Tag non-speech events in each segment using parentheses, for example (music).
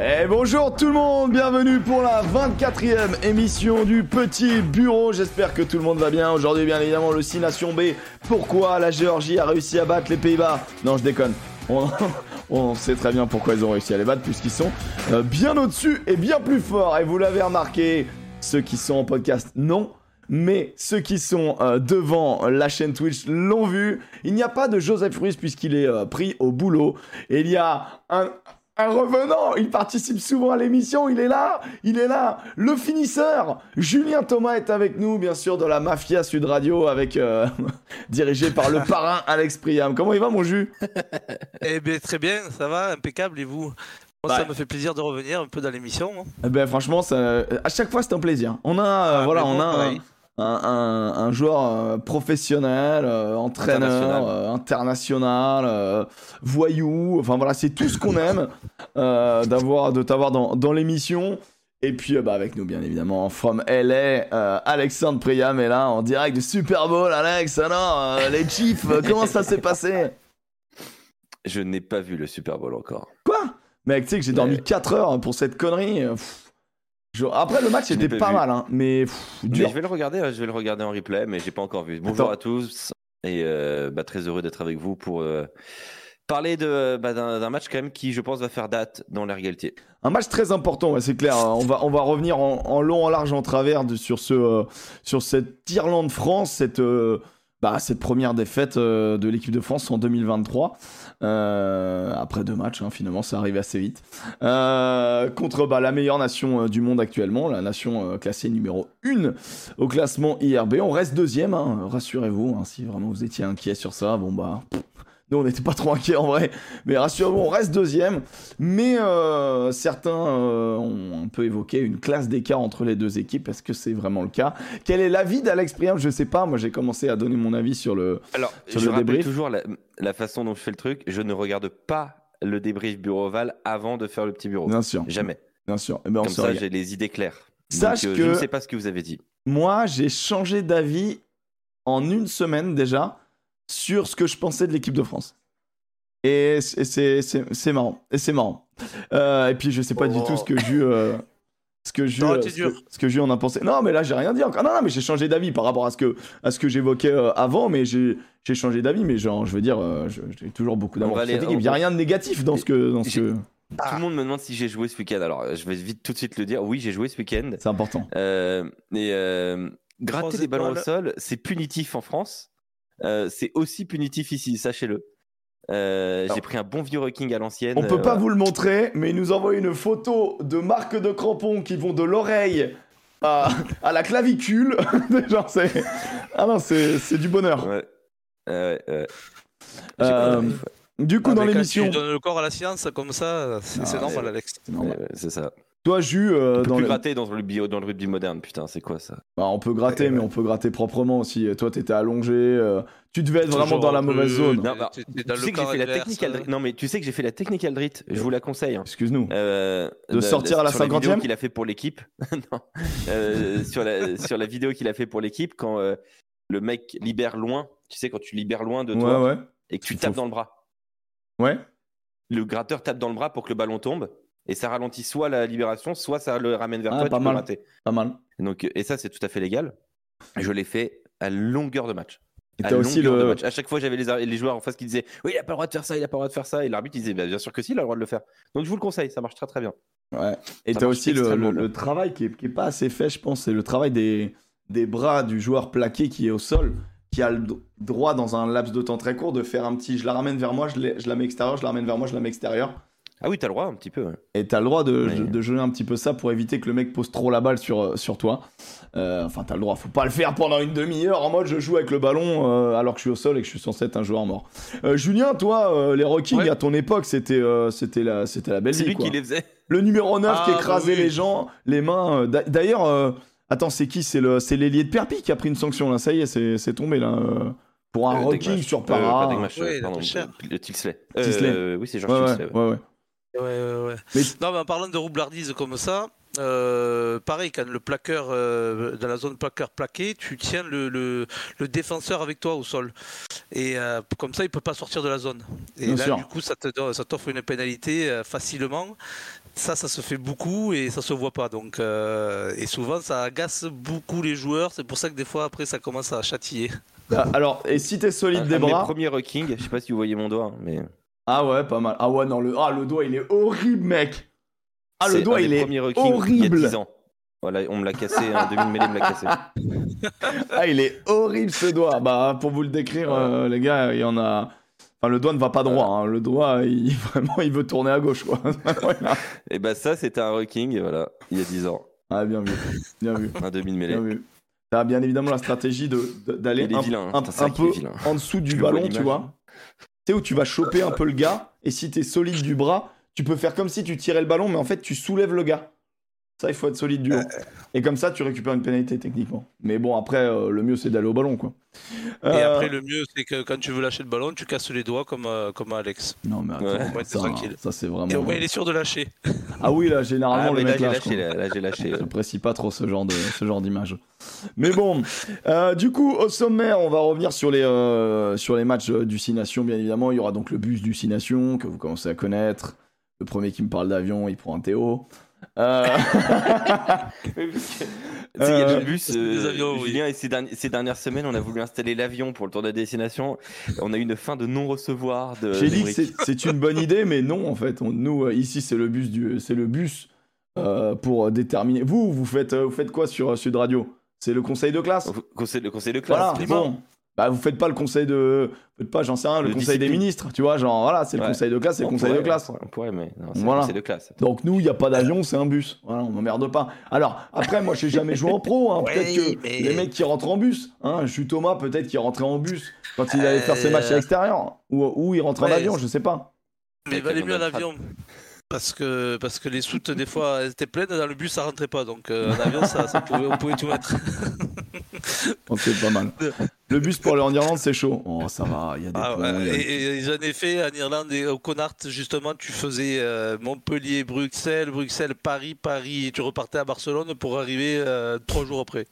Et bonjour tout le monde, bienvenue pour la 24e émission du Petit Bureau. J'espère que tout le monde va bien. Aujourd'hui, bien évidemment, le 6 Nation B. Pourquoi la Géorgie a réussi à battre les Pays-Bas? Non, je déconne. (laughs) On, sait très bien pourquoi ils ont réussi à les battre, puisqu'ils sont euh, bien au-dessus et bien plus forts. Et vous l'avez remarqué, ceux qui sont en podcast, non. Mais ceux qui sont euh, devant la chaîne Twitch l'ont vu. Il n'y a pas de Joseph Ruiz puisqu'il est euh, pris au boulot. Il y a un, un revenant, il participe souvent à l'émission, il est là, il est là, le finisseur. Julien Thomas est avec nous, bien sûr, de la Mafia Sud Radio, avec euh, (laughs) dirigé par le parrain Alex Priam. Comment il va, mon jus? (laughs) Eh bien, très bien, ça va, impeccable, et vous? Moi, Bah. ça me fait plaisir de revenir un peu dans l'émission. hein. Eh Ben franchement, ça, à chaque fois c'est un plaisir. On a, euh, Ah, voilà, on a un. Un, un- un joueur euh, professionnel, euh, entraîneur, International. euh, international, voyou. Enfin voilà, c'est tout ce qu'on (laughs) aime d'avoir, de t'avoir dans, dans l'émission. Et puis euh, bah, avec nous bien évidemment, from LA, euh, Alexandre Priam est là en direct du Super Bowl. Alex, alors euh, les Chiefs, comment ça s'est passé? Je n'ai pas vu le Super Bowl encore. Quoi? Mec, tu sais que j'ai dormi Ouais. 4 heures pour cette connerie. pff. Je- Après le match était pas vu. mal, hein, mais pff, Mais dur. je vais le regarder, euh, je vais le regarder en replay, mais j'ai pas encore vu. Bonjour Attends. à tous et euh, bah, très heureux d'être avec vous pour euh, parler de bah, d'un match quand même qui, je pense, va faire date dans l'air égalité. Un match très important, ouais, c'est clair. On va, on va revenir en, en long, en large, en travers de- sur, ce, euh, sur cette Irlande-France, cette, euh, bah, cette première défaite de l'équipe de France en 2023. Euh, après deux matchs, hein, finalement, ça arrive assez vite. Euh, contre bah, la meilleure nation euh, du monde actuellement, la nation classée numéro 1 au classement IRB. On reste deuxième, hein, rassurez-vous, hein, si vraiment vous étiez inquiet sur ça. Bon, bah. Nous, on n'était pas trop inquiets en vrai, mais rassurez-vous, on reste deuxième. Mais euh, certains euh, ont un peu évoqué une classe d'écart entre les deux équipes. Est-ce que c'est vraiment le cas? Quel est l'avis d'Alex Priam Je sais pas. Moi, j'ai commencé à donner mon avis sur le. Alors, Sur je le débrief. toujours la, la façon dont je fais le truc. Je ne regarde pas le débrief bureau oval avant de faire le petit bureau. Bien sûr. Jamais. Bien sûr. Eh ben, Comme ça, j'ai les idées claires. Sache Donc, euh, que- je ne sais pas ce que vous avez dit. Moi, j'ai changé d'avis en une semaine déjà sur ce que je pensais de l'équipe de France. Et c'est- c'est c'est- c'est marrant. Et c'est marrant. Euh, et puis, je sais pas du Oh. tout ce que Ju. euh, ce que Ju, Non, ce que, ce que Ju en a pensé. Non, mais là, j'ai rien dit encore. Non, non, mais j'ai changé d'avis par rapport à ce que, à ce que j'évoquais euh, avant, mais j'ai j'ai changé d'avis. Mais genre, je veux dire, euh, j'ai toujours beaucoup d'amour. Il y a rien de négatif dans ce que. Dans ce J'ai- que... Tout le monde me demande si j'ai joué ce week-end. Alors, je vais vite tout de suite le dire. Oui, j'ai joué ce week-end. C'est important. Euh, et euh, gratter des ballons au sol, c'est punitif en France. Euh, c'est aussi punitif ici, sachez-le. Euh, J'ai pris un bon vieux rocking à l'ancienne. On peut euh, pas vous le montrer, mais il nous envoie une photo de marques de crampons qui vont de l'oreille à, à la clavicule. (laughs) Genre, c'est. Ah non, c'est c'est du bonheur. Ouais. Ouais, ouais. Euh, Du coup, Ah, dans l'émission, tu donnes le corps à la science comme ça, c'est normal, Alex. c'est ça. Toi, Jus, euh, On peut dans plus le- gratter dans le, rugby, dans le rugby moderne, putain, c'est quoi ça? Bah, on peut gratter, mais on peut gratter proprement aussi. Toi, t'étais allongé. euh, Tu devais être vraiment dans la mauvaise zone. Non, bah, Tu sais que j'ai fait la technique euh, Non, mais tu sais que j'ai fait la technique Aldrit, je vous la conseille. hein. Excuse-nous. Euh, De sortir à la sur vidéo 50e? qu'il a fait pour l'équipe. (laughs) non. Euh, sur, la, sur la vidéo qu'il a fait pour l'équipe, quand euh, le mec libère loin, tu sais, quand tu libères loin de toi ouais. et que tu tapes faut- dans le bras. Ouais. Le gratteur tape dans le bras pour que le ballon tombe et ça ralentit soit la libération, soit ça le ramène vers Ah, toi pas tu peux mal. rater. Pas mal. Donc, et ça, c'est tout à fait légal. Je l'ai fait à longueur de match. Et À aussi le. match. À chaque fois, j'avais les, les joueurs en face qui disaient Oui, il a pas le droit de faire ça, il a pas le droit de faire ça. Et l'arbitre disait bah, Bien sûr que si, il a le droit de le faire. Donc, je vous le conseille, ça marche très très bien. Ouais. Et t'as marche aussi le, le- le travail qui est, qui est pas assez fait, je pense. C'est le travail des, des bras du joueur plaqué qui est au sol, qui a le droit, dans un laps de temps très court, de faire un petit. Je la ramène vers moi, je, je la mets extérieure, je la ramène vers moi, je la mets extérieure. Ah oui, t'as le droit un petit peu. ouais. Et t'as le droit de, Mais- de, jouer un petit peu ça pour éviter que le mec pose trop la balle sur, euh, sur toi. Euh, enfin, t'as le droit. Faut pas le faire pendant une demi-heure en mode je joue avec le ballon euh, alors que je suis au sol et que je suis censé être un joueur mort. Euh, Julien, toi, euh, les Rockings Ouais. à ton époque, c'était euh, c'était la, c'était la belle C'est vie. lui quoi. qui les faisait. Le numéro 9 qui Ah, écrasait bah oui. les gens, les mains. euh, d'a- D'ailleurs, euh, attends, c'est qui? C'est le, c'est l'ailier de Perpi qui a pris une sanction là. Ça y est, c'est c'est tombé là. euh, pour un Euh, Rocking sur Euh, Para. pas Ouais, euh, pardon, cher. Le Tilsley. Tilsley. Euh, oui, c'est ouais, Georges ouais, Tilsley. ouais. Ouais, ouais. Ouais, ouais, ouais. Mais- Non, mais en parlant de roublardise comme ça, euh, pareil, quand le plaqueur, euh, dans la zone plaqueur plaqué, tu tiens le, le, le défenseur avec toi au sol. Et euh, comme ça, il peut pas sortir de la zone. Et Bien là, sûr. du coup, ça te donne- ça t'offre une pénalité euh, facilement. Ça, ça se fait beaucoup et ça se voit pas. Donc, euh, et souvent, ça agace beaucoup les joueurs. C'est pour ça que des fois, après, ça commence à châtiller. Ah, Alors, et si t'es solide des bras. premiers rocking, je sais pas si vous voyez mon doigt, mais. Ah ouais, pas mal. Ah ouais, non, le, ah, le doigt, il est horrible, mec. Ah, le doigt, il est rockings Il y a horrible. 10 ans. Voilà, on me l'a cassé, un demi-mêlée me l'a cassé. (laughs) Ah, il est horrible ce doigt. Bah, pour vous le décrire, euh, les gars, il y en a. Enfin, le doigt ne va pas droit. hein. Le doigt, il... (laughs) vraiment, il veut tourner à gauche, quoi. (laughs) Voilà. Et bah, ça, c'était un rocking, voilà, il y a 10 ans. ah, bien vu. Bien vu. Un demi-mêlée. Bien vu. T'as bien évidemment la stratégie de- de- d'aller Il est un, vilain, hein. un- peu vilain. en dessous du Tu le vois, ballon, tu vois. Sais, où tu vas choper un peu le gars, et si t'es solide du bras, tu peux faire comme si tu tirais le ballon, mais en fait, tu soulèves le gars. Ça, il faut être solide du haut. Et comme ça, tu récupères une pénalité techniquement. Mais bon, après, euh, le mieux, c'est d'aller au ballon, quoi. Et Euh, après, le mieux, c'est que quand tu veux lâcher le ballon, tu casses les doigts comme, euh, comme Alex. Non, mais attends, Ouais. Ça, tranquille. ça, c'est Et au vraiment. moins, il est sûr de lâcher. (laughs) Ah oui, là, généralement, Ah, le mais là, mec lâche, lâché, là, là, j'ai lâché. ouais. J'apprécie pas trop ce genre de ce genre d'image. Mais bon, euh, du coup, au sommaire, on va revenir sur les euh, sur les matchs euh, du Six Nations, bien évidemment. Il y aura donc le bus du Six Nations que vous commencez à connaître. Le premier qui me parle d'avion, il prend un Théo. Euh, (laughs) Tu sais, il y a Euh, le bus, c'est des euh, avions, oui. Julien, et ces, dernières semaines, on a voulu installer l'avion pour le tour de la destination. On a eu une fin de non-recevoir. J'ai dit que c'est- une bonne idée, mais non, en fait. On- nous, euh, ici, c'est le bus du le bus euh, pour déterminer. Vous, vous faites euh, vous faites quoi sur euh, Sud Radio? C'est le conseil de classe? Conseil- le conseil de classe. Voilà, bon. Bah, vous faites pas le conseil de. Vous faites pas, j'en sais rien, le, Le conseil des ministres, tu vois, genre, voilà, c'est le conseil de classe, c'est le On conseil de classe. On pourrait, mais non, c'est Voilà. le conseil de classe. Donc, nous, il n'y a pas d'avion, c'est un bus. Voilà, on m'emmerde pas. Alors, après, moi, j'ai jamais joué en pro, hein. Peut-être Oui, que mais- les mecs qui rentrent en bus, hein, je suis Thomas, peut-être qu'il rentrait en bus quand il allait faire ses matchs à Euh, l'extérieur. Ou, ou il rentre en ouais, avion, je sais pas. Mais valait la mieux en avion. Parce que, parce que les soutes, des fois, elles étaient pleines, dans le bus, ça rentrait pas. Donc, euh, en avion, ça, ça pouvait, on pouvait tout mettre. (laughs) C'est pas mal. Le bus pour aller en Irlande, c'est chaud. Oh, ça va, il y a des Ah, ouais, a et, et j'en ai fait en Irlande et au Connacht, justement, tu faisais euh, Montpellier, Bruxelles, Bruxelles, Paris, Paris, et tu repartais à Barcelone pour arriver euh, trois jours après.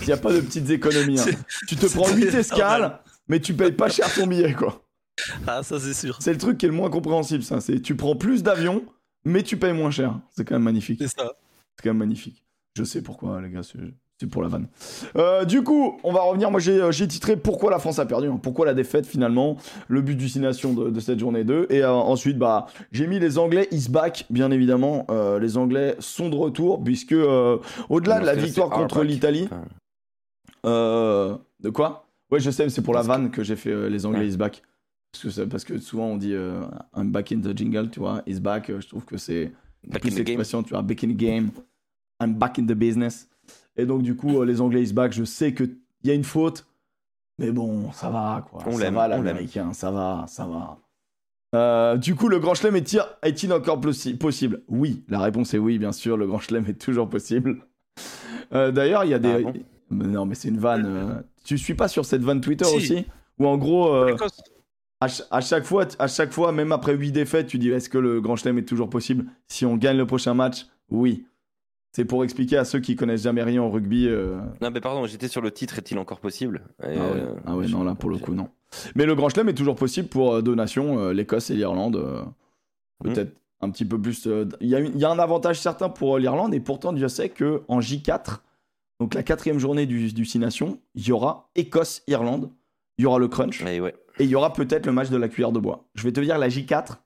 Il n'y a pas de petites économies. hein. (laughs) Tu te prends c'est 8 normal. escales, mais tu payes pas cher ton billet, quoi. Ah, ça, c'est sûr. C'est le truc qui est le moins compréhensible, ça. C'est tu prends plus d'avions, mais tu payes moins cher. C'est quand même magnifique. C'est ça. C'est quand même magnifique. Je sais pourquoi, les gars. C'est pour la vanne. Euh, du coup, on va revenir. Moi, j'ai euh, titré Pourquoi la France a perdu? hein. Pourquoi la défaite, finalement? Le but du Nations de, de cette journée 2. Et euh, ensuite, bah, j'ai mis les Anglais is back, bien évidemment. Euh, les Anglais sont de retour, puisque euh, au-delà de la victoire contre l'Italie. Euh, de quoi? Ouais, je sais, mais c'est pour la vanne que j'ai fait euh, les Anglais Ouais. is back. Parce que, c'est- parce que souvent on dit euh, I'm back in the jingle, tu vois, is back. euh, je trouve que c'est back plus in the game. l'expression, tu vois, back in the game. I'm back in the business. Et donc, du coup, euh, les Anglais is back, je sais qu'il y a une faute, mais bon, ça va, quoi. On ça l'aime, va, l'américain, ça va, ça va. Euh, du coup, le grand chelem est-il encore possi- possible? Oui, la réponse est oui, bien sûr, le grand chelem est toujours possible. Euh, D'ailleurs, il y a des. Ah bon? Non, mais c'est une vanne. Tu suis pas sur cette vanne Twitter Si. aussi? Où en gros, euh. À, ch- à chaque fois, à chaque fois, même après 8 défaites, tu dis est-ce que le Grand Chelem est toujours possible? Si on gagne le prochain match, oui. C'est pour expliquer à ceux qui connaissent jamais rien au rugby. euh, Non, mais pardon, j'étais sur le titre, est-il encore possible? Et, Ah ouais, euh, ah ouais, je- non, là pour le coup, non. Mais le Grand Chelem est toujours possible pour euh, deux nations, euh, l'Écosse et l'Irlande. euh, Mhm. Peut-être un petit peu plus. euh, Il y, a y un avantage certain pour euh, l'Irlande, et pourtant, Dieu sait qu'en J4, donc la quatrième journée du, du Six Nations, il y aura Écosse-Irlande, il y aura le crunch. Mais ouais. Et il y aura peut-être le match de la cuillère de bois. Je vais te dire, la J4,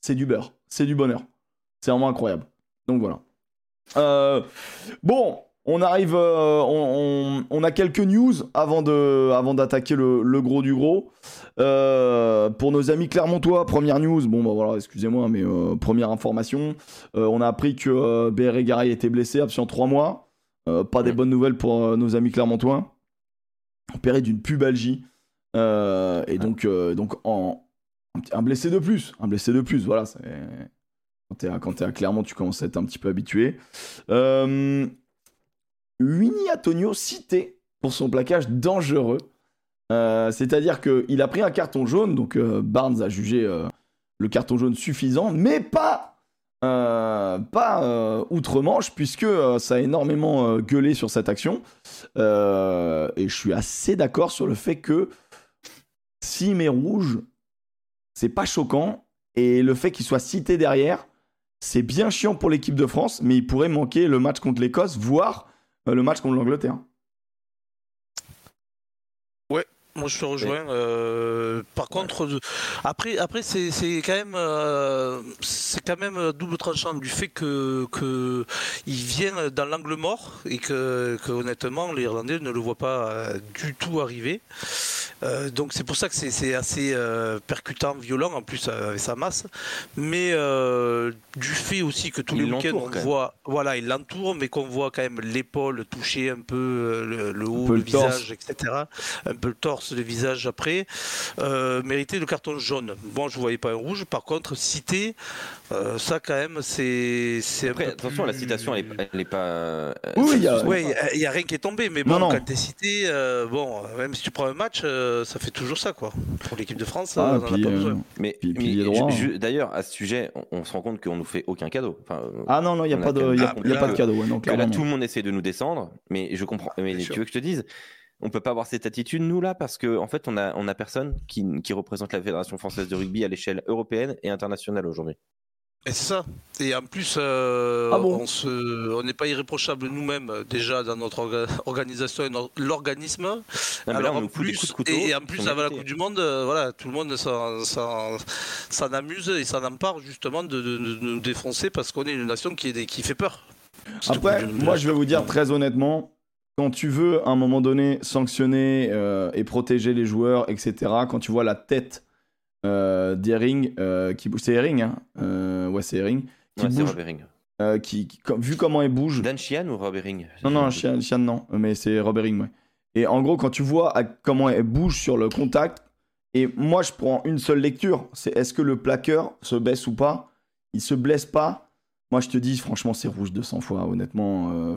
c'est du beurre. C'est du bonheur. C'est vraiment incroyable. Donc voilà. Euh, bon, on arrive. euh, on, on- on a quelques news avant de, avant d'attaquer le, le gros du gros. Euh, pour nos amis clermontois, première news. Bon, bah voilà, excusez-moi, mais euh, première information. On a appris que BR Garay était blessé, absent trois mois. Pas des bonnes nouvelles pour nos amis clermontois. Opéré d'une pubalgie. Euh, et donc, euh, donc en, un blessé de plus. Un blessé de plus, voilà. Quand t'es à, quand t'es à Clermont, tu commences à être un petit peu habitué. Euh, Winnie Antonio cité pour son plaquage dangereux. Euh, C'est-à-dire qu'il a pris un carton jaune, donc euh, Barnes a jugé le carton jaune suffisant, mais pas pas outre-Manche, puisque ça a énormément gueulé sur cette action. Et je suis assez d'accord sur le fait que s'il met rouge, c'est pas choquant. Et le fait qu'il soit cité derrière, c'est bien chiant pour l'équipe de France, mais il pourrait manquer le match contre l'Écosse, voire euh, le match contre l'Angleterre. Moi, je te rejoins. euh, par contre, après, après, c'est quand même, euh, c'est quand même double tranchant du fait que que il vient dans l'angle mort et que, que honnêtement, les Irlandais ne le voient pas euh, du tout arriver. Euh, donc c'est pour ça que c'est- assez percutant, violent en plus avec sa masse. Mais du fait aussi que tous Il les week-ends on voit, voilà, il l'entoure, mais qu'on voit quand même l'épaule toucher un peu le, le haut, peu le, le torse. visage, etc. Un peu le torse, le visage après. Euh, mériter le carton jaune. Bon, je voyais pas un rouge. Par contre, cité, euh, ça quand même, c'est c'est un Après, peu attention, la citation, elle est, elle est pas. euh, Oui, il a- Ouais, n'y a, rien qui est tombé, mais bon, non. quand t'es cité, euh, bon, même si tu prends un match, euh, ça fait toujours ça, quoi. Pour l'équipe de France, Ah, on en a puis, pas euh, besoin. Mais, Puis- puis hein. d'ailleurs, à ce sujet, on, on se rend compte qu'on nous fait aucun cadeau. Enfin, Ah non, non, il n'y a, a pas de, cadeau. ouais, non, que là, tout le monde essaie de nous descendre, mais je comprends. Mais tu veux que je te dise on peut pas avoir cette attitude nous là parce que en fait on a on a personne qui, qui représente la fédération française de rugby à l'échelle européenne et internationale aujourd'hui. Et c'est ça. Et en plus, euh, Ah bon on se, on n'est pas irréprochable nous-mêmes euh, déjà dans notre orga- organisation et dans l'organisme. Alors on en plus, couteau. et en plus avant la. Coupe du Monde, euh, voilà, tout le monde s'en, amuse et s'en empare justement de, de- de nous défoncer parce qu'on est une nation qui, est, qui fait peur. Après, moi, je vais vous dire très honnêtement, quand tu veux, à un moment donné, sanctionner euh, et protéger les joueurs, etc., quand tu vois la tête euh, d'Ering euh, qui bouge, c'est Ering, hein Euh, ouais, c'est Ering, qui Ouais, c'est bouge, Rob qui, vu comment elle bouge, Dan Sheehan ou Rob Herring non, non, Chian, Chian, non, mais c'est Robert Ring, ouais. Et en gros, quand tu vois à- comment elle bouge sur le contact, et moi, je prends une seule lecture, c'est est-ce que le plaqueur se baisse ou pas? Il se blesse pas? Moi, je te dis, franchement, c'est rouge 200 fois, honnêtement.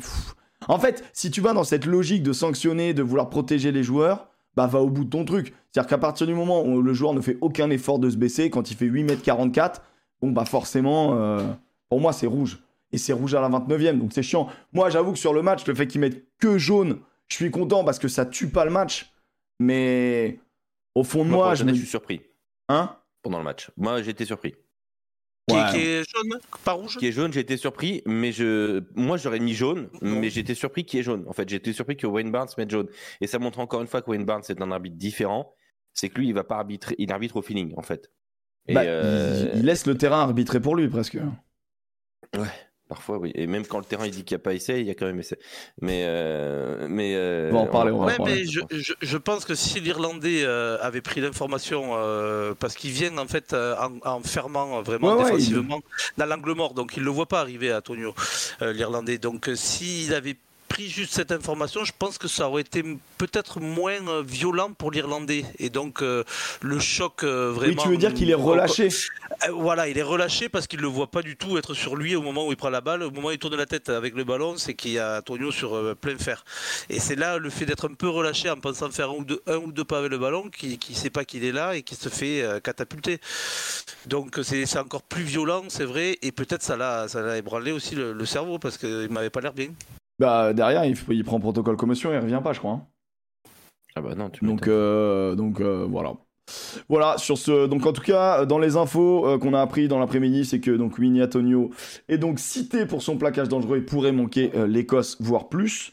En fait, si tu vas dans cette logique de sanctionner, de vouloir protéger les joueurs, bah va au bout de ton truc. C'est-à-dire qu'à partir du moment où le joueur ne fait aucun effort de se baisser, quand il fait 8m44, bon, bah forcément, euh, pour moi, c'est rouge. Et c'est rouge à la 29e, donc c'est chiant. Moi, j'avoue que sur le match, le fait qu'ils mettent que jaune, je suis content parce que ça tue pas le match. Mais au fond de Moi, moi, je me je suis surpris Hein? Pendant le match. Moi, été surpris. Qui, Ouais. qui est jaune, pas rouge Qui est jaune, j'ai été surpris, mais je, moi j'aurais mis jaune, Non. mais j'ai été surpris qui est jaune. En fait, j'ai été surpris que Wayne Barnes mette jaune. Et ça montre encore une fois que Wayne Barnes est un arbitre différent. C'est que lui, il va pas arbitrer, il arbitre au feeling, en fait. Et Bah, euh, il, il laisse le terrain arbitrer pour lui presque. Parfois, oui. Et même quand le terrain il dit qu'il n'y a pas essai, il y a quand même essai. Mais, euh, mais euh, On va en parler, on va en Ouais, parler. mais je, je, je pense que si l'Irlandais euh, avait pris l'information, euh, parce qu'ils viennent en fait euh, en, en fermant vraiment Ouais, ouais, défensivement dans l'angle mort, donc il ne le voit pas arriver à Antonio, euh, l'Irlandais. Donc s'il avait pris juste cette information, je pense que ça aurait été peut-être moins euh, violent pour l'Irlandais. Et donc euh, le choc euh, vraiment. Oui, tu veux dire qu'il est relâché Voilà, il est relâché parce qu'il ne le voit pas du tout être sur lui au moment où il prend la balle. Au moment où il tourne la tête avec le ballon, c'est qu'il y a Antonio sur euh, plein fer. Et c'est là le fait d'être un peu relâché en pensant faire un ou deux, un ou deux pas avec le ballon, qui ne sait pas qu'il est là et qui se fait catapulter. Donc c'est encore plus violent, c'est vrai, et peut-être ça l'a ébranlé aussi le, le cerveau parce qu'il m'avait pas l'air bien. Bah derrière, il, il prend protocole commotion et il revient pas, je crois. hein. Ah bah non, tu Donc, euh, donc euh, voilà. Voilà, sur ce. Donc, en tout cas, dans les infos euh, qu'on a appris dans l'après-midi, c'est que donc Winnie Antonio est donc cité pour son plaquage dangereux et pourrait manquer euh, l'Écosse, voire plus.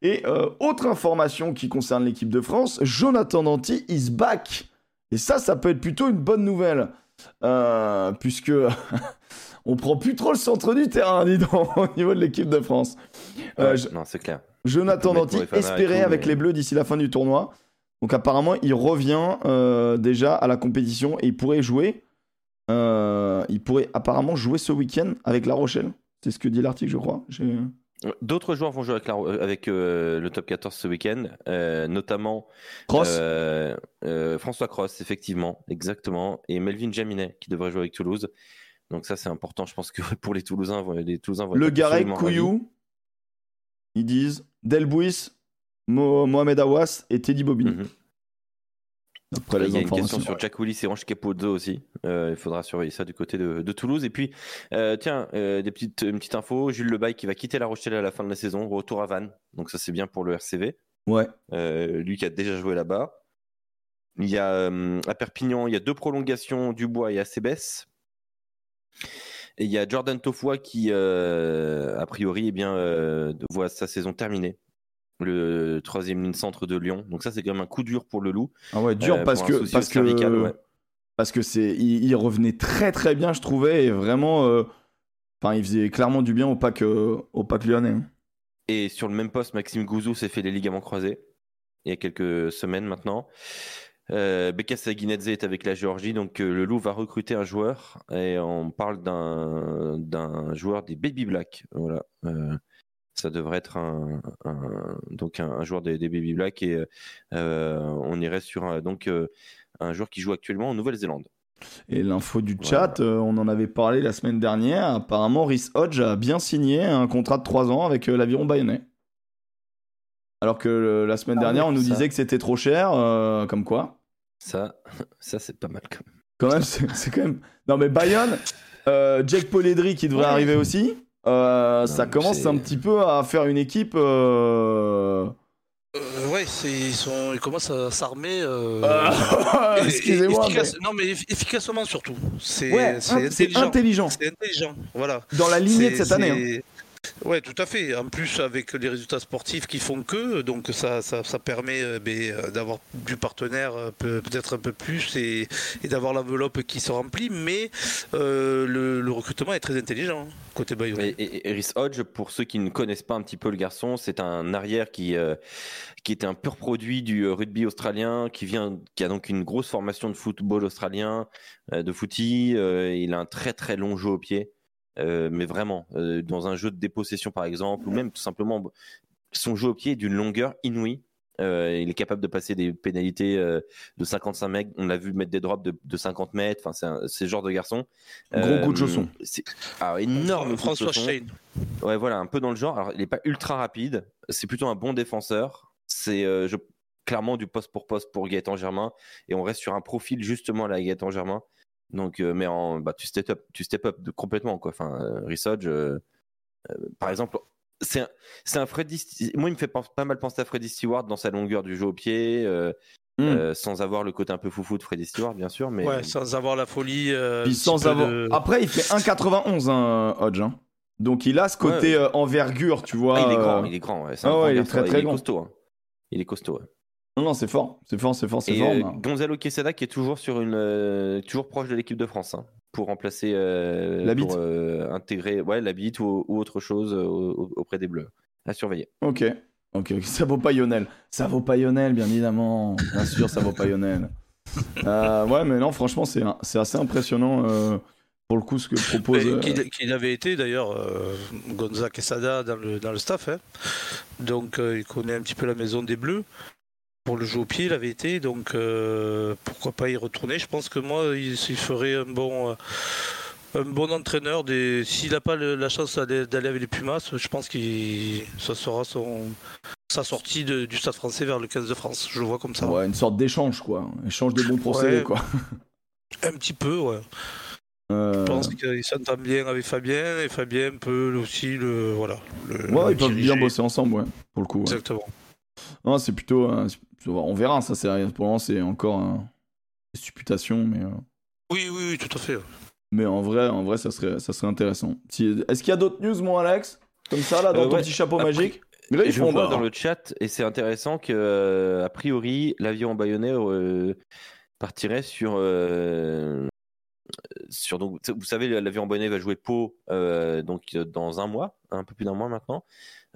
Et autre information qui concerne l'équipe de France, Jonathan Danty is back. Et ça, ça peut être plutôt une bonne nouvelle. Puisque (laughs) on prend plus trop le centre du terrain, dis donc, (laughs) au niveau de l'équipe de France. Euh, Ouais, je- Non, c'est clair. Jonathan et espéré avec mais- les Bleus d'ici la fin du tournoi. Donc apparemment, il revient euh, déjà à la compétition et il pourrait jouer. euh, il pourrait apparemment jouer ce week-end avec La Rochelle. C'est ce que dit l'article, je crois. D'autres joueurs vont jouer avec, la- avec euh, le top 14 ce week-end, euh, notamment Cross. euh, François Cross, effectivement, exactement, et Melvin Jaminet qui devrait jouer avec Toulouse. Donc ça c'est important, je pense que (laughs) pour les Toulousains, les Toulousains vont le ravis. Couillou. Ils disent Delbouis, Mo- Mohamed Awas et Teddy Bobby. Mhm. Après il y a une question sur Jack Willis et Ange Capozzo aussi. il faudra surveiller ça du côté de, Toulouse. Et puis, tiens, des petites, une petite info. Jules Lebaille qui va quitter La Rochelle à la fin de la saison, retour à Vannes. Donc ça c'est bien pour le RCV. Ouais. lui qui a déjà joué là-bas. Il y a à Perpignan, il y a deux prolongations du Bois et Acebes. Et il y a Jordan Tofua qui, a priori, eh bien, voit sa saison terminée le troisième ligne centre de Lyon. Donc ça, c'est quand même un coup dur pour le loup. Ah ouais, dur euh, parce, que, parce, que, parce que c'est il, revenait très très bien, je trouvais, et vraiment, euh, il faisait clairement du bien au pack, euh, au pack lyonnais. Hein. Et sur le même poste, Maxime Gouzou s'est fait les ligaments croisés il y a quelques semaines maintenant. Euh, est avec la Géorgie, donc le Loup va recruter un joueur et on parle d'un joueur des Baby Black. Voilà ça devrait être un, donc un, joueur des, Baby Black et euh, on irait sur un, donc euh, un joueur qui joue actuellement en Nouvelle-Zélande. Et l'info du chat, euh, on en avait parlé la semaine dernière. Apparemment, Rhys Hodge a bien signé un contrat de 3 ans avec l'aviron bayonnais. Alors que la semaine ah dernière, on nous disait que c'était trop cher, comme quoi. Ça, (laughs) ça c'est pas mal quand même. Quand même, c'est quand même. Non mais Bayonne, Jake Poledri qui devrait arriver aussi. Euh, ça commence un petit peu à faire une équipe. Euh... Euh, ouais, ils, sont, ils commencent à s'armer. Euh, (laughs) Excusez-moi. Non, mais efficacement surtout. C'est intelligent. C'est intelligent. Voilà. Dans la lignée de cette année. Hein. Ouais, tout à fait. En plus, avec les résultats sportifs qui font que, donc ça, ça, permet euh, ben, euh, d'avoir du partenaire euh, peut-être un peu plus et, d'avoir l'enveloppe qui se remplit. Mais le, recrutement est très intelligent hein, côté Bayern. Et, et, Hodge, pour ceux qui ne connaissent pas un petit peu le garçon, c'est un arrière qui qui était un pur produit du rugby australien, qui vient, qui a donc une grosse formation de football australien, de footy. il a un très très long jeu au pied. Euh, mais vraiment, euh, dans un jeu de dépossession par exemple, ou même tout simplement, son jeu au pied est d'une longueur inouïe. Euh, il est capable de passer des pénalités de 55 mètres. On l'a vu mettre des drops de, 50 mètres. Enfin, c'est ce genre de garçon. Gros coup de chausson. Ah, énorme. François Shane. Ouais, voilà, un peu dans le genre. Alors, il n'est pas ultra rapide. C'est plutôt un bon défenseur. C'est clairement du poste pour poste pour Gaëtan Germain. Et on reste sur un profil justement à la Gaëtan Germain. Donc, euh, mais en, bah, tu step up, tu step up de, complètement quoi. Enfin, euh, euh, par exemple, c'est un, c'est un Freddy. Moi, il me fait pas mal penser à Freddy Stewart dans sa longueur du jeu au pied. Hmm. sans avoir le côté un peu foufou de Freddy Stewart, bien sûr, mais ouais, sans avoir la folie. sans avoir... Après, il fait 1,91 hein, Hodge. Hein. Donc il a ce côté envergure, tu vois. Ah, il est grand, il est grand. Ouais. Ah il est très très il est costaud. Hein. Il est costaud. Non, non, c'est fort, c'est fort, c'est fort, c'est fort. Euh, Gonzalo Quesada qui est toujours sur une, euh, toujours proche de l'équipe de France hein, pour remplacer, euh, la bite, intégrer, ouais, la bite ou, autre chose auprès des Bleus. À surveiller. Ok, ok, ça vaut pas Lionel, ça vaut pas Lionel, bien évidemment, bien sûr, ça vaut pas Lionel. ouais, mais non, franchement, c'est c'est assez impressionnant. pour le coup, ce que propose. Qu'il avait été d'ailleurs, Gonzalo Quesada dans le, dans le staff. Hein. Donc, il connaît un petit peu la maison des Bleus pour le jeu au pied, il avait été, donc euh, pourquoi pas y retourner. Je pense que moi, il, ferait un bon, euh, un bon entraîneur. S'il n'a pas la chance d'aller avec les Pumas, je pense que ça sera son, sa sortie du Stade français vers le 15 de France. Je le vois comme ça. Ouais, une sorte d'échange, quoi. Échange de bons procédés, quoi. Un petit peu, ouais. Euh. Je pense qu'il s'entend bien avec Fabien et Fabien peut aussi le. Voilà. ouais, ils peuvent bien bosser ensemble, ouais, pour le coup. Exactement. Non, c'est plutôt, on verra, ça c'est pour l'instant c'est encore une supputation, mais. Euh. Oui, oui, oui, tout à fait. Mais en vrai, en vrai, ça serait, ça serait intéressant. Est-ce qu'il y a d'autres news, mon Alex, comme ça là, dans euh, ton petit chapeau magique? Mais là, ils je font vois dans le chat et c'est intéressant que euh, a priori l'avion bayonnais partirait sur sur donc vous savez l'avion bayonnais va jouer Pau donc dans un mois, un peu plus d'un mois maintenant.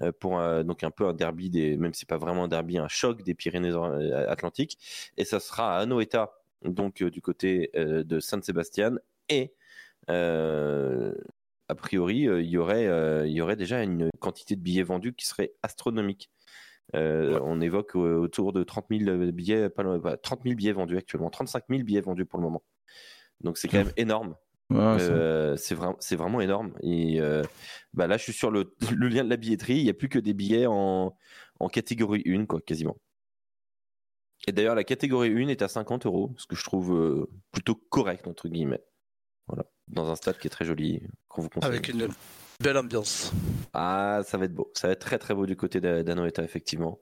Euh, pour donc un peu un derby des, même si c'est pas vraiment un derby, un choc des Pyrénées-Atlantiques. Et ça sera à Anoeta, donc euh, du côté euh, de Saint-Sébastien. Et a priori, il y aurait, il y aurait déjà une quantité de billets vendus qui serait astronomique. On évoque autour de 30 000 billets, 30 000 billets vendus actuellement, 35 000 billets vendus pour le moment. Donc c'est quand même énorme. Euh, c'est vraiment, c'est vraiment énorme. Et euh, bah là, je suis sur le, (laughs) le, lien de la billetterie. Il n'y a plus que des billets en, en catégorie 1, quoi, quasiment. Et d'ailleurs, la catégorie 1 est à 50 euros, ce que je trouve plutôt correct, entre guillemets. Voilà. Dans un stade qui est très joli, qu'on vous conseille. Avec une belle ambiance. Ah, ça va être beau. Ça va être très très beau du côté d'Anoeta, effectivement.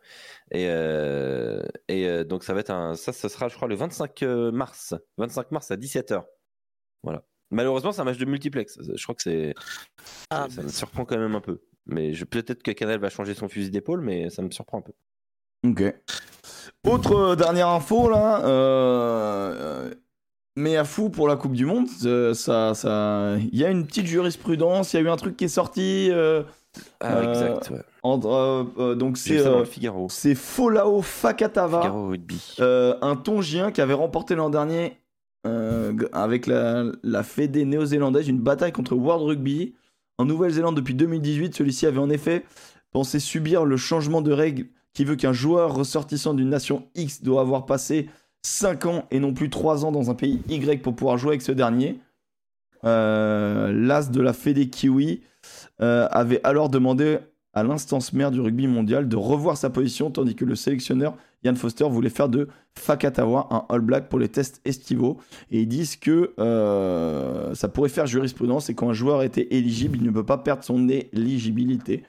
Et, euh, et euh, donc, ça va être un. Ça, ce sera, je crois, le 25 euh, mars. 25 mars à 17h. Voilà. Malheureusement, c'est un match de multiplex. Je crois que c'est. Ah, ça, me surprend quand même un peu. Mais peut-être que Canal va changer son fusil d'épaule, mais ça me surprend un peu. Ok. Autre dernière info là. Euh, mais à fou pour la Coupe du Monde, euh, ça, ça, il y a une petite jurisprudence, il y a eu un truc qui est sorti. Euh, ah, euh, exact. Ouais. donc c'est c'est Folao Fakatava, un Tongien qui avait remporté l'an dernier avec la, la Fédé néo-zélandaise une bataille contre World Rugby en Nouvelle-Zélande depuis 2018. Celui-ci avait en effet pensé subir le changement de règle qui veut qu'un joueur ressortissant d'une nation X doit avoir passé 5 ans et non plus 3 ans dans un pays Y pour pouvoir jouer avec ce dernier. Euh, L'as de la Fédé Kiwi euh, avait alors demandé à l'instance mère du rugby mondial de revoir sa position, tandis que le sélectionneur Ian Foster voulait faire de Fakatawa un All Black pour les tests estivaux. Et ils disent que euh, ça pourrait faire jurisprudence et quand un joueur était éligible, il ne peut pas perdre son éligibilité.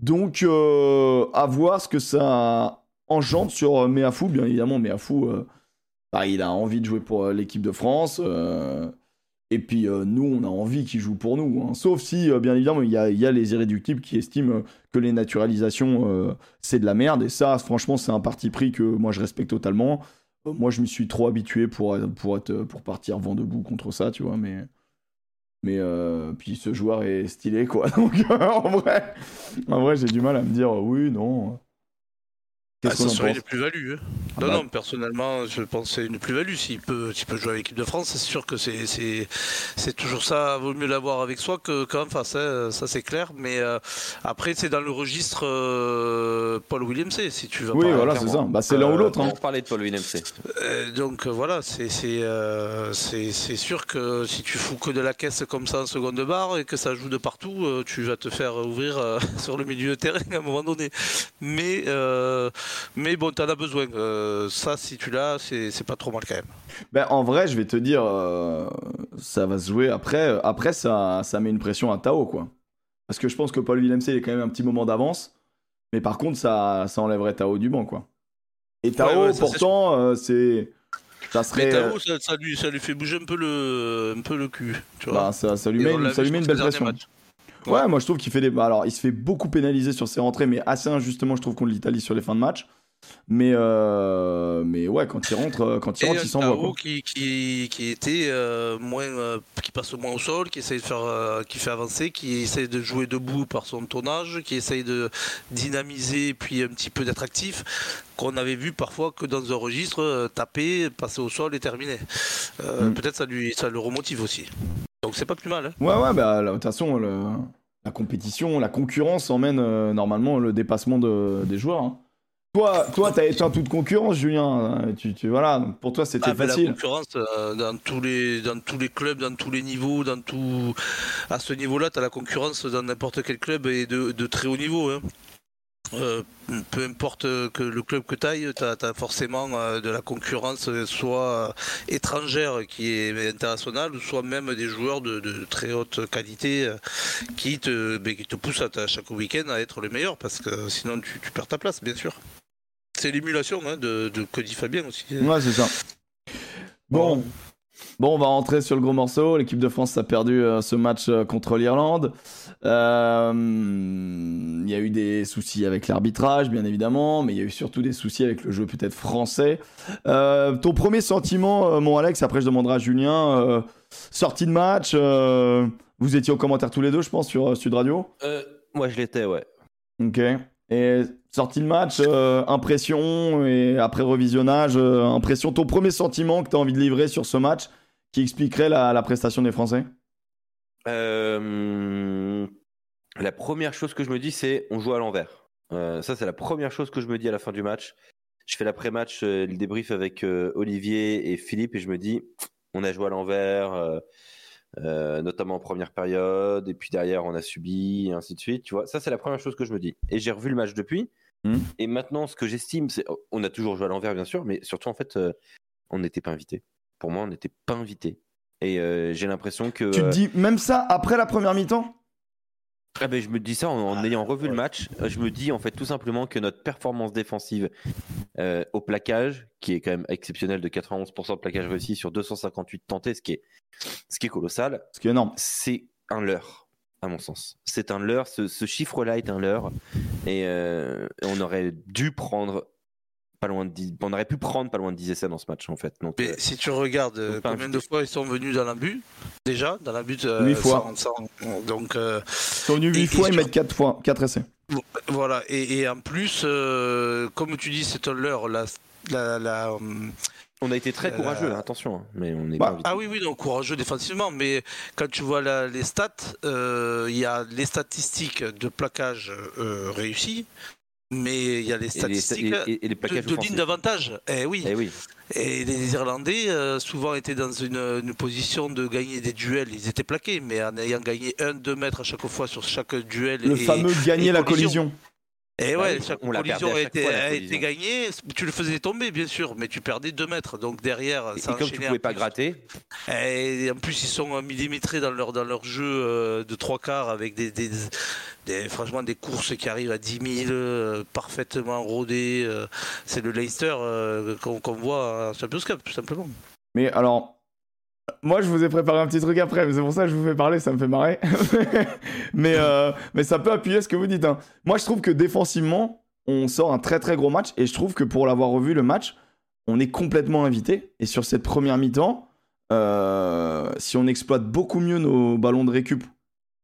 Donc, à voir ce que ça engendre sur euh, Meafou, bien évidemment. Meafou, euh, bah, il a envie de jouer pour euh, l'équipe de France. Et puis nous, on a envie qu'il joue pour nous. Hein. Sauf si, bien évidemment, il y a, les irréductibles qui estiment que les naturalisations, c'est de la merde. Et ça, franchement, c'est un parti pris que moi, je respecte totalement. moi, je me suis trop habitué pour, pour, être, pour partir vent debout contre ça, tu vois. Mais, mais puis ce joueur est stylé, quoi. (laughs) Donc, en vrai, en vrai j'ai du mal à me dire oui, non. Ah, ça serait une plus-value. Hein. Ah non, bah. non, personnellement, je pense que c'est une plus-value. S'il peut, peut jouer avec l'équipe de France, c'est sûr que c'est, c'est, toujours ça. Vaut mieux l'avoir avec soi que qu'en face. Hein. Ça, c'est clair. Mais euh, après, c'est dans le registre euh, Paul Williams. Si tu veux. Oui, voilà, c'est ça. Bah, c'est l'un ou l'autre. Hein. On parlait de Paul Williams. Euh, donc voilà, c'est, c'est, c'est, sûr que si tu fous que de la caisse comme ça en seconde barre et que ça joue de partout, tu vas te faire ouvrir (laughs) sur le milieu de terrain à un moment donné. Mais mais bon, tu en as besoin. Euh, ça, si tu l'as, c'est pas trop mal quand même. Ben, en vrai, je vais te dire, euh, ça va se jouer après. Après, ça, ça met une pression à Tao, quoi. Parce que je pense que Paul Villemc, il est quand même un petit moment d'avance. Mais par contre, ça, ça enlèverait Tao du banc, quoi. Et Tao, pourtant, euh, c'est. Ça serait. Mais Tao, ça, lui, ça lui fait bouger un peu le, un peu le cul. Tu vois. Bah, ça, ça, lui met, ça lui met une belle pression. Ouais, moi je trouve qu'il fait des. Bah, alors, il se fait beaucoup pénaliser sur ses rentrées, mais assez injustement, je trouve, contre l'Italie sur les fins de match. Mais, euh, mais ouais, quand il rentre, euh, quand il rentre, il s'envoie. Qui, qui, qui était euh, moins, qui passe moins au sol, qui essaye de faire, qui fait avancer, qui essaye de jouer debout par son tonnage, qui essaye de dynamiser puis un petit peu d'être actif, qu'on avait vu parfois que dans un registre taper, passer au sol et terminer. Mm. Peut-être ça lui, ça le remotive aussi. Donc c'est pas plus mal. Hein. Ouais, ouais, bah de toute façon, la compétition, la concurrence emmène normalement le dépassement de, des joueurs. Hein. Toi, toi, t'as éteint toute concurrence, Julien. Tu, tu voilà, donc pour toi, c'était ah, facile. La concurrence euh, dans tous les, dans tous les clubs, dans tous les niveaux, dans tout, à ce niveau-là, t'as la concurrence dans n'importe quel club et de, de très haut niveau. Hein. Euh, peu importe que le club que tu ailles, tu as, forcément euh, de la concurrence, soit étrangère qui est internationale, soit même des joueurs de, de très haute qualité qui, te, ben, qui te poussent à, chaque week-end à être le meilleur, parce que sinon tu, tu perds ta place, bien sûr. C'est l'émulation hein, de, de Cody Fabien aussi. Ouais, c'est ça. Bon. Bon, on va rentrer sur le gros morceau. L'équipe de France a perdu euh, ce match euh, contre l'Irlande. Euh, il y a eu des soucis avec l'arbitrage, bien évidemment, mais il y a eu surtout des soucis avec le jeu peut-être français. ton premier sentiment, mon Alex, après je demanderai à Julien, sortie de match, vous étiez au commentaire tous les deux, je pense, sur Sud Radio Moi, je l'étais, ouais. Ok. Et sortie de match, euh, impression, et après revisionnage, euh, impression, ton premier sentiment que tu as envie de livrer sur ce match qui expliquerait la, prestation des Français? Euh, La première chose que je me dis, c'est on joue à l'envers. ça, c'est la première chose que je me dis à la fin du match. Je fais l'après-match, le débrief avec Olivier et Philippe, et je me dis on a joué à l'envers euh, notamment en première période, et puis derrière on a subi, et ainsi de suite. Tu vois, ça c'est la première chose que je me dis. Et j'ai revu le match depuis, Hmm. Et maintenant, ce que j'estime, c'est. On a toujours joué à l'envers, bien sûr, mais surtout, en fait, on n'était pas invité. Pour moi, on n'était pas invité. Et j'ai l'impression que. Tu te dis même ça après la première mi-temps? Ah ben, je me dis ça en, ah, ayant revu le match. Je me dis en fait tout simplement que notre performance défensive euh, au plaquage, qui est quand même exceptionnel de 91% de plaquage réussi sur 258 tentés, ce qui est, ce qui est colossal. Ce qui est énorme. C'est un leurre, à mon sens. C'est un leurre. Ce, chiffre-là est un leurre. Et euh, on aurait dû prendre loin de On aurait pu prendre pas loin de 10 essais dans ce match en fait. Mais euh, si tu regardes euh, combien de fois ils sont venus dans la but déjà dans la but 8 euh, fois. donc ils sont venus 8 fois, ils mettent 4 fois 4 essais. Voilà et, en plus comme tu dis c'est un leurre la, la, on a été très courageux, attention, hein, mais on est bah, Ah oui, oui, donc courageux défensivement, mais quand tu vois les stats, il y a les statistiques de plaquage réussis, mais il y a les statistiques et les, de, ligne d'avantage. Eh oui. Eh oui. Et les Irlandais, euh, souvent, étaient dans une, position de gagner des duels. Ils étaient plaqués, mais en ayant gagné 1-2 mètres à chaque fois sur chaque duel. Le fameux gagner la collision. Et ouais, bah chaque collision a été, gagnée. Tu le faisais tomber, bien sûr, mais tu perdais 2 mètres. Donc derrière, ça et comme tu pouvais pas gratter. Et en plus, ils sont millimétrés dans leur, dans leur jeu euh, de trois quarts avec des, des, franchement, des courses qui arrivent à 10 000, euh, parfaitement rodées. Euh. c'est le Leicester qu'on voit en Champions Cup, tout simplement. Mais alors, moi, je vous ai préparé un petit truc après, mais c'est pour ça que je vous fais parler, ça me fait marrer. (laughs) mais, euh, mais ça peut appuyer ce que vous dites. Hein. Moi, je trouve que défensivement, on sort un très très gros match, et je trouve que pour l'avoir revu le match, on est complètement invité. Et sur cette première mi-temps, euh, si on exploite beaucoup mieux nos ballons de récup,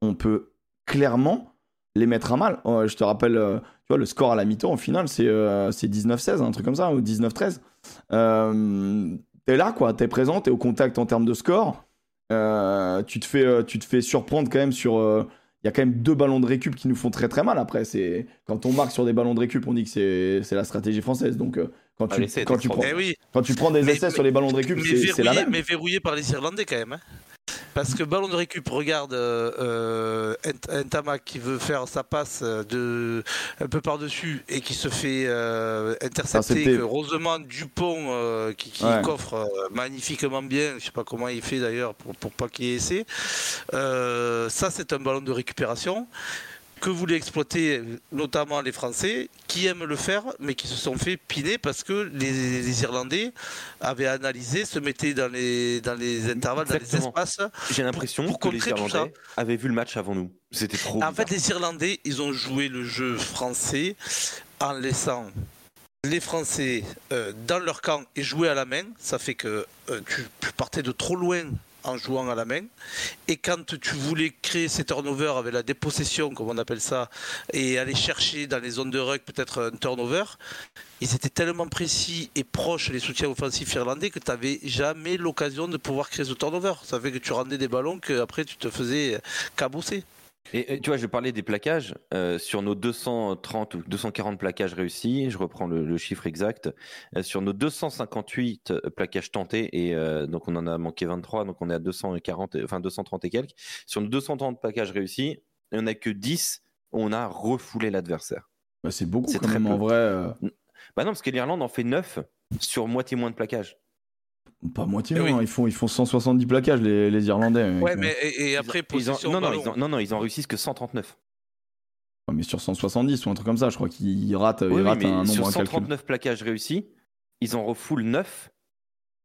on peut clairement les mettre à mal. Euh, je te rappelle, tu vois, le score à la mi-temps, au final, c'est 19-16, un truc comme ça, ou 19-13 t'es là, quoi, t'es présent, t'es au contact en termes de score. Euh, tu, te fais, euh, tu te fais surprendre quand même sur. Euh, il y a quand même deux ballons de récup qui nous font très très mal. Après, c'est quand on marque sur des ballons de récup, on dit que c'est la stratégie française. Donc quand tu, quand, tu prends, eh quand tu prends des essais sur les ballons de récup, c'est la même. Mais verrouillé par les Irlandais quand même. Hein. Parce que ballon de récup, regarde euh, euh qui veut faire sa passe de, un peu par-dessus et qui se fait euh, intercepter. heureusement Dupont euh, qui, coffre magnifiquement bien, je sais pas comment il fait d'ailleurs pour, pour pas qu'il ait essai. ça c'est un ballon de récupération que voulaient exploiter notamment les Français, qui aiment le faire, mais qui se sont fait piner parce que les, Irlandais avaient analysé, se mettaient dans les, dans les intervalles, dans les espaces. J'ai l'impression que les Irlandais avaient vu le match avant nous. C'était trop. En fait, les Irlandais, ils ont joué le jeu français en laissant les Français euh, dans leur camp et jouer à la main. Ça fait que euh, tu partais de trop loin en jouant à la main. Et quand tu voulais créer ces turnovers avec la dépossession, comme on appelle ça, et aller chercher dans les zones de ruck peut-être un turnover, ils étaient tellement précis et proches, les soutiens offensifs irlandais, que tu n'avais jamais l'occasion de pouvoir créer ce turnover. Ça fait que tu rendais des ballons qu'après tu te faisais cabousser. Et, tu vois, je parlais des plaquages. Euh, sur nos 230 ou 240 plaquages réussis, je reprends le, chiffre exact, euh, sur nos 258 euh, plaquages tentés, et donc on en a manqué 23, donc on est à 240, enfin 230 et quelques. Sur nos 230 plaquages réussis, il n'y en a que 10 où on a refoulé l'adversaire. Bah, c'est beaucoup quand même en vrai. Bah non, parce que l'Irlande en fait 9 sur moitié moins de plaquages. Pas moitié, eh non, ils, font, ils font 170 plaquages, les, les Irlandais. Ouais, mais et, après, non, non, ils non, non, ils en réussissent que 139. mais sur 170 ou un truc comme ça, je crois qu'ils ratent, ils ratent un nombre Sur 139 plaquages réussis, ils en refoulent 9.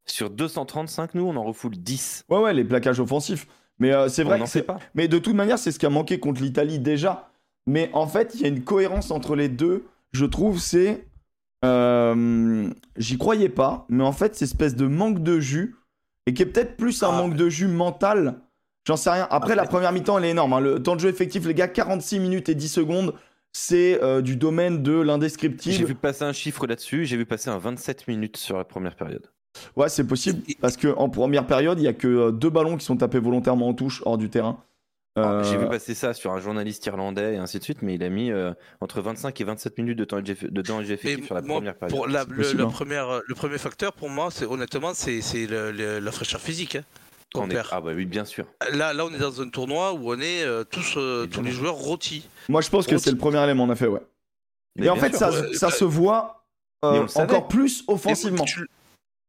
Sur 235, nous, on en refoule 10. Ouais, ouais, les plaquages offensifs. Mais euh, c'est vrai que pas. Mais de toute manière, c'est ce qui a manqué contre l'Italie déjà. Mais en fait, il y a une cohérence entre les deux. Je trouve, c'est euh, j'y croyais pas, mais en fait, cette espèce de manque de jus, et qui est peut-être plus un ah, manque de jus mental, j'en sais rien. Après, la première mi-temps, elle est énorme. Hein. Le temps de jeu effectif, les gars, 46 minutes et 10 secondes, c'est euh, du domaine de l'indescriptible. J'ai vu passer un chiffre là-dessus, j'ai vu passer un 27 minutes sur la première période. Ouais, c'est possible, parce qu'en première période, il y a que euh, deux ballons qui sont tapés volontairement en touche hors du terrain. Ah, j'ai vu euh, passer ça sur un journaliste irlandais et ainsi de suite, mais il a mis euh, entre 25 et 27 minutes de temps de temps effectif sur la première période. Pour la, le, hein. première, le premier facteur, pour moi, c'est honnêtement, c'est la fraîcheur physique. Hein, ah bah oui, bien sûr. Là, là, on est dans un tournoi où on est euh, tous, tous les joueurs rôtis. Moi, je pense que c'est le premier élément, en effet, ouais. Et en fait, ça, ça se voit euh, encore plus offensivement.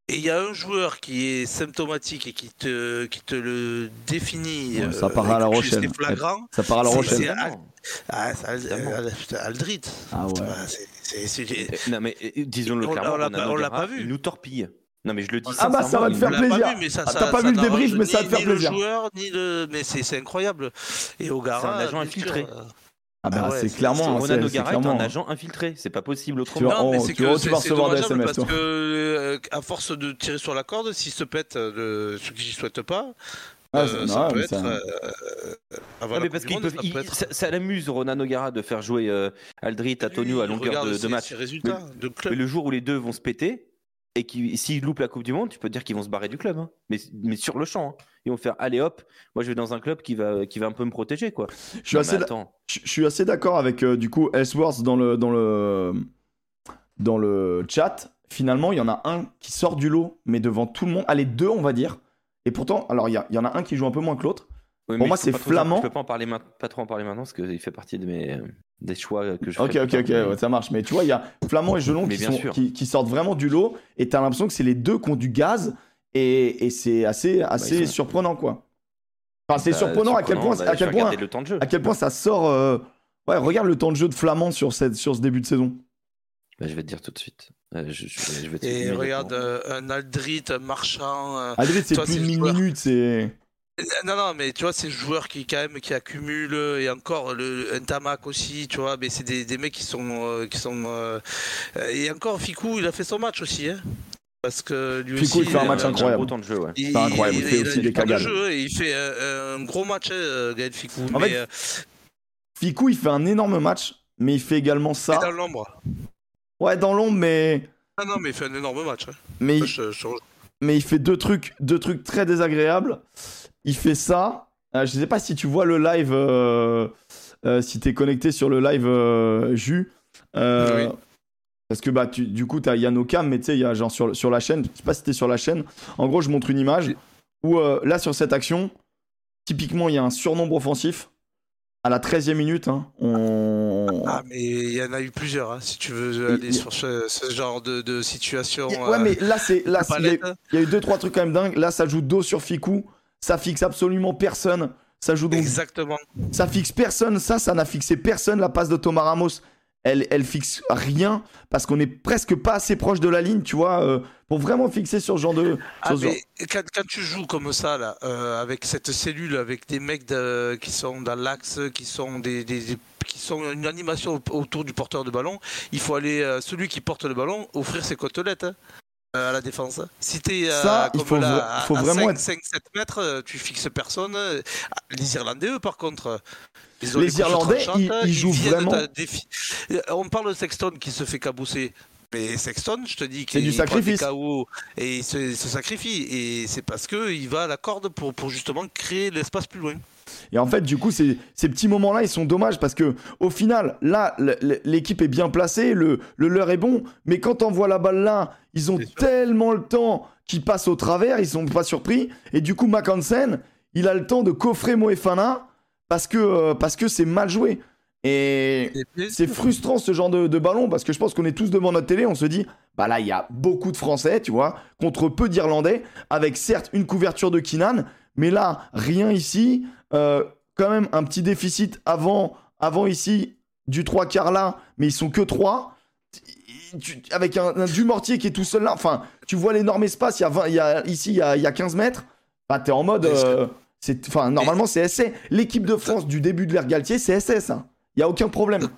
Et il y a un joueur qui est symptomatique et qui te, qui te le définit. ça part à la Rochelle. C'est flagrant. Ça part à la Rochelle. Ah, c'est Aldrit. Ah ouais. Non, mais disons-le clairement, on l'a pas vu. Il nous torpille. Non, mais je le dis Ah bah ça va te faire plaisir. Ah, t'as pas vu le débrief, mais ça va te faire plaisir. Ni le joueur, ni le. Mais c'est incroyable. Et Ogara. C'est un agent infiltré. Ah bah c'est clairement Ronan O'Gara est un agent infiltré, c'est pas possible autrement. Non, mais c'est que tu vas recevoir des SMS parce que euh, à force de tirer sur la corde, s'il se pète, euh, ce que j'y souhaite pas. Ah, euh, ça peut être. Euh, non, mais parce qu'il peut, ça, ça l'amuse Ronan O'Gara de faire jouer euh, Aldrit à Tonio à longueur de, de match. Résultats, de club. Mais le jour où les deux vont se péter, et qui s'ils loupent la Coupe du Monde, tu peux dire qu'ils vont se barrer du club, hein. mais, mais sur le champ. Hein. Ils vont faire allez hop, moi je vais dans un club qui va, qui va un peu me protéger. Quoi. Je suis, assez, je, suis assez d'accord avec euh, du coup Ellsworth dans le, dans, le, dans le chat. Finalement, il y en a un qui sort du lot, mais devant tout le monde. Allez, deux, on va dire. Et pourtant, alors il y, y, en a un qui joue un peu moins que l'autre. Pour moi, c'est Flamand. Je peux pas, en parler pas trop en parler maintenant parce qu'il fait partie de mes, des choix que je Ok, ok, ok, ça marche. Mais tu vois, il y a Flamand et Gelon qui, qui, sortent vraiment du lot et tu as l'impression que c'est les deux qui ont du gaz et, et c'est assez, bah, assez surprenant, quoi. Enfin, c'est bah, surprenant, à quel point, bah, à quel point, le temps de jeu. à quel point ça sort. Euh, ouais, regarde le temps de jeu de Flamand sur, cette, sur ce début de saison. je vais te dire tout de suite. Euh, je, je, vais te et regarde euh, un Aldrit, un Marchand. Aldrit, c'est plus de minutes, c'est. Non, non, mais tu vois, c'est joueurs qui, quand même, qui accumulent, et encore, le, un Tamac aussi, tu vois, mais c'est des, des, mecs qui sont. Euh, qui sont euh, et encore, Ficou, il a fait son match aussi, hein. Parce que lui Ficou, aussi, il fait un match incroyable. Autant de jeu, ouais. Il, incroyable. Il, il, fait aussi des cagades. Jeu, il fait un, un gros match, hein, Gaël Ficou. En mais, fait, euh... Ficou, il fait un énorme match, mais il fait également ça. dans l'ombre. Ouais, dans l'ombre, mais. Ah non, mais il fait un énorme match. Hein. Mais, je, je... mais il fait deux trucs, deux trucs très désagréables il fait ça. Euh, je ne sais pas si tu vois le live, euh, euh, si tu es connecté sur le live Jus. Oui. Parce que bah, tu, du coup, tu as Yann Cam, mais tu sais, il y a genre sur, sur la chaîne, je sais pas si tu sur la chaîne. En gros, je montre une image où là, sur cette action, typiquement, il y a un surnombre offensif. À la 13e minute, hein, on... Ah, mais il y en a eu plusieurs, hein, si tu veux aller sur ce, genre de, de situation. Ouais, mais là, c'est là, il y, a eu deux, trois trucs quand même dingues. Là, ça joue dos sur Ficou. Ça fixe absolument personne. Ça joue donc. Exactement. Ça fixe personne. Ça, ça n'a fixé personne. La passe de Thomas Ramos, elle, elle fixe rien parce qu'on est presque pas assez proche de la ligne, tu vois, euh, pour vraiment fixer sur ce genre de. Ah, mais quand, tu joues comme ça, là, euh, avec cette cellule, avec des mecs qui sont dans l'axe, qui sont des, qui sont une animation autour du porteur de ballon, il faut aller, euh, celui qui porte le ballon, offrir ses côtelettes. Hein. Euh, à la défense. Si tu es ça, il faut, là, faut vraiment 5, 5, 7 mètres, euh, tu fixes personne. Les Irlandais, eux, par contre. les Irlandais, ils, ils, jouent vraiment. On parle de Sexton qui se fait cabousser. Mais Sexton, je te dis qu'il du sacrifice. KO et il se, se sacrifie. Et c'est parce qu'il va à la corde pour, pour justement créer l'espace plus loin. Et en fait, du coup, ces, ces petits moments-là, ils sont dommages parce que au final, là, l'équipe est bien placée, le, le leur est bon, mais quand on voit la balle là, ils ont tellement le temps qu'ils passent au travers, ils sont pas surpris. Et du coup, Mackensen, il a le temps de coffrer Moefana parce que euh, parce que c'est mal joué. Et c'est frustrant ce genre de, de, ballon parce que je pense qu'on est tous devant notre télé, on se dit, bah là, il y a beaucoup de Français, tu vois, contre peu d'Irlandais, avec certes une couverture de Kinan, mais là, rien ici. Euh, quand même un petit déficit avant, avant ici du 3 quarts là, mais ils sont que 3. avec un, du mortier qui est tout seul là. Enfin, tu vois l'énorme espace. Il y a 20, il y a, ici, il y a, il y a 15 mètres. Bah, t'es en mode. Euh, enfin, normalement, c'est essai. L'équipe de France du début de l'ère Galtier, c'est SS. Hein. Il n'y a aucun problème.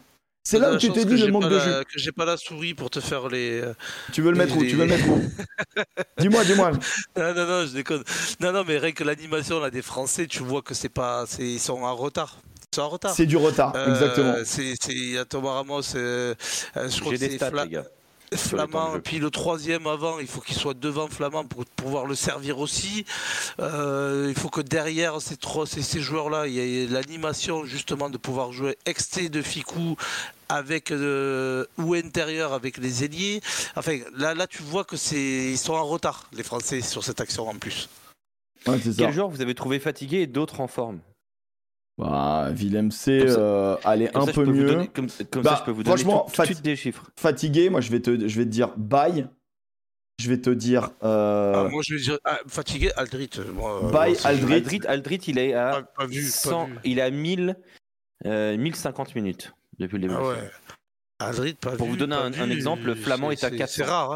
C'est là où tu t'es dit le manque de jus. Que j'ai pas la souris pour te faire les. Euh, tu veux le mettre où? Tu veux le mettre où? (laughs) Dis-moi, dis-moi. Non, non, non, je déconne. Non, non, mais rien que l'animation là des Français, tu vois que c'est pas, ils sont en retard. C'est en retard. C'est du retard, euh, exactement. C'est, c'est Thomas Ramos. Euh, je crois que c'est Fla... Flamand, et puis le troisième avant, il faut qu'il soit devant Flamand pour pouvoir le servir aussi. Euh, il faut que derrière ces, trois, ces, ces joueurs-là, il y ait l'animation justement de pouvoir jouer exté de Ficou avec euh, ou intérieur avec les ailiers. Enfin, là, là tu vois que c'est ils sont en retard les Français sur cette action en plus. Ouais, Quel joueur vous avez trouvé fatigué et d'autres en forme? Bah, Willem C, euh, allait Comme un ça, peu mieux. donner- comme comme Bah, ça, je peux vous donner franchement, tout, tout de suite des chiffres. Fatigué, moi je vais te, je vais te dire bye. Je vais te dire euh, Ah, moi, je vais dire ah, fatigué, Aldrit. Moi, euh, Bye, moi, Aldrit. Aldrit, Aldrit, il est à pas vu, pas 100, vu. il est à 1000, euh, 1050 minutes depuis le début. Ah ouais. Aldrit, pas Pour vu, vous donner un- un exemple, Flamand c'est- est à c'est- 400. C'est rare,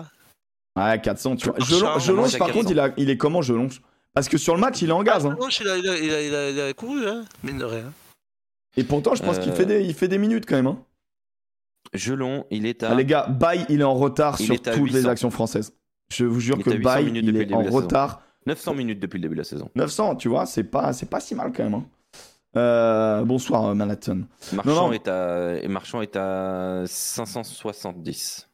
hein. ouais, 400, tu vois. C'est par 400. contre, il, a, il est comment Jelonge Parce que sur le match, il est en gaz. hein. Il, a, il, a, il, a, il, a, il a couru, hein, mine de rien. Et pourtant, je pense qu'il Euh, fait des, il fait des minutes quand même. hein. Gelon, il est à. Ah, les gars, Baye, il est en retard Il sur toutes les 800. actions françaises. Je vous jure que à 800 Baye, il est en retard. 900 minutes depuis le début de la saison. 900, tu vois, c'est pas, c'est pas si mal quand même. hein. Euh, bonsoir, euh, Manhattan. Marchand, non. Est à... et Marchand est à 570.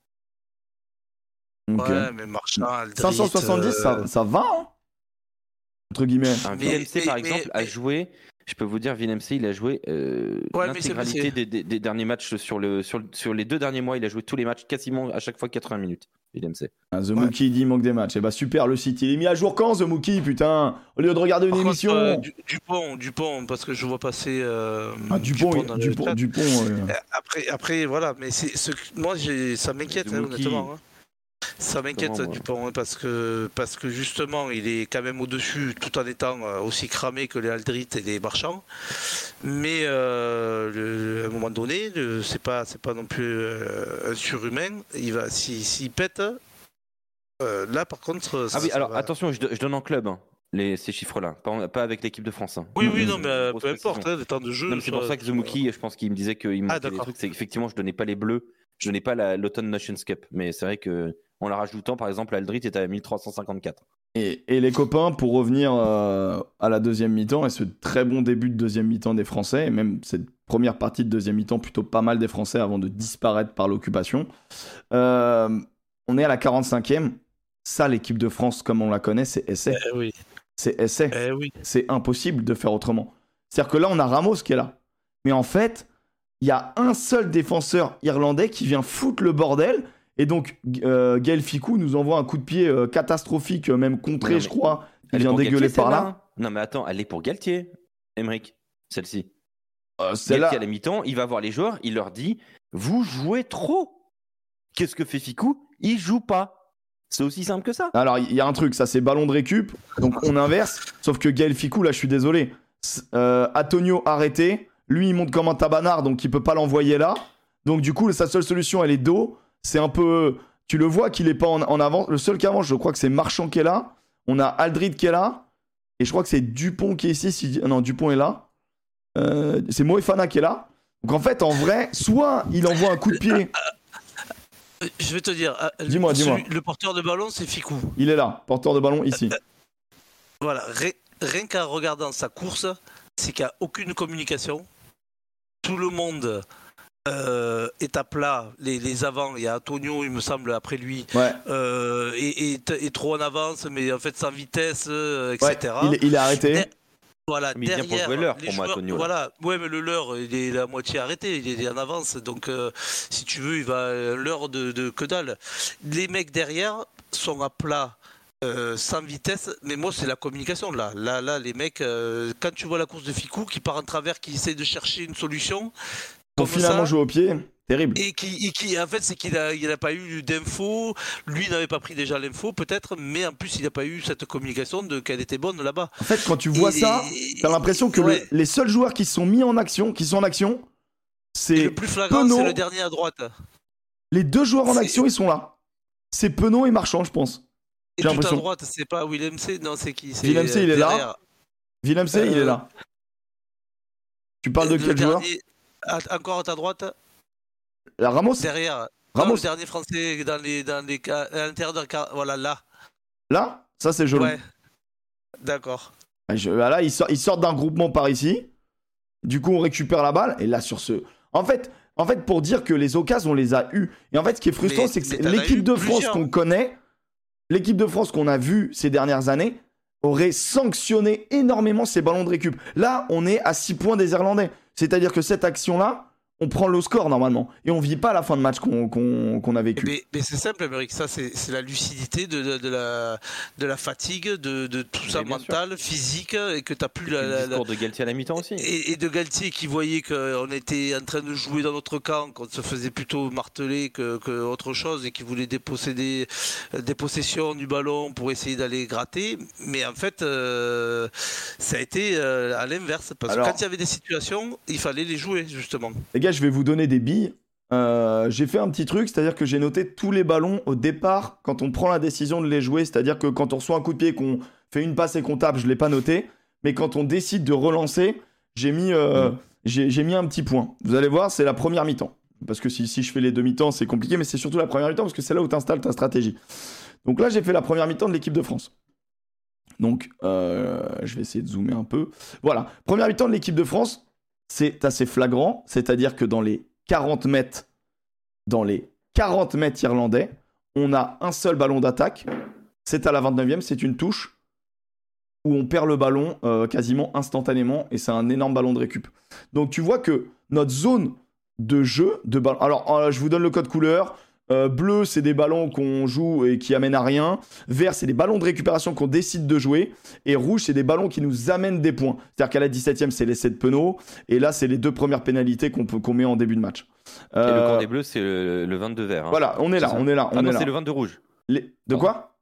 Donc, Ouais, euh, mais Marchand, Aldrit. 570, euh, ça, ça va, hein Entre guillemets. Un VMC, par mais- exemple, a mais- joué. Je peux vous dire, VNMC, il a joué euh, Ouais, l'intégralité des, des- des derniers matchs sur, le, sur, le- sur les deux derniers mois. Il a joué tous les matchs, quasiment à chaque fois 80 minutes. VNMC. Ah, The Ouais. Mookie dit il manque des matchs. Et bah super, le site il est mis à jour quand The Mookie, putain? Au lieu de regarder une par contre, émission. euh, Du- Dupont, Dupont, parce que je vois passer. euh, ah, Dupont, dans le Dupont, chat. Dupont. Après, après, voilà, mais c'est ce que- moi, j'ai, ça m'inquiète, hein, honnêtement. hein. Ça m'inquiète, Dupont, hein, parce que, parce que justement, il est quand même au-dessus, tout en étant euh, aussi cramé que les Aldrit et les Marchands. Mais euh, le- à un moment donné, le- c'est pas, c'est pas non plus euh, un surhumain. Il va, s'il s'il pète, euh, là, par contre, ça- Ah oui, ça alors va. attention, je, do- je donne en club hein, les, ces chiffres-là, pas, pas avec l'équipe de France. hein. Oui, oui, non, mais euh, peu importe, hein, les temps de jeu. C'est pour ça, que Mookie, je pense qu'il me disait qu'il me Ah, des trucs. C'est qu'effectivement, je donnais pas les bleus, je donnais pas la- l'Automne Nations Cup. Mais c'est vrai que en la rajoutant, par exemple, Aldrit était à 1354. Et, et les copains, pour revenir euh, à la deuxième mi-temps et ce très bon début de deuxième mi-temps des Français, et même cette première partie de deuxième mi-temps plutôt pas mal des Français avant de disparaître par l'occupation, euh, on est à la 45e. Ça, l'équipe de France, comme on la connaît, c'est essai. Eh oui, C'est essai. eh oui. c'est impossible de faire autrement. C'est-à-dire que là, on a Ramos qui est là. Mais en fait, il y a un seul défenseur irlandais qui vient foutre le bordel. Et donc, euh, Gaël Ficou nous envoie un coup de pied euh, catastrophique, euh, même contré, mais je crois. Il vient dégueuler par là. hein Non, mais attends, elle est pour Galtier, Emmerich, celle-ci. Euh, Galtier à la mi-temps, il va voir les joueurs, il leur dit Vous jouez trop Qu'est-ce que fait Ficou? Il joue pas. C'est aussi simple que ça. alors il y a un truc, ça c'est ballon de récup. Donc on inverse. Sauf que Gaël Ficou, là, je suis désolé. Euh, Antonio arrêté. Lui, il monte comme un tabanard, donc il peut pas l'envoyer là. Donc du coup, sa seule solution, elle est dos. C'est un peu. Tu le vois qu'il est pas en, en avant. Le seul qui avance, je crois que c'est Marchand qui est là. On a Aldrid qui est là. Et je crois que c'est Dupont qui est ici. Si... Non, Dupont est là. Euh, c'est Moefana qui est là. Donc en fait, en vrai, soit il envoie un coup de pied, Euh, Je vais te dire, ah, Dis-moi, dis-moi. le porteur de ballon, c'est Ficou. il est là, porteur de ballon ici. Voilà, ri- rien qu'en regardant sa course, c'est qu'il n'y a aucune communication. Tout le monde euh, est à plat. Les, les avants, il y a Antonio, il me semble, après lui, Ouais, euh, et, et- et trop en avance, mais en fait sans vitesse, euh, ouais, etc. il, est- il est arrêté. Et- Voilà, Mais il vient pour derrière, jouer l'heure, les pour moi, joueurs- Antonio, là. Voilà, ouais, mais le leur, il est à moitié arrêté, il est en avance, donc euh, si tu veux, il va à l'heure de, de que dalle. Les mecs derrière sont à plat. euh, sans vitesse, mais moi c'est la communication là. Là, là, les mecs, euh, quand tu vois la course de Ficou qui part en travers, qui essaie de chercher une solution, comme finalement ça, jouer au pied, terrible. et qui, et qui, en fait, c'est qu'il n'a il a pas eu d'infos. Lui n'avait pas pris déjà l'info, peut-être, mais en plus, il n'a pas eu cette communication de qu'elle était bonne là-bas. En fait, quand tu vois Et- ça, t'as l'impression que le- les seuls joueurs qui sont mis en action, qui sont en action, c'est le plus flagrant, c'est le dernier à droite. les deux joueurs en action, ils sont là. C'est Penaud et Marchand, je pense. Et tout à droite, c'est pas Willem C, non, c'est qui? Willem C, il est là. derrière. Willem C, il Euh, est là. Tu parles de quel joueur? À- Encore à ta droite, La Ramos derrière. Non, Ramos le dernier français dans les, dans les, à l'intérieur Voilà, là. Là? Ça, c'est joli. Ouais. D'accord. Ah, ah, Là, ils sortent, sortent d'un groupement par ici. Du coup, on récupère la balle. Et là, sur ce. En fait, en fait pour dire que les occasions, on les a eues. Et en fait, ce qui est frustrant, c'est que l'équipe de France qu'on connaît, l'équipe de France qu'on a vue ces dernières années, aurait sanctionné énormément ces ballons de récup. Là, on est à 6 points des Irlandais. C'est-à-dire que cette action-là, on prend le score normalement et on vit pas la fin de match qu'on a vécu. Mais, mais c'est simple, Amérique, ça c'est la lucidité de, de, la, de la fatigue, de, de tout ça mental, physique, et que tu n'as plus la, la, la, de Galtier à la mi-temps aussi. Et, de Galtier qui voyait qu'on était en train de jouer dans notre camp, qu'on se faisait plutôt marteler que, que, autre chose et qui voulait déposséder des possessions du ballon pour essayer d'aller gratter. Mais en fait, euh, ça a été euh, à l'inverse parce que quand il y avait des situations, il fallait les jouer justement je vais vous donner des billes. Euh, j'ai fait un petit truc, c'est-à-dire que j'ai noté tous les ballons au départ quand on prend la décision de les jouer. C'est-à-dire que quand on reçoit un coup de pied, qu'on fait une passe et qu'on tape, je ne l'ai pas noté. Mais quand on décide de relancer, j'ai mis, euh, j'ai mis un petit point. Vous allez voir, c'est la première mi-temps. Parce que si, si je fais les deux mi-temps, c'est compliqué, mais c'est surtout la première mi-temps parce que c'est là où tu installes ta stratégie. Donc là, j'ai fait la première mi-temps de l'équipe de France. Donc, euh, je vais essayer de zoomer un peu. Voilà, première mi-temps de l'équipe de France c'est assez flagrant, c'est-à-dire que dans les 40 mètres, dans les 40 mètres irlandais, on a un seul ballon d'attaque, c'est à la 29e, c'est une touche où on perd le ballon euh, quasiment instantanément et c'est un énorme ballon de récup. Donc tu vois que notre zone de jeu de ballon. Alors euh, je vous donne le code couleur. Euh, bleu, c'est des ballons qu'on joue et qui amènent à rien. Vert, c'est des ballons de récupération qu'on décide de jouer. Et rouge, c'est des ballons qui nous amènent des points. C'est-à-dire qu'à la 17ème, c'est l'essai de Penaud. Et là, c'est les deux premières pénalités qu'on met en début de match. Et le camp euh, des bleus, c'est le, 22 vert. Hein. Voilà, on est là, on est là. ah non, c'est le 22 rouge. Les... De quoi?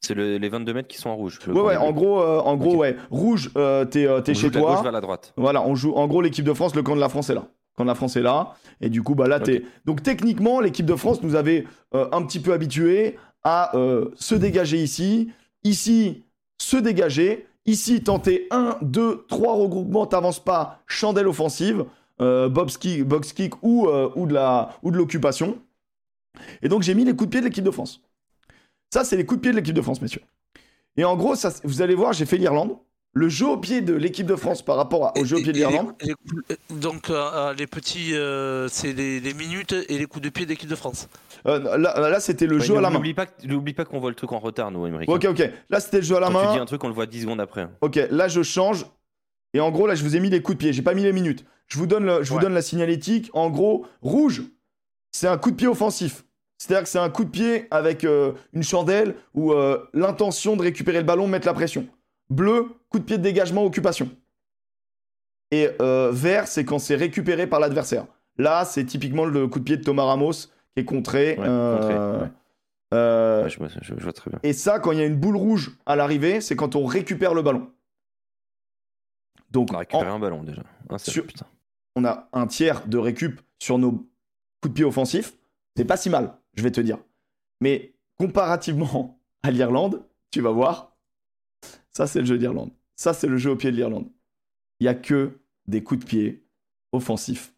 C'est les 22 mètres qui sont en rouge. Ouais, ouais, en gros, euh, en gros, ouais. Rouge, t'es chez toi. Rouge vers la droite. Voilà, on joue. En gros, l'équipe de France, le camp de la France est là quand la France est là. Et du coup, bah là, t'es. Donc techniquement, l'équipe de France nous avait euh, un petit peu habitués à euh, se dégager ici, ici, se dégager, ici, tenter un, deux, trois regroupements, t'avances pas, chandelle offensive, euh, box kick, ou, ou de la ou de l'occupation. Et donc j'ai mis les coups de pied de l'équipe de France. Ça, c'est les coups de pied de l'équipe de France, messieurs. Et en gros, ça, vous allez voir, j'ai fait l'Irlande le jeu au pied de l'équipe de France par rapport au jeu au pied de l'Irlande Donc euh, euh, les petits, euh, c'est les, minutes et les coups de pied de l'équipe de France. là, c'était le jeu à la main. N'oublie pas, qu'on voit le truc en retard, nous, Émeric. Ok, ok. Là, c'était le jeu à la main. Tu dis un truc, on le voit 10 secondes après. Ok, là, je change. Et en gros, là, je vous ai mis les coups de pied. J'ai pas mis les minutes. Je vous donne, je vous donne la signalétique. En gros, rouge, c'est un coup de pied offensif. C'est-à-dire que c'est un coup de pied avec une chandelle ou l'intention de récupérer le ballon, mettre la pression. Bleu, coup de pied de dégagement, occupation. Et euh, vert, c'est quand c'est récupéré par l'adversaire. Là, c'est typiquement le coup de pied de Thomas Ramos qui est contré. Euh, euh, je, vois très bien. Et ça, quand il y a une boule rouge à l'arrivée, c'est quand on récupère le ballon. Donc, on a récupéré un ballon déjà. On a un tiers de récup sur nos coups de pied offensifs. C'est pas si mal, je vais te dire. Mais comparativement (laughs) à l'Irlande, tu vas voir, ça, c'est le jeu d'Irlande. Ça, c'est le jeu au pied de l'Irlande. Il n'y a que des coups de pied offensifs.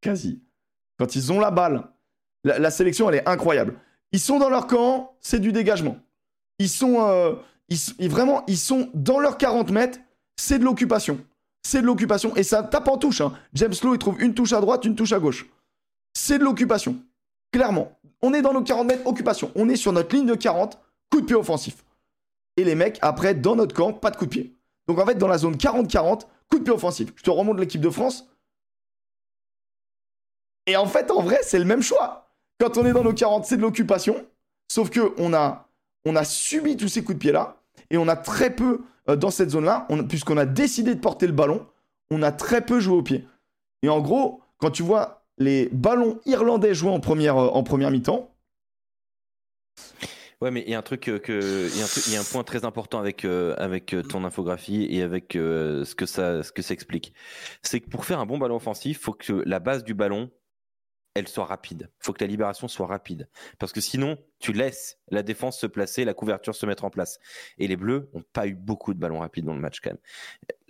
Quasi. Quand ils ont la balle, la, sélection, elle est incroyable. Ils sont dans leur camp, c'est du dégagement. Ils sont. Euh, vraiment, ils sont dans leurs 40 mètres, c'est de l'occupation. C'est de l'occupation. Et ça tape en touche. Hein. James Lowe, il trouve une touche à droite, une touche à gauche. C'est de l'occupation. Clairement. On est dans nos 40 mètres, occupation. On est sur notre ligne de 40, coup de pied offensif. Et les mecs, après, dans notre camp, pas de coup de pied. Donc en fait, dans la zone 40-40, coup de pied offensif. Je te remonte l'équipe de France. Et en fait, en vrai, c'est le même choix. Quand on est dans nos 40, c'est de l'occupation. Sauf que on a, on a subi tous ces coups de pied-là. Et on a très peu, euh, dans cette zone-là, puisqu'on a décidé de porter le ballon, on a très peu joué au pied. Et en gros, quand tu vois les ballons irlandais jouer en première, euh, en première mi-temps, Ouais, mais il y a un truc euh, il y, a un point très important avec euh, avec euh, ton infographie et avec ce que ça ce que ça explique. C'est que pour faire un bon ballon offensif, faut que la base du ballon elle soit rapide. Faut que la libération soit rapide parce que sinon tu laisses la défense se placer, la couverture se mettre en place. Et les Bleus ont pas eu beaucoup de ballons rapides dans le match quand même.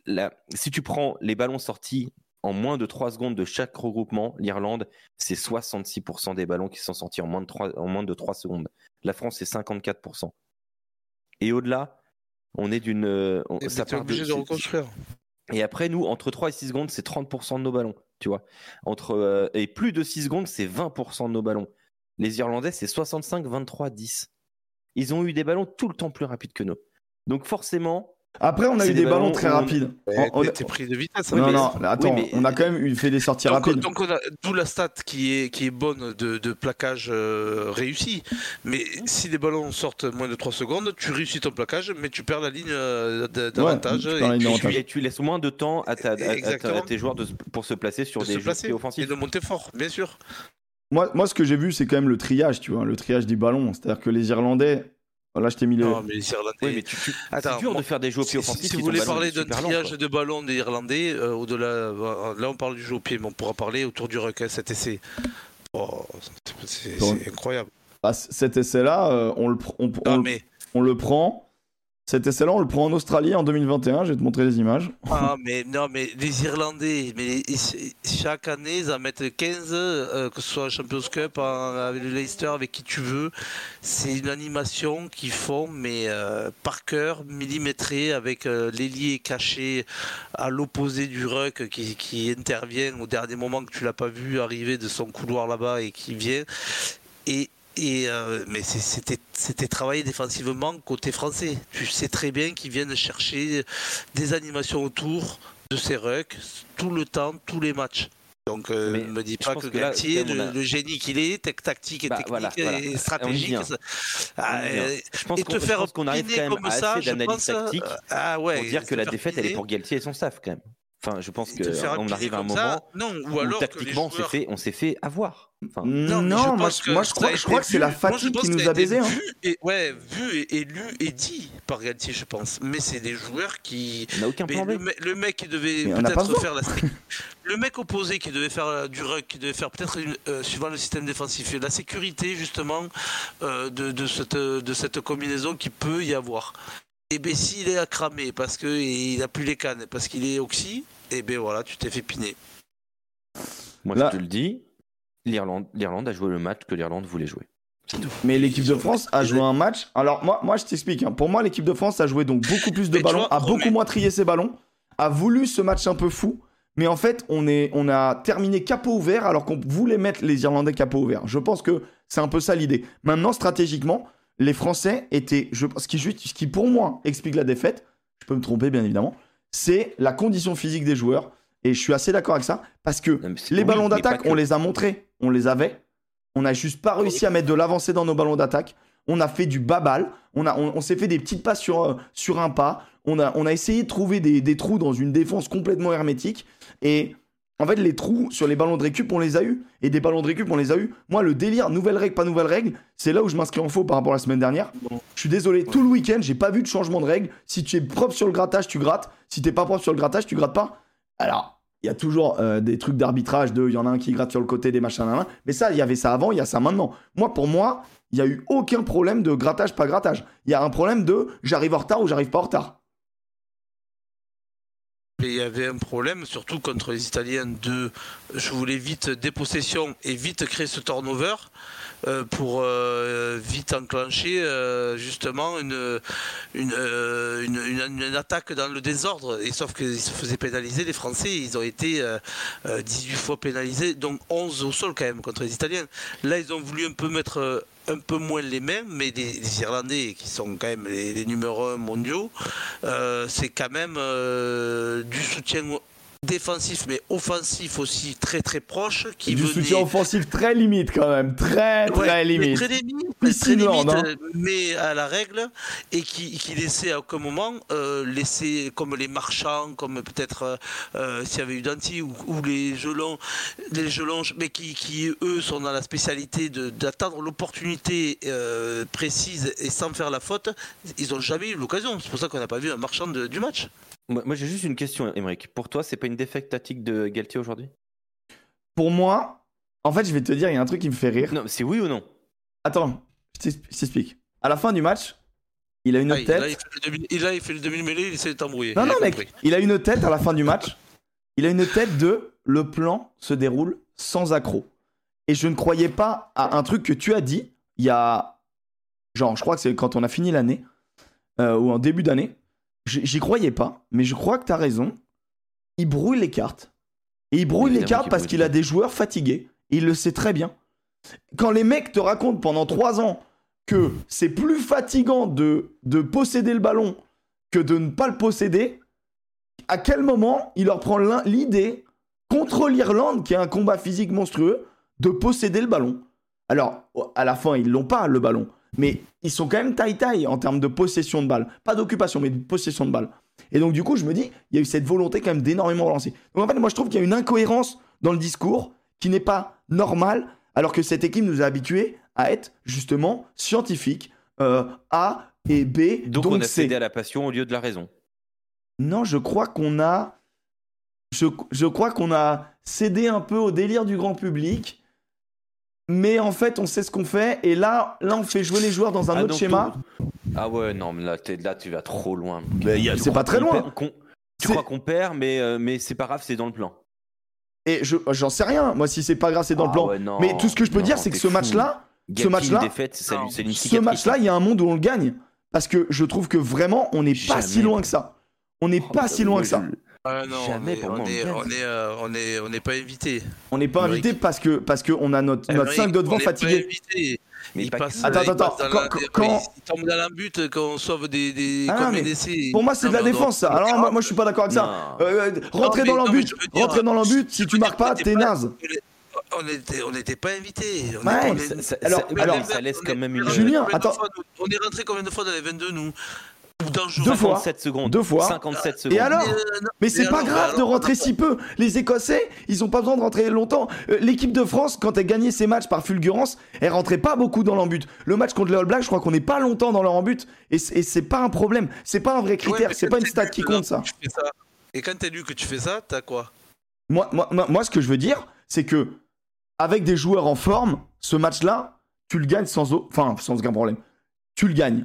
Là, si tu prends les ballons sortis en moins de 3 secondes de chaque regroupement, l'Irlande, c'est 66% des ballons qui sont sortis en moins de 3, en moins de 3 secondes. La France, c'est 54%. Et au-delà, on est d'une. Euh, ça obligé de, reconstruire. Et après, nous, entre 3 et 6 secondes, c'est 30% de nos ballons. Tu vois entre, euh, Et plus de 6 secondes, c'est 20% de nos ballons. Les Irlandais, c'est 65, 23, 10. Ils ont eu des ballons tout le temps plus rapides que nous. Donc forcément, Après, on a eu des des ballons ballons très rapides. On- on- t'es- T'es pris de vitesse. Non, hein, non, attends, oui, mais- on a quand même eu fait des sorties Donc, rapides. donc on a d'où la stat qui est, qui est bonne de, de plaquage euh, réussi. Mais si les ballons sortent moins de 3 secondes, tu réussis ton plaquage, mais tu perds la ligne euh, d'avantage. et tu laisses moins de temps à, ta- à- à- à Exactement. tes joueurs de pour se placer sur de des jeux placer et offensifs. de monter fort, bien sûr. Moi, moi, ce que j'ai vu, c'est quand même le triage, tu vois, le triage des ballons. C'est-à-dire que les Irlandais. Là, je t'ai mis les. Non, mais les Irlandais. Oui, mais tu, tu- Attends, c'est dur moi- de faire des jeux au pied Si, offensifs. si qui vous voulez parler d'un triage de ballons des Irlandais, euh, au-delà, euh, là on parle du jeu au pied, mais on pourra parler autour du requin cet essai. Oh, c'est incroyable. Ah, cet essai-là, euh, on, le on, on Non, le- mais, on le prend. Cet essai-là, on le prend en Australie en 2021. Je vais te montrer les images. ah, mais, non, mais les Irlandais, mais chaque année ils en mettent 15, euh, que ce soit Champions Cup, en- avec le Leicester, avec qui tu veux. C'est une animation qu'ils font, mais euh, par cœur, millimétrée, avec euh, l'ailier caché à l'opposé du ruck qui, qui intervient au dernier moment que tu l'as pas vu arriver de son couloir là-bas et qui vient. Et, et euh, mais c'était travaillé défensivement côté français. Tu sais très bien qu'ils viennent chercher des animations autour de ces rucks tout le temps, tous les matchs. Donc, euh, ne me dis pas que, que là, Galtier, on le, a- le génie qu'il est, tactique et Bah, technique voilà, voilà. On et y stratégique, Ah, euh, Je pense et te faire qu'on arrive quand même comme à ça, assez d'analyse tactique euh, ah ouais, pour dire que la défaite, elle est pour Galtier et son staff quand même. Enfin, je pense qu'on arrive à un moment ça, non, ou où alors tactiquement on s'est joueurs- fait, on s'est fait avoir. Enfin, Non, mais je moi, que moi, je crois, a je crois que c'est la moi, fatigue qui que nous a été baisés. hein. Vu et, ouais, vu et, et lu et dit par Galtier, je pense. Mais c'est des joueurs qui. on n'a aucun plan B. le, me- le mec qui devait Mais on n'a pas peut-être besoin. faire la (laughs) sécu- le mec opposé qui devait faire euh, du ruck, qui devait faire peut-être euh, suivant le système défensif, la sécurité justement euh, de, de cette de cette combinaison qui peut y avoir. Et ben s'il est à cramer parce que il a plus les cannes, parce qu'il est oxy, et ben voilà, tu t'es fait piner. Moi, Là- je te le dis, l'Irlande, l'Irlande a joué le match que l'Irlande voulait jouer. C'est tout. Mais l'équipe de France a joué un match. Alors, moi, moi je t'explique. hein. Pour moi, l'équipe de France a joué donc beaucoup plus de ballons, vois, a beaucoup moins trié ses ballons, a voulu ce match un peu fou. Mais en fait, on, est, on a terminé capot ouvert alors qu'on voulait mettre les Irlandais capot ouvert. Je pense que c'est un peu ça l'idée. Maintenant, stratégiquement, les Français étaient. Je, ce, qui, ce qui, pour moi, explique la défaite, je peux me tromper bien évidemment, c'est la condition physique des joueurs. Et je suis assez d'accord avec ça parce que les oui, ballons d'attaque, que. on les a montrés, on les avait. On n'a juste pas réussi à mettre de l'avancée dans nos ballons d'attaque. On a fait du babal. On, a, on, on s'est fait des petites passes sur, euh, sur un pas. On a, on a essayé de trouver des, des trous dans une défense complètement hermétique. Et en fait, les trous sur les ballons de récup, on les a eu. Et des ballons de récup, on les a eu. Moi, le délire, nouvelle règle, pas nouvelle règle, c'est là où je m'inscris en faux par rapport à la semaine dernière. Je suis désolé, tout le week-end, j'ai pas vu de changement de règle. Si tu es propre sur le grattage, tu grattes. Si t'es pas propre sur le grattage, tu grattes pas. Alors, il y a toujours euh, des trucs d'arbitrage il y en a un qui gratte sur le côté des machins nan. mais ça il y avait ça avant il y a ça maintenant moi pour moi il y a eu aucun problème de grattage pas grattage il y a un problème de j'arrive en retard ou j'arrive pas en retard Et il y avait un problème, surtout contre les Italiens, de je voulais vite dépossession et vite créer ce turnover pour euh, vite enclencher euh, justement une une, euh, une, attaque dans le désordre. Sauf qu'ils se faisaient pénaliser, les Français, ils ont été euh, euh, 18 fois pénalisés, donc 11 au sol quand même contre les Italiens. Là, ils ont voulu un peu mettre euh, un peu moins les mêmes, mais les, Irlandais, qui sont quand même les, numéros 1 mondiaux, euh, c'est quand même euh, du soutien défensif, mais offensif aussi très très proche, qui du venait... soutien offensif très limite quand même très très Ouais, limite Très limite, très hein. euh, mais à la règle, et qui, qui laissait à aucun moment euh, laisser comme les marchands, comme peut-être euh, s'il y avait eu Danti ou, ou les gelons, les gelons, mais qui, qui eux sont dans la spécialité d'attendre l'opportunité euh, précise et sans faire la faute, ils n'ont jamais eu l'occasion. C'est pour ça qu'on n'a pas vu un marchand de- du match. Moi, moi, j'ai juste une question, Émeric. Pour toi, c'est pas une défaite tactique de Galtier aujourd'hui? Pour moi en fait je vais te dire il y a un truc qui me fait rire Non, c'est oui ou non? Attends je t'exp- je t'explique à la fin du match il a une Ah, il- tête là, il fait le demi- et là, il fait le demi-mêlée, il essaie de t'embrouiller. Non, Il non, a mec, compris. il a une tête à la fin du match. Il a une tête de le plan se déroule sans accroc. Et je ne croyais pas à un truc que tu as dit il y a. Genre, je crois que c'est quand on a fini l'année, euh, ou en début d'année. J'y croyais pas, mais je crois que tu as raison. Il brouille les cartes. Et il brouille les cartes parce qu'il a des joueurs fatigués. Et il le sait très bien. Quand les mecs te racontent pendant trois ans que c'est plus fatigant de, de posséder le ballon que de ne pas le posséder, à quel moment il leur prend l'idée, contre l'Irlande, qui a un combat physique monstrueux, de posséder le ballon? Alors, à la fin, ils l'ont pas, le ballon. Mais ils sont quand même taille-taille en termes de possession de balle. Pas d'occupation, mais de possession de balle. Et donc, du coup, je me dis, il y a eu cette volonté quand même d'énormément relancer. Donc, en fait, moi, je trouve qu'il y a une incohérence dans le discours qui n'est pas normale, alors que cette équipe nous a habitués à être justement scientifique, euh, A et B. Donc, on a cédé à la passion au lieu de la raison. Non, je crois qu'on a. Je, je crois qu'on a cédé un peu au délire du grand public mais en fait, on sait ce qu'on fait. Et là, là, on fait jouer les joueurs dans un ah, autre schéma. Ah ouais, non, mais là, là, tu vas trop loin. C'est pas très loin. Tu crois qu'on perd, mais, euh, mais c'est pas grave, c'est dans le plan. Et j'en sais rien, moi, si c'est pas grave, c'est dans le ah plan. mais tout ce que je peux dire, c'est que ce match-là, ce match-là, ce match-là, il y a un monde où on le gagne. Parce que je trouve que vraiment, on n'est pas si loin que ça. On n'est oh, pas si loin que ça. Ah Jamais on est, on est, euh, on est, on n'est pas invité. On n'est pas invité parce que parce que on a notre notre 5 de devant fatigué. Mais il passe, attends, attends, attends. Quand, quand, il tombe dans la quand on sauve des, des, ah, comme des Pour moi, c'est de la défense, ça. Alors, moi, moi, je suis pas d'accord avec ça. Euh, euh rentrer dans l'embut, rentrer dans l'embut, si tu marques pas, t'es naze. On n'était on était pas invité. Ouais, alors, ça laisse quand même une. Julien, attends. On est rentré combien de fois dans les 22, nous? Deux fois. secondes. Deux fois. 57 secondes. Et alors Mais c'est pas grave de rentrer si peu. Les Écossais, ils ont pas besoin de rentrer longtemps. Euh, l'équipe de France, quand elle gagnait ses matchs par fulgurance, elle rentrait pas beaucoup dans l'embut. Le match contre les All Blacks, je crois qu'on n'est pas longtemps dans leur embut. Et c'est pas un problème. C'est pas un vrai critère. c'est pas une stat qui compte ça. Et quand t'es lu que tu fais ça, t'as quoi? Moi, moi, moi, ce que je veux dire, c'est que avec des joueurs en forme, ce match-là, tu le gagnes sans, enfin, sans aucun problème. Tu le gagnes.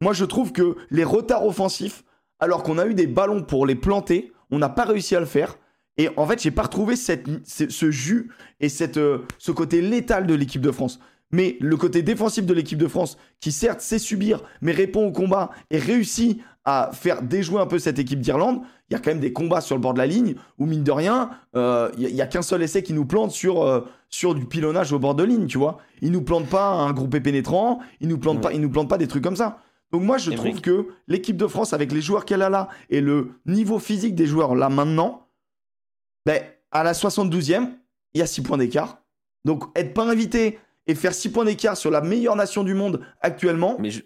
Moi, je trouve que les retards offensifs, alors qu'on a eu des ballons pour les planter, on n'a pas réussi à le faire. Et en fait, j'ai pas retrouvé cette, ce jus et cette, euh, ce côté létal de l'équipe de France. Mais le côté défensif de l'équipe de France, qui certes sait subir, mais répond au combat et réussit à faire déjouer un peu cette équipe d'Irlande, il y a quand même des combats sur le bord de la ligne où, mine de rien, euh, il n'y a, qu'un seul essai qui nous plante sur, euh, sur du pilonnage au bord de ligne, tu vois. Il nous plante pas un groupé pénétrant, il nous plante pas, il nous plante pas des trucs comme ça. Donc moi, je trouve que l'équipe de France, avec les joueurs qu'elle a là et le niveau physique des joueurs là maintenant, ben, à la 72e, il y a 6 points d'écart. Donc être pas invité et faire 6 points d'écart sur la meilleure nation du monde actuellement, Mais je...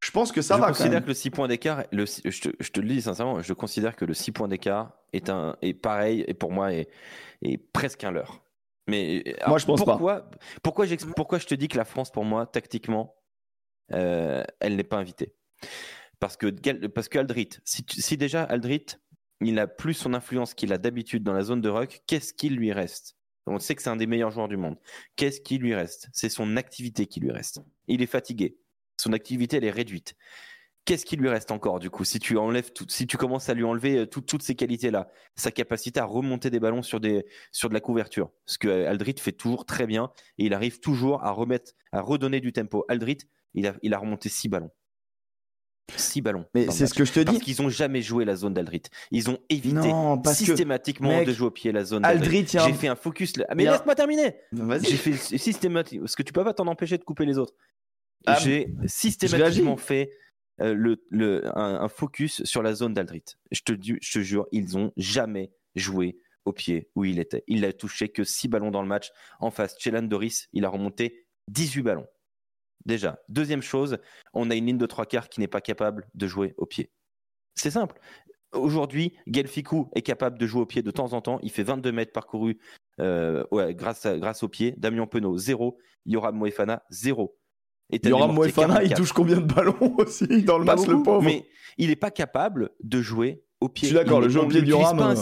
je pense que ça va. Je considère que le 6 points d'écart, je, te, je te le dis sincèrement, je considère que le 6 points d'écart est, un, est pareil et pour moi est, est presque un leurre. Mais moi, je pense pas. Pourquoi, pourquoi je te dis que la France, pour moi, tactiquement, euh, elle n'est pas invitée. Parce que, parce que Aldrit, si, déjà Aldrit, il a plus son influence qu'il a d'habitude dans la zone de ruck, qu'est-ce qu'il lui reste? On sait que c'est un des meilleurs joueurs du monde. Qu'est-ce qui lui reste? C'est son activité qui lui reste. Il est fatigué. Son activité, elle est réduite. Qu'est-ce qui lui reste encore du coup? Si tu enlèves si tu commences à lui enlever euh, toutes ces qualités-là, sa capacité à remonter des ballons sur de la couverture, ce que Aldrit fait toujours très bien et il arrive toujours à remettre, à redonner du tempo. Aldrit, il a, il a remonté 6 ballons. 6 ballons. Mais c'est ce que je te dis. Parce qu'ils n'ont jamais joué la zone d'Aldrit. Ils ont évité systématiquement de jouer au pied la zone d'Aldrit. J'ai fait un focus. Là. Mais laisse-moi terminer. J'ai fait systématiquement. Parce que tu peux pas t'en empêcher de couper les autres. Ah, J'ai systématiquement fait euh, le, le, un, focus sur la zone d'Aldrit. Je te, je te jure, ils ont jamais joué au pied où il était. Il a touché que 6 ballons dans le match. En face, Chelan Doris, il a remonté 18 ballons. Déjà. Deuxième chose, on a une ligne de trois quarts qui n'est pas capable de jouer au pied. C'est simple. Aujourd'hui, Gelficou est capable de jouer au pied de temps en temps. Il fait 22 mètres parcourus euh, grâce, grâce au pied. Damien Penaud, 0. Yoram Moefana, 0. Yoram Moefana, il touche combien de ballons (laughs) aussi dans le match, le pauvre Mais il n'est pas capable de jouer au pied. Je suis d'accord, le jeu au pied du Yoram.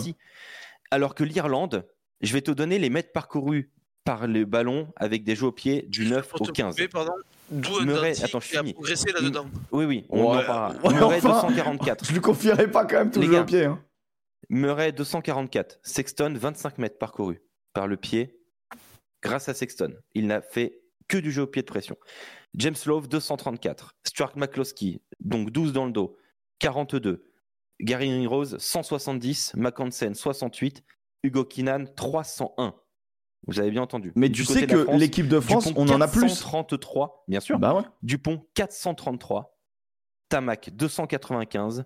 Alors que l'Irlande, je vais te donner les mètres parcourus par le ballon avec des jeux au pied du 9 au 15. Murray, attends, je finis. progressé là-dedans. Oui, oui, on en parlera. Murray 244. Je lui confierai pas quand même tout le pied. Hein. Murray 244. Sexton 25 mètres parcourus par le pied grâce à Sexton. Il n'a fait que du jeu au pied de pression. James Love 234. Stuart McCloskey, donc 12 dans le dos, 42. Gary Rose 170. McCansen 68. Hugo Kinan 301. Vous avez bien entendu. Mais tu sais que l'équipe de France, on en a plus. 433, bien sûr. Bah ouais. Dupont 433. Tamac 295.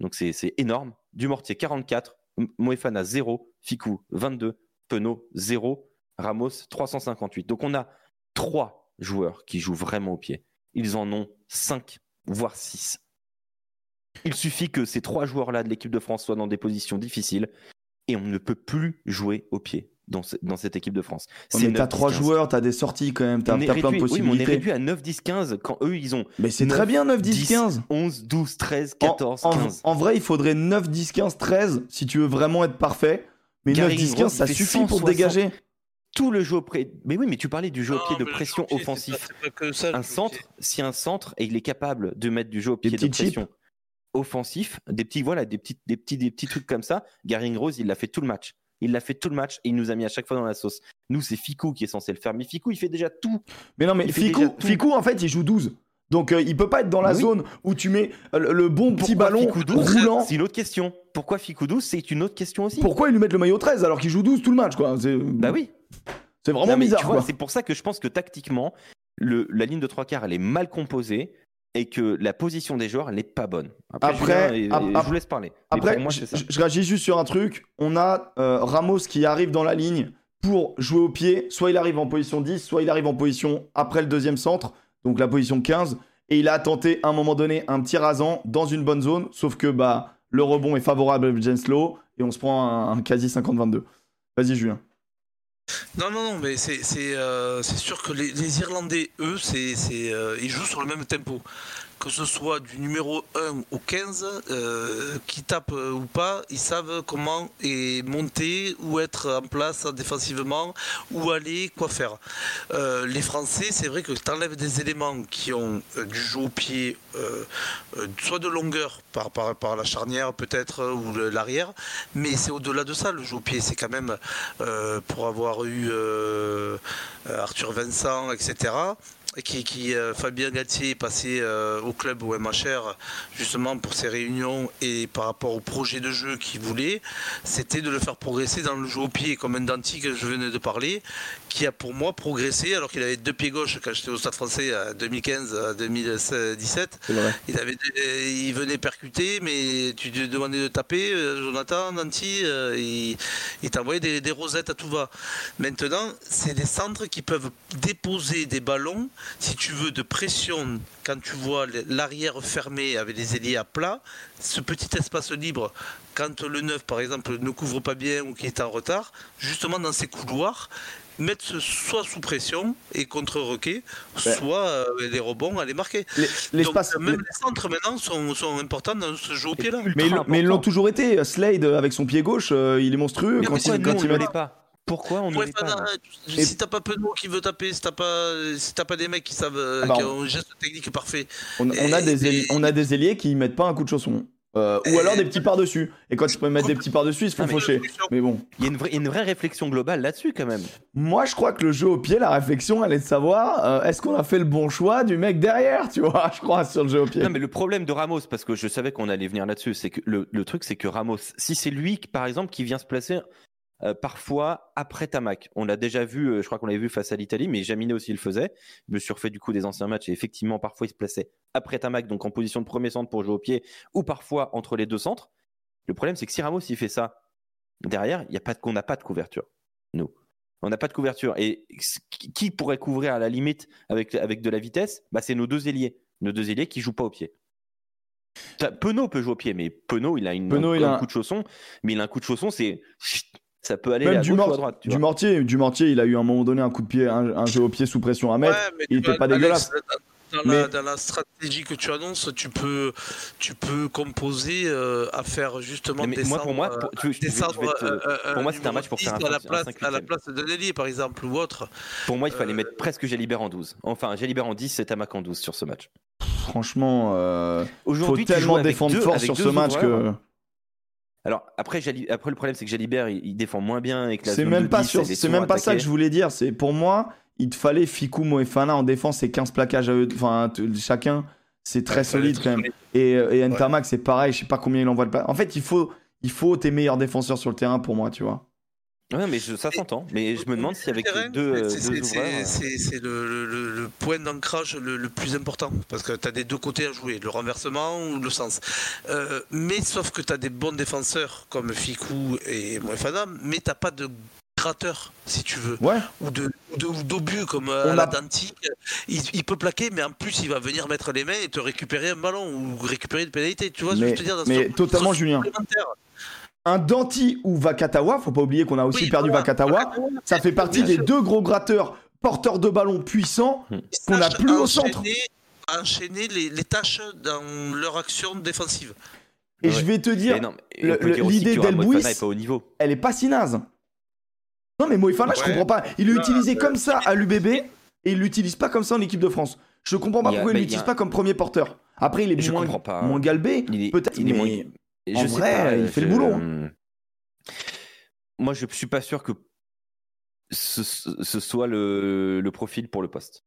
Donc c'est énorme. Dumortier 44, Moefana 0, Ficou 22, Penaud 0, Ramos 358. Donc on a trois joueurs qui jouent vraiment au pied. Ils en ont 5, voire 6. Il suffit que ces trois joueurs-là de l'équipe de France soient dans des positions difficiles et on ne peut plus jouer au pied dans, cette équipe de France. mais t'as trois joueurs, t'as des sorties quand même, t'as plein de possibilités. Oui, mais on est réduit à 9, 10, 15 quand eux ils ont. Mais c'est très bien 9, 10, 15. 11, 12, 13, 14, en, 15. En, vrai, il faudrait 9, 10, 15, 13 si tu veux vraiment être parfait. Mais 9, 10, 15, ça suffit pour dégager. Tout le jeu au pied. Mais oui, mais tu parlais du jeu au pied de pression offensif. un centre, si un centre et il est capable de mettre du jeu au pied de pression offensif, des petits voilà, des petits, des petits, des petits trucs comme ça. Garing Rose, il l'a fait tout le match. Il l'a fait tout le match et il nous a mis à chaque fois dans la sauce. Nous, c'est Ficou qui est censé le faire. Mais Ficou, il fait déjà tout. Mais non, mais Ficou, en fait, il joue 12. Donc euh, il peut pas être dans la zone où tu mets le, bon petit ballon roulant. C'est une autre question. Pourquoi Ficou 12 C'est une autre question aussi. Pourquoi ils lui mettent le maillot 13 alors qu'il joue 12 tout le match quoi? Bah oui. C'est vraiment bizarre. C'est pour ça que je pense que tactiquement, le, la ligne de trois quarts, elle est mal composée et que la position des joueurs, elle n'est pas bonne. Après, je vous laisse parler. Après, je, réagis juste sur un truc. On a euh, Ramos qui arrive dans la ligne pour jouer au pied. Soit il arrive en position 10, soit il arrive en position après le deuxième centre, donc la position 15. Et il a tenté à un moment donné un petit rasant dans une bonne zone, sauf que bah, le rebond est favorable à Jenslow et on se prend un, quasi 50-22. Vas-y, Julien. Non, non, non, mais c'est euh, sûr que les, Irlandais, eux, euh, ils jouent sur le même tempo que ce soit du numéro 1 au 15, euh, qui tape euh, ou pas, ils savent comment monter ou être en place défensivement, où aller, quoi faire. Euh, les Français, c'est vrai que tu enlèves des éléments qui ont du jeu au pied, soit de longueur par, par, par la charnière peut-être, ou l'arrière, mais c'est au-delà de ça, le jeu au pied. C'est quand même, pour avoir eu Arthur Vincent, etc., qui, euh, Fabien Galtier est passé euh, au club au MHR justement pour ses réunions et par rapport au projet de jeu qu'il voulait, c'était de le faire progresser dans le jeu au pied comme un denti que je venais de parler, qui a pour moi progressé alors qu'il avait deux pieds gauche quand j'étais au Stade français en 2015 à 2017. Il, avait, il venait percuter, mais tu lui demandais de taper, euh, Jonathan, Danti, il, il t'envoyait des, des rosettes à tout va. Maintenant, c'est des centres qui peuvent déposer des ballons si tu veux, de pression quand tu vois l'arrière fermé avec les ailiers à plat, ce petit espace libre, quand le neuf, par exemple, ne couvre pas bien ou qui est en retard, justement dans ces couloirs, mettre soit sous pression et contre-requet, soit euh, les rebonds à les marquer. Donc, même les... centres maintenant sont, importants dans ce jeu au pied-là. Mais, ils l'ont toujours été. Slade, avec son pied gauche, euh, il est monstrueux quand, il, quand il, pas pourquoi on ouais, pas Si t'as pas Penaud qui veut taper, si t'as pas, si pas des mecs qui savent, euh, ah bah, qui ont un geste technique parfait. On, a des ailiers, on a des ailiers qui mettent pas un coup de chausson. Euh, ou alors des petits par-dessus. Et quand tu peux mettre des petits par-dessus, ils se font faucher. Mais bon. Il y, a une vraie, une vraie réflexion globale là-dessus quand même. Moi, je crois que le jeu au pied, la réflexion, elle est de savoir euh, est-ce qu'on a fait le bon choix du mec derrière, tu vois, (laughs) je crois, sur le jeu au pied. Non, mais le problème de Ramos, parce que je savais qu'on allait venir là-dessus, c'est que le, le truc, c'est que Ramos, si c'est lui, par exemple, qui vient se placer euh, parfois après Tamac. On l'a déjà vu, euh, je crois qu'on l'avait vu face à l'Italie, mais Jaminet aussi le faisait. Je me suis refait du coup des anciens matchs et effectivement, parfois il se plaçait après Tamac, donc en position de premier centre pour jouer au pied, ou parfois entre les deux centres. Le problème, c'est que si Ramos il fait ça derrière, il y a pas qu'on n'a pas de couverture. Nous, on n'a pas de couverture. Et qui pourrait couvrir à la limite avec, avec de la vitesse bah, C'est nos deux ailiers. Nos deux ailiers qui jouent pas au pied. Penaud peut jouer au pied, mais Penaud, il a une, un, coup de chausson. Mais il a un coup de chausson, c'est ça peut aller à du gauche ou à droite. du mortier, du mortier, il a eu à un moment donné un coup de pied, un, jeu au pied sous pression à mettre. il était pas dégueulasse. Dans, la, stratégie que tu annonces, tu peux, tu peux composer euh, à faire justement des moi, pour moi, pour, moi, c'était un match pour faire un, à la place, à la place de Nelly, par exemple, ou autre. Pour moi, il fallait euh, mettre presque Jalibert en 12. Enfin, Jalibert en 10, c'est Tamac en 12 sur ce match. Franchement, euh, il faut tellement défendre fort sur ce match que. Alors après, après le problème c'est que Jalibert il, défend moins bien et que c'est même pas c'est même pas ça que je voulais dire. C'est pour moi, il te fallait Fikou Moefana en défense et 15 plaquages à eux, enfin chacun. C'est très solide quand même. Et, euh, et Ntamak c'est pareil. Je sais pas combien il envoie de En fait, il faut il faut tes meilleurs défenseurs sur le terrain pour moi, tu vois. Ouais, mais ça s'entend. Mais je me demande si avec deux, deux C'est le, point d'ancrage le, plus important. Parce que tu as des deux côtés à jouer, le renversement ou le sens. Euh, mais sauf que tu as des bons défenseurs comme Fikou et Moefana, mais tu pas de gratteur, si tu veux. Ouais. Ou de d'obus comme euh, la Il, peut plaquer, mais en plus, il va venir mettre les mains et te récupérer un ballon ou récupérer une pénalité. Tu vois mais, ce que je veux dire Mais totalement, Julien un Danti ou Vakatawa, faut pas oublier qu'on a aussi perdu Vakatawa, ça fait partie des deux gros gratteurs porteurs de ballon puissants hmm. qu'on n'a plus au centre. Enchaîner les, tâches dans leur action défensive. Et je vais te dire, l'idée d'Elbouis, elle est pas si naze. Non mais Moefana, je comprends pas. Il est utilisé comme ça à l'UBB et il l'utilise pas comme ça en équipe de France. Je comprends pas pourquoi il l'utilise pas comme premier porteur. Après, il est moins, moins galbé, peut-être, mais en vrai, il fait le boulot. Hein. Moi, je suis pas sûr que ce, soit le, profil pour le poste.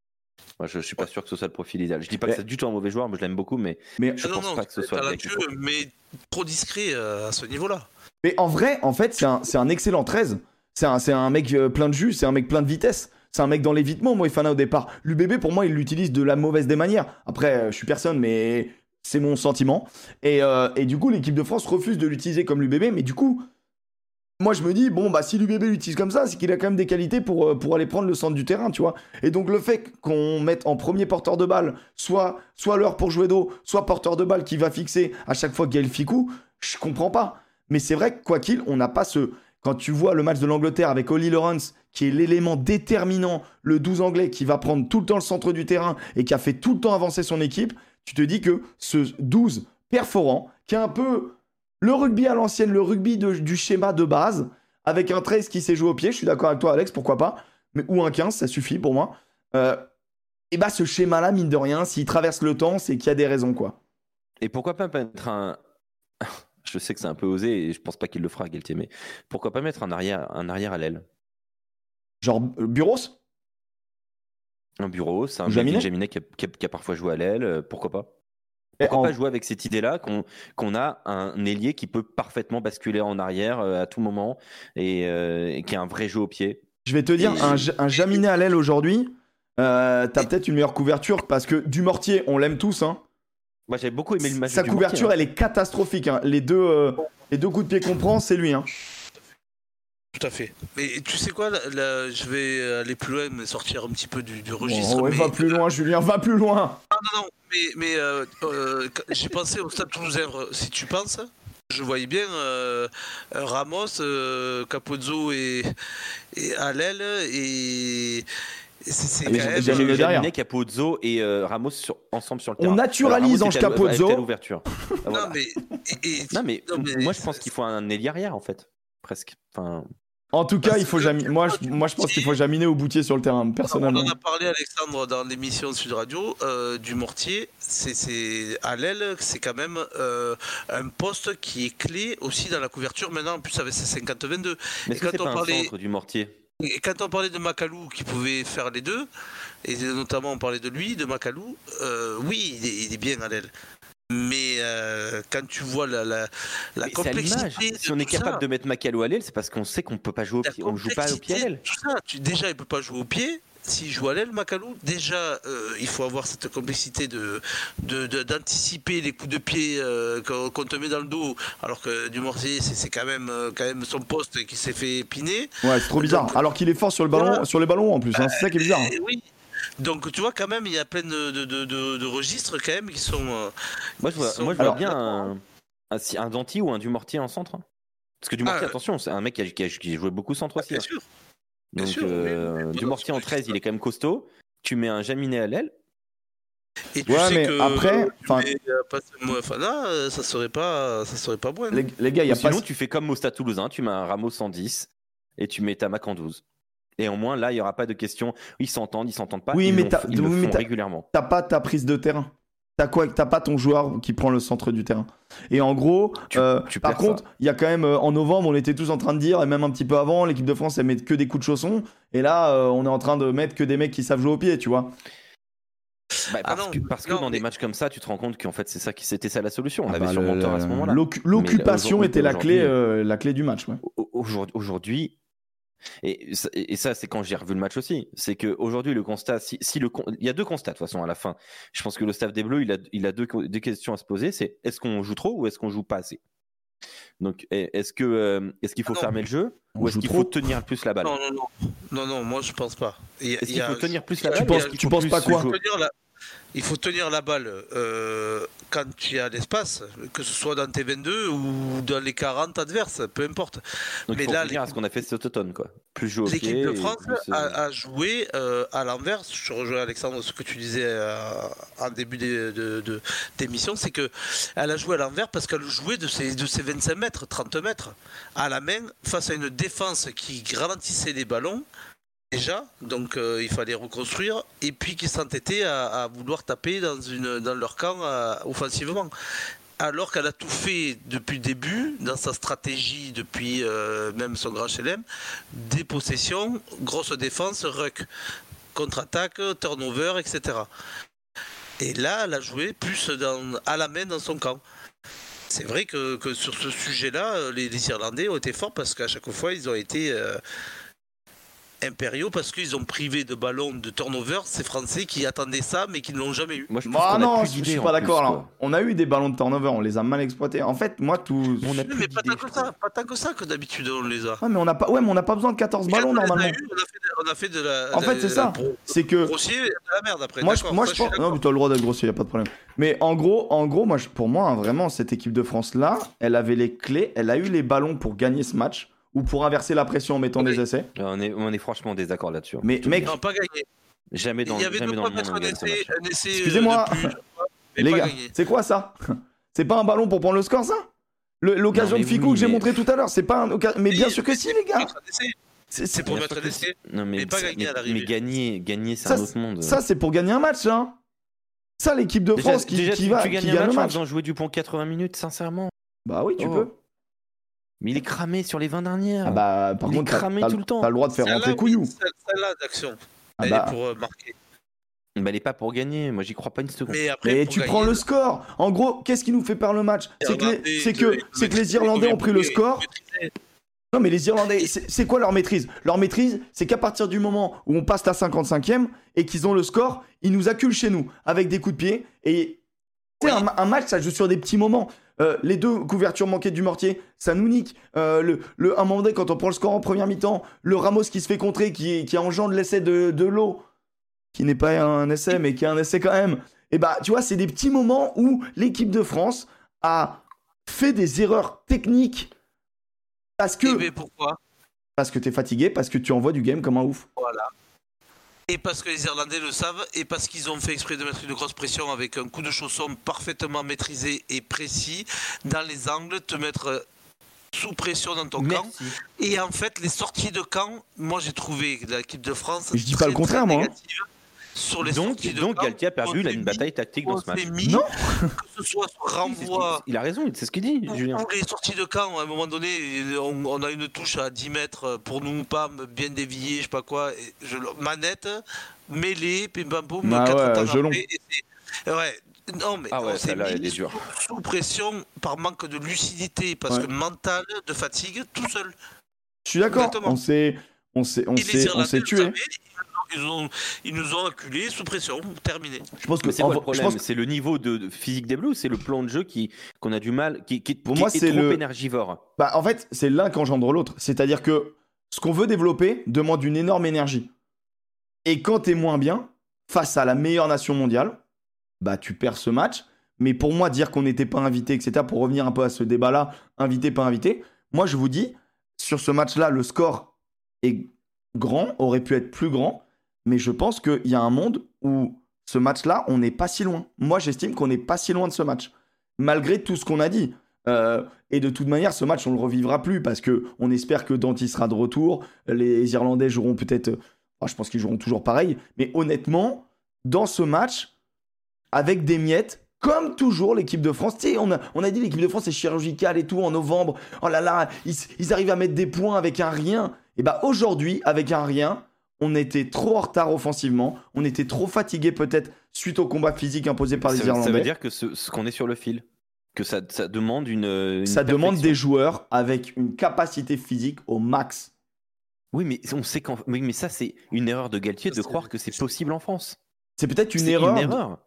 Moi, je, suis pas sûr que ce soit le profil idéal. Je dis pas que c'est du tout un mauvais joueur, mais je l'aime beaucoup, mais, mais je pense pas que ce soit. Le mais trop discret euh, à ce niveau-là. Mais en vrai, en fait, c'est un, un, excellent 13. C'est un, un, mec euh, plein de jus, c'est un mec plein de vitesse. C'est un mec dans l'évitement, moi, Fana au départ. L'UBB, pour moi, il l'utilise de la mauvaise des manières. Après, euh, je suis personne, mais c'est mon sentiment. Euh, et, du coup, l'équipe de France refuse de l'utiliser comme l'UBB, mais du coup, moi je me dis, bon, bah si l'UBB l'utilise comme ça, c'est qu'il a quand même des qualités pour, euh, pour aller prendre le centre du terrain, tu vois. Et donc le fait qu'on mette en premier porteur de balle, soit, soit l'heure pour jouer d'eau, soit porteur de balle qui va fixer à chaque fois Gaël Ficou, je comprends pas. Mais c'est vrai que quoi qu'il, on n'a pas ce. Quand tu vois le match de l'Angleterre avec Oli Lawrence, qui est l'élément déterminant, le 12 anglais qui va prendre tout le temps le centre du terrain et qui a fait tout le temps avancer son équipe, tu te dis que ce 12 perforant, qui est un peu le rugby à l'ancienne, le rugby du schéma de base, avec un 13 qui s'est joué au pied, je suis d'accord avec toi Alex, pourquoi pas, mais ou un 15, ça suffit pour moi. Euh, et bah ce schéma-là, mine de rien, s'il traverse le temps, c'est qu'il y a des raisons, quoi. Et pourquoi pas mettre un... (laughs) je sais que c'est un peu osé et je pense pas qu'il le fera, Galtier, mais pourquoi pas mettre un arrière, un arrière à l'aile? Genre euh, Buros? Un bureau, c'est un Jaminet, Jaminet qui, a, parfois joué à l'aile, euh, pourquoi pas pourquoi pas jouer avec cette idée-là qu'on a un ailier qui peut parfaitement basculer en arrière euh, à tout moment euh, et, qui a un vrai jeu au pied Je vais te dire, un, un, Jaminet à l'aile aujourd'hui, euh, t'as peut-être une meilleure couverture parce que du mortier, on l'aime tous. Hein. Moi j'avais beaucoup aimé le match Sa couverture, hein. elle est catastrophique. Hein. Les, deux, les deux coups de pied qu'on prend, c'est lui. Hein. Tout à fait. Mais tu sais quoi, je vais aller plus loin, mais sortir un petit peu du, registre. Oh, Va plus loin, Julien, va plus loin. Non, non, non, mais, mais euh, euh, j'ai pensé au Stade Toulousain. Si tu penses, je voyais bien euh, Ramos, Capozzo et, et l'aile et. C'est quand même. J'ai derrière. Capozzo et Ramos ensemble sur le terrain. On naturalise Ange Capozzo. l'ouverture. non, mais, non, mais, moi je pense qu'il faut un ailier arrière en fait, presque. Enfin. En tout cas, il faut jamais. Moi, je, moi, je pense qu'il faut jaminer au boutier sur le terrain, personnellement. On en a parlé, Alexandre, dans l'émission Sud Radio, euh, du mortier. C'est à l'aile, c'est quand même euh, un poste qui est clé aussi dans la couverture. Maintenant, en plus, avec ses 50-22. Mais quand on parlait du mortier? Et quand on parlait de Macalou qui pouvait faire les deux, et notamment on parlait de lui, de Macalou, euh, oui, il est, bien à l'aile. Mais euh, quand tu vois la, la, la complexité. Si on est capable de mettre Macalou à l'aile, c'est parce qu'on sait qu'on peut pas jouer au pied. On joue pas au pied à l'aile. déjà, il peut pas jouer au pied. S'il joue à l'aile, Macalou, déjà, euh, il faut avoir cette complexité de, d'anticiper les coups de pied euh, qu'on te met dans le dos, alors que Dumortier, c'est, quand même, quand même son poste qui s'est fait piner. Ouais, c'est trop bizarre. alors qu'il est fort sur le ballon, sur les ballons en plus. Hein. c'est ça qui est bizarre. oui, donc tu vois quand même il y a plein de, de, de, registres quand même qui sont. Euh, moi je vois, moi, je vois bien un, un, un, Danti ou un Dumortier en centre. Hein. Parce que Dumortier, ah, attention, c'est un mec qui a, qui, a, joué beaucoup centre aussi. Bien hein. sûr. Donc sûr, euh, Dumortier en 13, il est quand même costaud. Tu mets un Jaminet à l'aile. Et tu ouais, sais mais que après, enfin, là, ça serait pas, ça serait pas bon. Les, les, gars, il y a sinon, pas. tu fais comme au Stade Toulousain, tu mets un Ramos 110 et tu mets ta Mac en 12. Et au moins, là, il n'y aura pas de question. Ils s'entendent, ils s'entendent pas. Oui, mais t'as, ils le font régulièrement. T'as pas ta prise de terrain. T'as quoi? T'as pas ton joueur qui prend le centre du terrain. Et en gros, euh, par contre, il y a quand même euh, en novembre, on était tous en train de dire, et même un petit peu avant, l'équipe de France elle met que des coups de chaussons. Et là, euh, on est en train de mettre que des mecs qui savent jouer au pied, tu vois. Bah, ah parce, que, dans des matchs comme ça, tu te rends compte qu'en fait c'est ça qui c'était ça la solution. On ah avait bah, à ce moment-là. L'occupation était la clé, la clé du match. Aujourd'hui, Et, et ça, c'est quand j'ai revu le match aussi. C'est qu'aujourd'hui, le constat, si, si, le, il y a deux constats de toute façon à la fin. Je pense que le staff des Bleus, il a, il a deux, deux questions à se poser. C'est est-ce qu'on joue trop ou est-ce qu'on joue pas assez? Donc, est-ce que euh, est-ce qu'il faut ah fermer le jeu ou est-ce qu'il faut tenir plus la balle? Non, non, non, non, non, moi je pense pas. Est-ce qu'il faut tenir plus la balle Tu penses, tu penses pas quoi il faut tenir la balle euh, quand tu as l'espace, que ce soit dans tes 22 ou dans les 40 adverses, peu importe. Donc Mais il là, à ce qu'on a fait cet automne, quoi. Plus jouer L'équipe de France euh, a, joué euh, à l'inverse. Je rejoins Alexandre ce que tu disais en début d'émission, c'est que elle a joué à l'envers parce qu'elle jouait de ses, de ses 25 mètres, 30 mètres à la main face à une défense qui ralentissait les ballons déjà, donc euh, il fallait reconstruire, et puis qui s'entêtaient à, vouloir taper dans, leur camp euh, offensivement. Alors qu'elle a tout fait depuis le début, dans sa stratégie, depuis euh, même son grand chelem, des possessions, grosse défense, ruck, contre-attaque, turnover, etc. Et là, elle a joué plus à la main dans son camp. C'est vrai que, sur ce sujet-là, les, Irlandais ont été forts parce qu'à chaque fois, ils ont été impériaux parce qu'ils ont privé de ballons de turnover ces Français qui attendaient ça mais qui ne l'ont jamais eu. Moi, je ah non, je suis pas d'accord On a eu des ballons de turnover, on les a mal exploités. En fait, moi tout. On a mais pas tant, que ça, pas tant que ça que d'habitude on les a. Ouais, mais on n'a pas, ouais, mais on n'a pas besoin de 14 ballons normalement. on, a fait de, la. En fait, c'est ça. C'est que. Grossier, de la merde après. Moi, je, moi, je pense. Non, mais as le droit d'être grossier, y a pas de problème. Mais en gros, en gros, moi, pour moi, hein, vraiment, cette équipe de France là, elle avait les clés, elle a eu les ballons pour gagner ce match ou pour inverser la pression en mettant des essais. On est, on est franchement désaccord là-dessus. Mais mec, non, pas gagné. Jamais dans, Il y avait jamais dans le monde. Un essai, Excusez-moi, les gars, c'est quoi ça? C'est pas un ballon pour prendre le score, ça? L'occasion de Ficou que j'ai montré tout à l'heure, c'est pas un Mais bien sûr que si, les gars. C'est pour mettre un essai, non, mais, pas gagner à l'arrivée. Mais gagner, gagner c'est un autre monde. Ça, c'est pour gagner un match, hein. Ça, l'équipe de France qui, qui va, tu un match en jouer du pont 80 minutes, sincèrement. Bah oui, tu oh. peux. Mais il est cramé sur les 20 dernières. Ah bah, par il contre, est cramé tout le temps. T'as le droit de faire rentrer Couillou. Celle-là d'action. Ah elle bah. est pour euh, marquer. Bah, elle est pas pour gagner. Moi, j'y crois pas une seconde. Mais, après, tu prends le score. En gros, qu'est-ce qui nous fait perdre le match? C'est que, les, que, c'est que les Irlandais ont pris le score. Non, mais les Irlandais, c'est quoi leur maîtrise? Leur maîtrise, c'est qu'à partir du moment où on passe la 55e et qu'ils ont le score, ils nous acculent chez nous avec des coups de pied. Et un, un, match, ça joue sur des petits moments. Euh, les deux couvertures manquées du mortier, ça nous nique. Euh, le, le, un moment donné, quand on prend le score en première mi-temps, le Ramos qui se fait contrer, qui, qui engendre l'essai de, de l'eau, qui n'est pas un essai, mais qui est un essai quand même. Et bah, tu vois, c'est des petits moments où l'équipe de France a fait des erreurs techniques parce que. Mais pourquoi? Parce que t'es fatigué, parce que tu envoies du game comme un ouf. Voilà. Et parce que les Irlandais le savent, et parce qu'ils ont fait exprès de mettre une grosse pression avec un coup de chausson parfaitement maîtrisé et précis dans les angles, te mettre sous pression dans ton camp. Et en fait, les sorties de camp, moi j'ai trouvé l'équipe de France. Je dis pas le contraire, moi. Hein sur les donc, donc Galtier a perdu une bataille tactique dans ce match. non que ce soit (laughs) renvoi. Il a raison, c'est ce qu'il dit, Julien. les sorties de camp, à un moment donné, on, a une touche à 10 mètres pour nous, pas bien dévier, je sais pas quoi. Je, manette, mêlée, pim pam poum, bah 4 ouais, Ouais, non, mais ah ouais, celle-là, elle est dure. Sous, pression par manque de lucidité, parce que mental, de fatigue, tout seul. Je suis d'accord. On s'est, on s'est, on s'est, on ils, nous ont acculés sous pression, terminé. Je pense que c'est quoi le problème C'est le niveau de physique des Bleus, c'est le plan de jeu qui qu'on a du mal, qui, qui pour moi c'est trop énergivore. Bah en fait, c'est l'un qui engendre l'autre. C'est-à-dire que ce qu'on veut développer demande une énorme énergie. Et quand t'es moins bien face à la meilleure nation mondiale, bah tu perds ce match. Mais pour moi, dire qu'on n'était pas invité, etc., pour revenir un peu à ce débat-là, invité, pas invité, moi je vous dis, sur ce match-là, le score est grand, aurait pu être plus grand, mais je pense qu'il y a un monde où ce match-là, on n'est pas si loin. Moi, j'estime qu'on n'est pas si loin de ce match, malgré tout ce qu'on a dit. Euh, et de toute manière, ce match, on le revivra plus parce que on espère que Danti sera de retour. Les Irlandais joueront peut-être. je pense qu'ils joueront toujours pareil. Mais honnêtement, dans ce match, avec des miettes, comme toujours, l'équipe de France. On a, on a dit l'équipe de France est chirurgicale et tout en novembre. Oh là là, ils arrivent à mettre des points avec un rien. Et bah aujourd'hui, avec un rien, on était trop en retard offensivement, on était trop fatigué peut-être suite au combat physique imposé par les Irlandais. Ça veut dire que ce, qu'on est sur le fil, que ça, demande une, ça demande des joueurs avec une capacité physique au max. Oui, mais on sait qu'en... oui, mais ça, c'est une erreur de Galtier de croire que c'est possible en France. C'est peut-être une C'est erreur. Une erreur.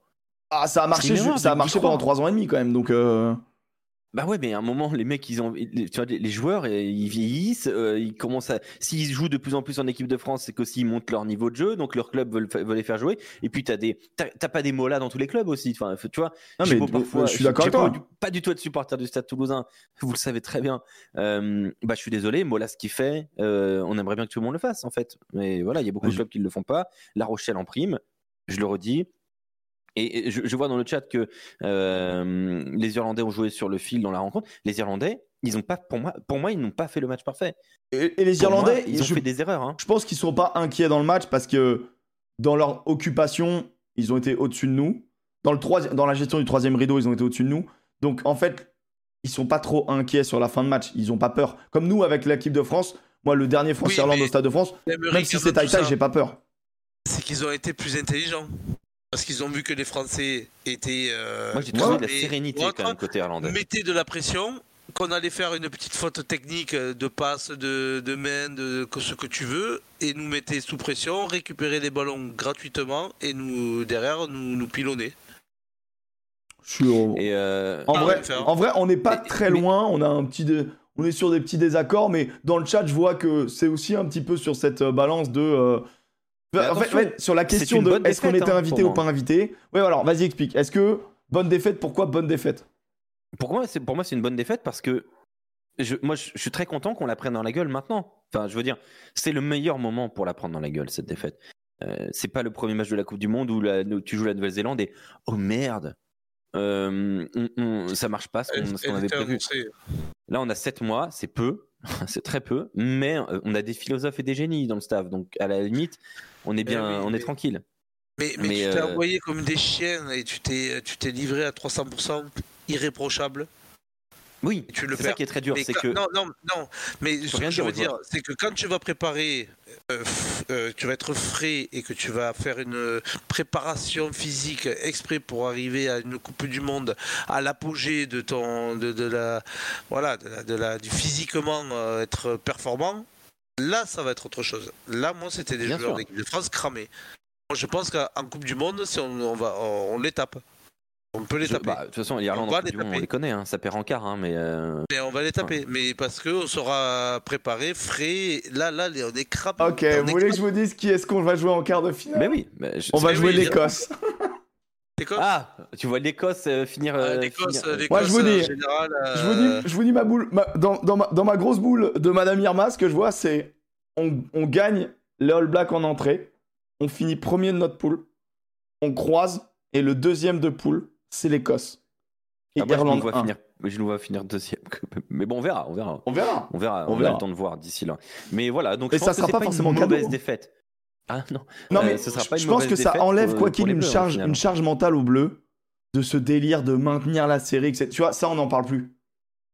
Ah, ça a marché, une erreur ça a marché pendant trois ans et demi quand même, donc. euh, Bah ouais, mais à un moment, les mecs, ils ont, les- tu vois, les joueurs, euh, ils vieillissent, euh, ils commencent à, s'ils jouent de plus en plus en équipe de France, c'est qu'aussi ils montent leur niveau de jeu, donc leur club veut, veut les faire jouer. Et puis t'as des, t'as pas des molas dans tous les clubs aussi. Enfin, tu vois, Non, mais parfois- je suis d'accord avec pas, toi. du- pas du tout être supporter du Stade Toulousain, vous le savez très bien. Euh, bah, je suis désolé, Mola, ce qu'il fait, euh, on aimerait bien que tout le monde le fasse, en fait. Mais voilà, il y a beaucoup Ouais, de je- clubs qui le font pas. La Rochelle en prime, je le redis. Et je, je vois dans le chat que euh, les Irlandais ont joué sur le fil dans la rencontre. Les Irlandais, ils ont pas, pour moi, pour moi, ils n'ont pas fait le match parfait. Et, et les Pour moi, Irlandais, ils ont je, fait des erreurs. Hein. je pense qu'ils sont pas inquiets dans le match parce que dans leur occupation, ils ont été au-dessus de nous. Dans, le dans la gestion du troisième rideau, ils ont été au-dessus de nous. Donc en fait, ils sont pas trop inquiets sur la fin de match. Ils ont pas peur. Comme nous avec l'équipe de France. Moi, le dernier France-Irlande au Stade de France, même si c'est taille-taille, j'ai pas peur. C'est qu'ils ont été plus intelligents. Parce qu'ils ont vu que les Français étaient. euh, Moi, j'ai trouvé de la sérénité quand même côté irlandais. mettaient de la pression, qu'on allait faire une petite faute technique euh, de passe, de, de main, de ce que tu veux, et nous mettaient sous pression, récupérer les ballons gratuitement, et nous, derrière, nous, nous pilonner. Et euh, En Ah, vrai, faire. en vrai, on n'est pas très mais- loin. On a un petit, dé- on est sur des petits désaccords, mais dans le chat, je vois que c'est aussi un petit peu sur cette euh, balance de. euh, Mais en fait, attention, ouais, sur la question de est-ce qu'on était hein, invité ou pas invité. Ouais, alors vas-y explique. Est-ce que bonne défaite Pourquoi bonne défaite? Pour moi, c'est pour moi, c'est une bonne défaite parce que je, moi, je, je suis très content qu'on la prenne dans la gueule maintenant. Enfin, je veux dire, c'est le meilleur moment pour la prendre dans la gueule cette défaite. Euh, c'est pas le premier match de la Coupe du Monde où, la- où tu joues la Nouvelle-Zélande et oh merde, euh, on- on- ça marche pas ce qu'on ce qu'on Elle avait prévu. Là, on a 7 mois, c'est peu, (laughs) c'est très peu, mais euh, on a des philosophes et des génies dans le staff, donc à la limite, on est bien, oui, on mais- est tranquille. Mais, mais, Mais, tu t'es euh, envoyé comme des chiens et tu t'es, tu t'es livré à 300% irréprochable. Oui, Et tu le c'est ça qui est très dur, c'est quand- que Non, non, non. Mais ce que je veux dire, c'est que quand tu vas préparer, euh, euh, tu vas être frais et que tu vas faire une préparation physique exprès pour arriver à une Coupe du Monde à l'apogée de ton, de, de la, voilà, de la, de la- du physiquement être performant. Là, ça va être autre chose. Là, moi, c'était des Bien joueurs d'équipe de France cramés. Moi, je pense qu'en Coupe du Monde, si on, on va, on, on les tape. On peut les je- taper. bah, de toute façon, l'Irlande, On va les du Monde, taper. on les connaît, hein, ça perd en quart, hein, mais euh, Mais on va les taper, mais parce qu'on sera préparé, frais. Là, là, on est crapé. Ok, vous voulez que je vous dise qui est-ce qu'on va jouer en quart de finale? Mais oui. mais je- On va Mais jouer oui, l'Écosse. (laughs) Ah, tu vois l'Écosse euh, finir. Euh, euh, L'Écosse, finir- Moi, je vous dis- général, Je vous euh, dis, je vous dis ma boule, ma- dans, dans ma, dans ma grosse boule de Madame Irma, ce que je vois, c'est on, on gagne les All Blacks en entrée, on finit premier de notre poule, on croise, et le deuxième de poule, c'est l'Écosse. Et Ah, moi, je nous Irlande vois 1. finir. Je nous vois finir deuxième. Mais bon, on verra, on verra. On verra. On verra, On on, a verra. le temps de voir d'ici là. Mais voilà, donc Et je ça pense que sera pas pas forcément une mauvaise hein. défaite. Ah non. Non, Euh, mais ce sera je, pas une je pense que ça enlève, pour- quoi qu'il, une Bleus, au charge, une charge mentale aux Bleus de ce délire de maintenir la série. etc. Tu vois, ça, on n'en parle plus.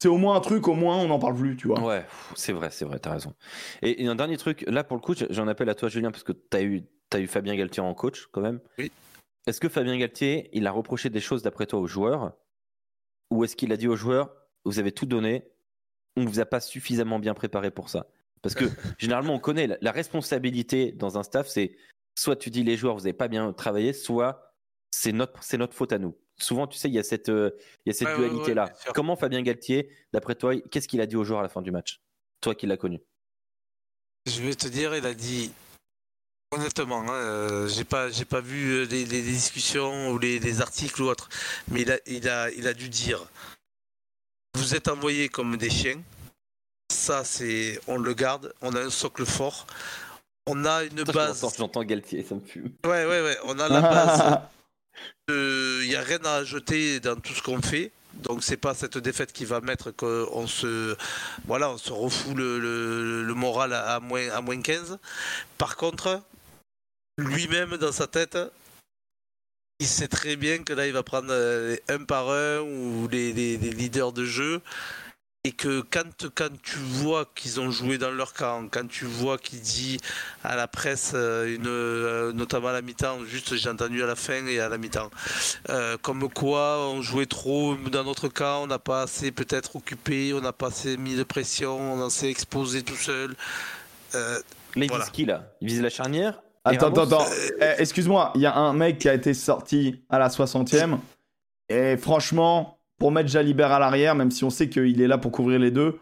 C'est au moins un truc, au moins, on n'en parle plus, tu vois. Ouais, c'est vrai, c'est vrai, t'as raison. Et, et un dernier truc, là pour le coup, j'en appelle à toi Julien parce que t'as eu, as eu Fabien Galtier en coach quand même. Oui. Est-ce que Fabien Galtier, il a reproché des choses d'après toi aux joueurs? Ou est-ce qu'il a dit aux joueurs, vous avez tout donné, on ne vous a pas suffisamment bien préparé pour ça? Parce que généralement on connaît la, la responsabilité dans un staff, c'est soit tu dis les joueurs, vous n'avez pas bien travaillé, soit c'est notre, c'est notre faute à nous. Souvent, tu sais, il y a cette, euh, il y a cette Ouais, ouais, ouais, dualité-là. Comment Fabien Galtier, d'après toi, qu'est-ce qu'il a dit aux joueurs à la fin du match? Toi qui l'as connu. Je vais te dire, il a dit. Honnêtement, hein, euh, j'ai pas, j'ai pas vu euh, les, les- les discussions ou les, les articles ou autres, mais il a, il a, il a dû dire. Vous êtes envoyés comme des chiens. Ça, c'est, on le garde. On a un socle fort. On a une Ça, je base. J'entends Galtier, ça me fume. Ouais, ouais, ouais. On a la base. (laughs) Il n'y a rien à ajouter dans tout ce qu'on fait. Donc c'est pas cette défaite qui va mettre qu'on se voilà on se refoule le, le- le moral à, moins à moins 15. Par contre, lui-même dans sa tête, il sait très bien que là il va prendre euh, un par un ou les, les- les leaders de jeu et que quand, quand tu vois qu'ils ont joué dans leur camp, quand tu vois qu'il dit à la presse, euh, une, euh, notamment à la mi-temps, juste j'ai entendu à la fin et à la mi-temps, euh, comme quoi on jouait trop dans notre camp, on n'a pas assez peut-être occupé, on n'a pas assez mis de pression, on s'est exposé tout seul. Euh, Là, il vise qui là? Il vise la charnière? Attends, attends, attends. Eh, excuse-moi, il y a un mec qui a été sorti à la 60e. Et franchement, pour mettre Jalibert à l'arrière, même si on sait qu'il est là pour couvrir les deux,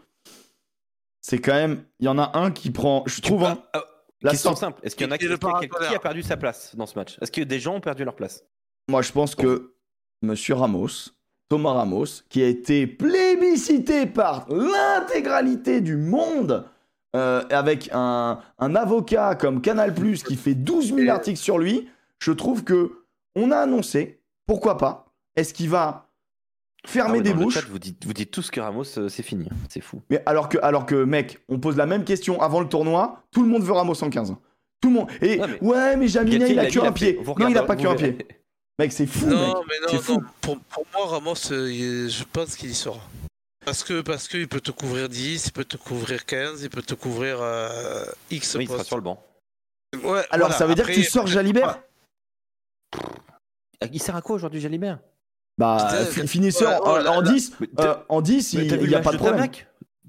c'est quand même. Il y en a un qui prend. Je trouve. Hein, euh, la question simple. Est-ce qu'il y en a qui, qui, a perdu sa place dans ce match? Est-ce que des gens ont perdu leur place? Moi, je pense que Monsieur Ramos, Thomas Ramos, qui a été plébiscité par l'intégralité du monde, euh, avec un, avocat comme Canal qui fait 12 000 articles sur lui, je trouve que on a annoncé, pourquoi pas, est-ce qu'il va fermer ah des bouches vous, dites, vous dites tous que Ramos, euh, c'est fini, c'est fou. Mais alors que, alors que, mec, on pose la même question avant le tournoi, tout le monde veut Ramos en Tout le monde. Et ouais, mais Jamina, il a que un pied. Non, il a pas que un pied. Mec, c'est fou. Non, mais non, Pour, moi, Ramos, euh, je pense qu'il y sera. Parce que parce qu'il peut te couvrir 10, il peut te couvrir 15, il peut te couvrir euh, X. Oui, il sera sur le banc. Ouais, Alors ça veut dire que tu sors Jalibert Il sert à quoi aujourd'hui Jalibert? Bah, finisseur en, 10, en 10, il n'y a pas de problème.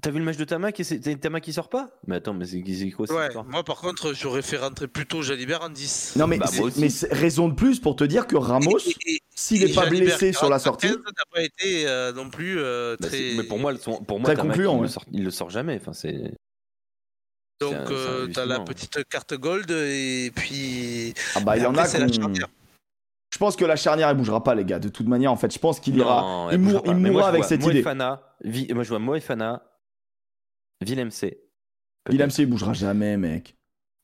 T'as vu le match de Tamac et c'est Tamac qui sort pas? Mais attends, mais c'est quoi ouais, Moi par contre, j'aurais fait rentrer plutôt Jalibert en 10. Non, mais, bah, mais raison de plus pour te dire que Ramos, s'il n'est pas blessé sur la sortie. Ça n'a pas été euh, non plus euh, bah, très. mais pour moi, pour moi Tamac, il, le sort, il, le sort, jamais. Enfin, c'est. Donc, euh, t'as la petite carte gold et puis. Ah bah, il y en a Je pense que la charnière elle bougera pas les gars. De toute manière en fait, je pense qu'il ira, il, mourra avec cette idée. moi je vois Moefana, Willem C. Willem C, il bougera jamais, mec.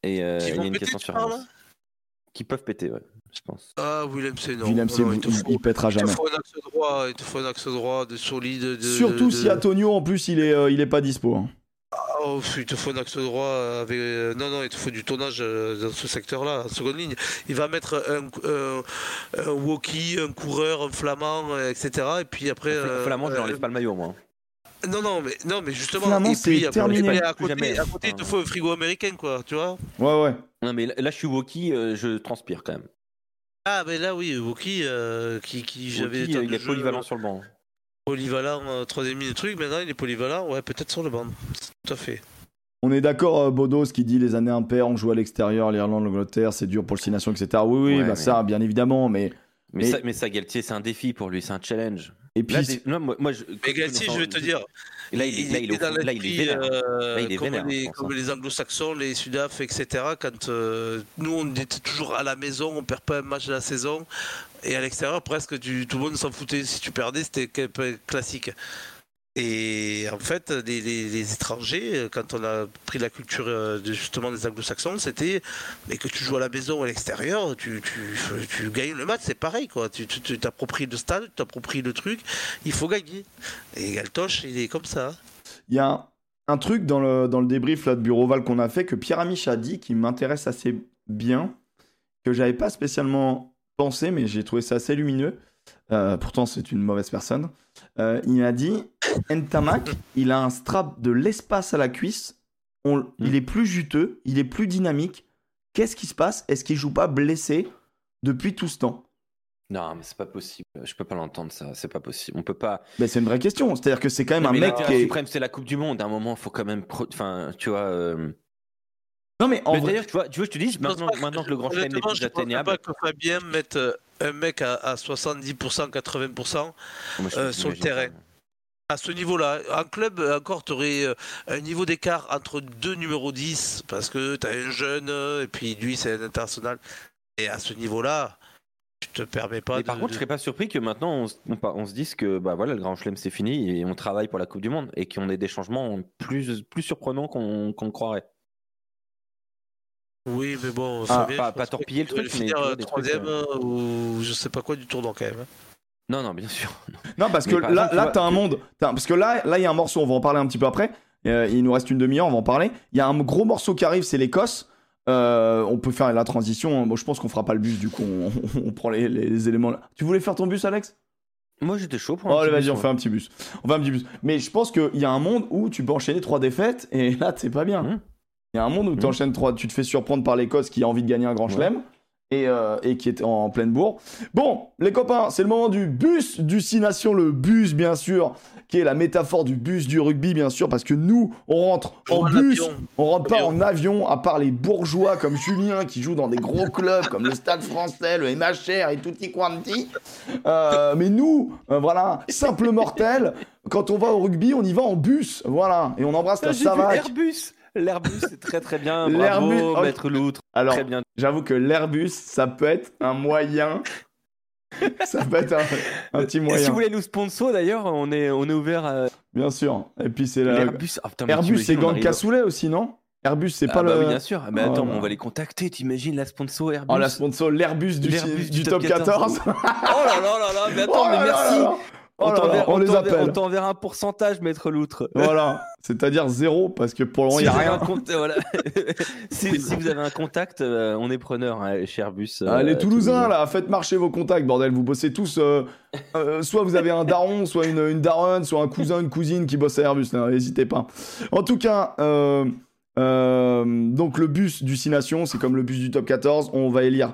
Et euh, il y a une question sur. Qui peuvent péter, ouais, je pense. Ah, Willem C, non. Willem C, il, pètera jamais. Il te faut un axe droit, il te faut un axe droit de solide. De, Surtout si Antonio, en plus, il est, euh, il est pas dispo. Hein. Oh, il te faut un axe droit avec. Euh, non, non, il te faut du tonnage dans ce secteur-là, en seconde ligne. Il va mettre un, un, un walkie, un coureur, un flamand, etc. Et puis après. Flamand, je n'enlève pas le maillot, moi. Non, non, mais, non, mais justement, et puis, terminé. à côté, à côté il te faut un frigo américain, quoi, tu vois Ouais, ouais. Non, mais là, je suis Wookie, euh, je transpire quand même. Ah, mais là, oui, Wookie, euh, qui, qui j'avais. Euh, il est polyvalent sur le banc. Polyvalent, euh, troisième ligne de truc, maintenant il est polyvalent, ouais, peut-être sur le banc. Tout à fait. On est d'accord, Bodos, qui dit les années impaires, on joue à l'extérieur, l'Irlande, l'Angleterre, c'est dur pour le Six Nations, etc. Oui, oui, bah ça, bien évidemment, mais. Mais, mais... Ça, mais ça, Galtier, c'est un défi pour lui, c'est un challenge. Et puis, là, moi, moi, je, mais Galtier, je vais te dire, Là, il, là, il, est, dans là, il est vénère. là, il est comme, les, comme les anglo-saxons, les sudaf, etc. Quand euh, nous, on était toujours à la maison, on perd pas un match de la saison. Et à l'extérieur, presque, tout le monde s'en foutait. Si tu perdais, c'était classique. Et en fait, les, étrangers, quand on a pris la culture euh, justement des anglo-saxons, c'était mais que tu joues à la maison ou à l'extérieur, tu, tu, gagnes le match, c'est pareil quoi. Tu t'appropries le stade, tu t'appropries le truc, il faut gagner. Et Galtoche, il est comme ça. Il y a un, truc dans le, dans le débrief là, de Bureauval qu'on a fait que Pierre Amiche a dit qui m'intéresse assez bien, que j'avais pas spécialement pensé, mais j'ai trouvé ça assez lumineux. Euh, pourtant, c'est une mauvaise personne. Euh, il m'a dit Ntamak, il a un strap de l'espace à la cuisse. On, Il hmm. est plus juteux, il est plus dynamique. Qu'est-ce qui se passe? Est-ce qu'il joue pas blessé depuis tout ce temps? Non, mais c'est pas possible. Je peux pas l'entendre ça. C'est pas possible. On peut pas. Mais c'est une vraie question. C'est-à-dire que c'est quand même un mec qui est. c'est la Coupe du Monde. À un moment, il faut quand même. Enfin, tu vois. Euh, non, mais en D'ailleurs, tu vois, tu veux, je te dis, maintenant, maintenant que le Grand Chelem n'est plus atteignable. Je ne pas que Fabien mette euh, un mec à, 70%, 80% euh, sur le terrain. À ce niveau-là, en club, encore, tu aurais euh, un niveau d'écart entre deux numéros 10, parce que tu as un jeune, et puis lui, c'est un international. Et à ce niveau-là, tu te permets pas. par contre, je serais pas surpris que maintenant on, on, se dise que bah voilà, le Grand Chelem c'est fini et on travaille pour la Coupe du Monde et qu'on ait des changements plus, plus surprenants qu'on le croirait. Oui, mais bon, ah, pas, pas torpiller le truc, mais finir troisième euh, ou je sais pas quoi du tournoi quand même. Hein. Non, non, bien sûr. (laughs) Non, parce que là, là, t'as un monde. parce que là, là, il y a un morceau. On va en parler un petit peu après. Euh, il nous reste une demi-heure. On va en parler. Il y a un gros morceau qui arrive, c'est l'Écosse. Euh, on peut faire la transition. Bon, je pense qu'on fera pas le bus. Du coup, on, prend les, les, éléments. Là. Tu voulais faire ton bus, Alex? Moi, j'étais chaud pour. Un oh, vas-y, on fait un petit bus. On fait un petit bus. Mais je pense qu'il y a un monde où tu peux enchaîner trois défaites et là, c'est pas bien. Mmh. Il y a un monde où tu mmh. enchaînes trois, tu te fais surprendre par l'Écosse qui a envie de gagner un grand chelem. et, euh, et qui est en, pleine bourre. Bon, les copains, c'est le moment du bus du Six Nations, le bus bien sûr, qui est la métaphore du bus du rugby bien sûr, parce que nous, on rentre en En bus, avion. on rentre pas en avion, à part les bourgeois comme Julien qui joue dans des gros clubs comme le Stade français, le MHR et tutti quanti. Euh, mais nous, euh, voilà, simple mortel, quand on va au rugby, on y va en bus, voilà, et on embrasse la Savac. L'Airbus, c'est très très bien. L'Airbus, ok. Maître Loutre. Alors, Très bien. j'avoue que l'Airbus, ça peut être un moyen. (laughs) ça peut être un, un petit Et si moyen, vous voulez nous sponsor, d'ailleurs, on est, on est ouvert à bien sûr. Et puis c'est la... putain, mais Airbus, c'est Gang Cassoulet aussi, non? Airbus, c'est Ah pas bah le. oui, bien sûr. Mais Oh attends, on va les contacter. T'imagines la sponsor Airbus? Oh, la sponsor, l'Airbus du, du, top 14. (laughs) Oh là là là là, mais attends, Oh mais là merci. là là. Oh on là on les appelle. On t'enverra un pourcentage, Maître Loutre. (laughs) Voilà, c'est-à-dire zéro, parce que pour le moment, il Si n'y a rien. compte- voilà. (laughs) si, si vous avez un contact, euh, on est preneur hein, chez Airbus. euh, Ah, les Toulousains, Toulouse. là, faites marcher vos contacts, bordel. Vous bossez tous. euh, euh, soit vous avez un daron, soit une, une daronne, soit un cousin, une cousine qui bosse à Airbus. N'hésitez pas. En tout cas, donc le bus du Six Nations, c'est comme le bus du top 14. On va élire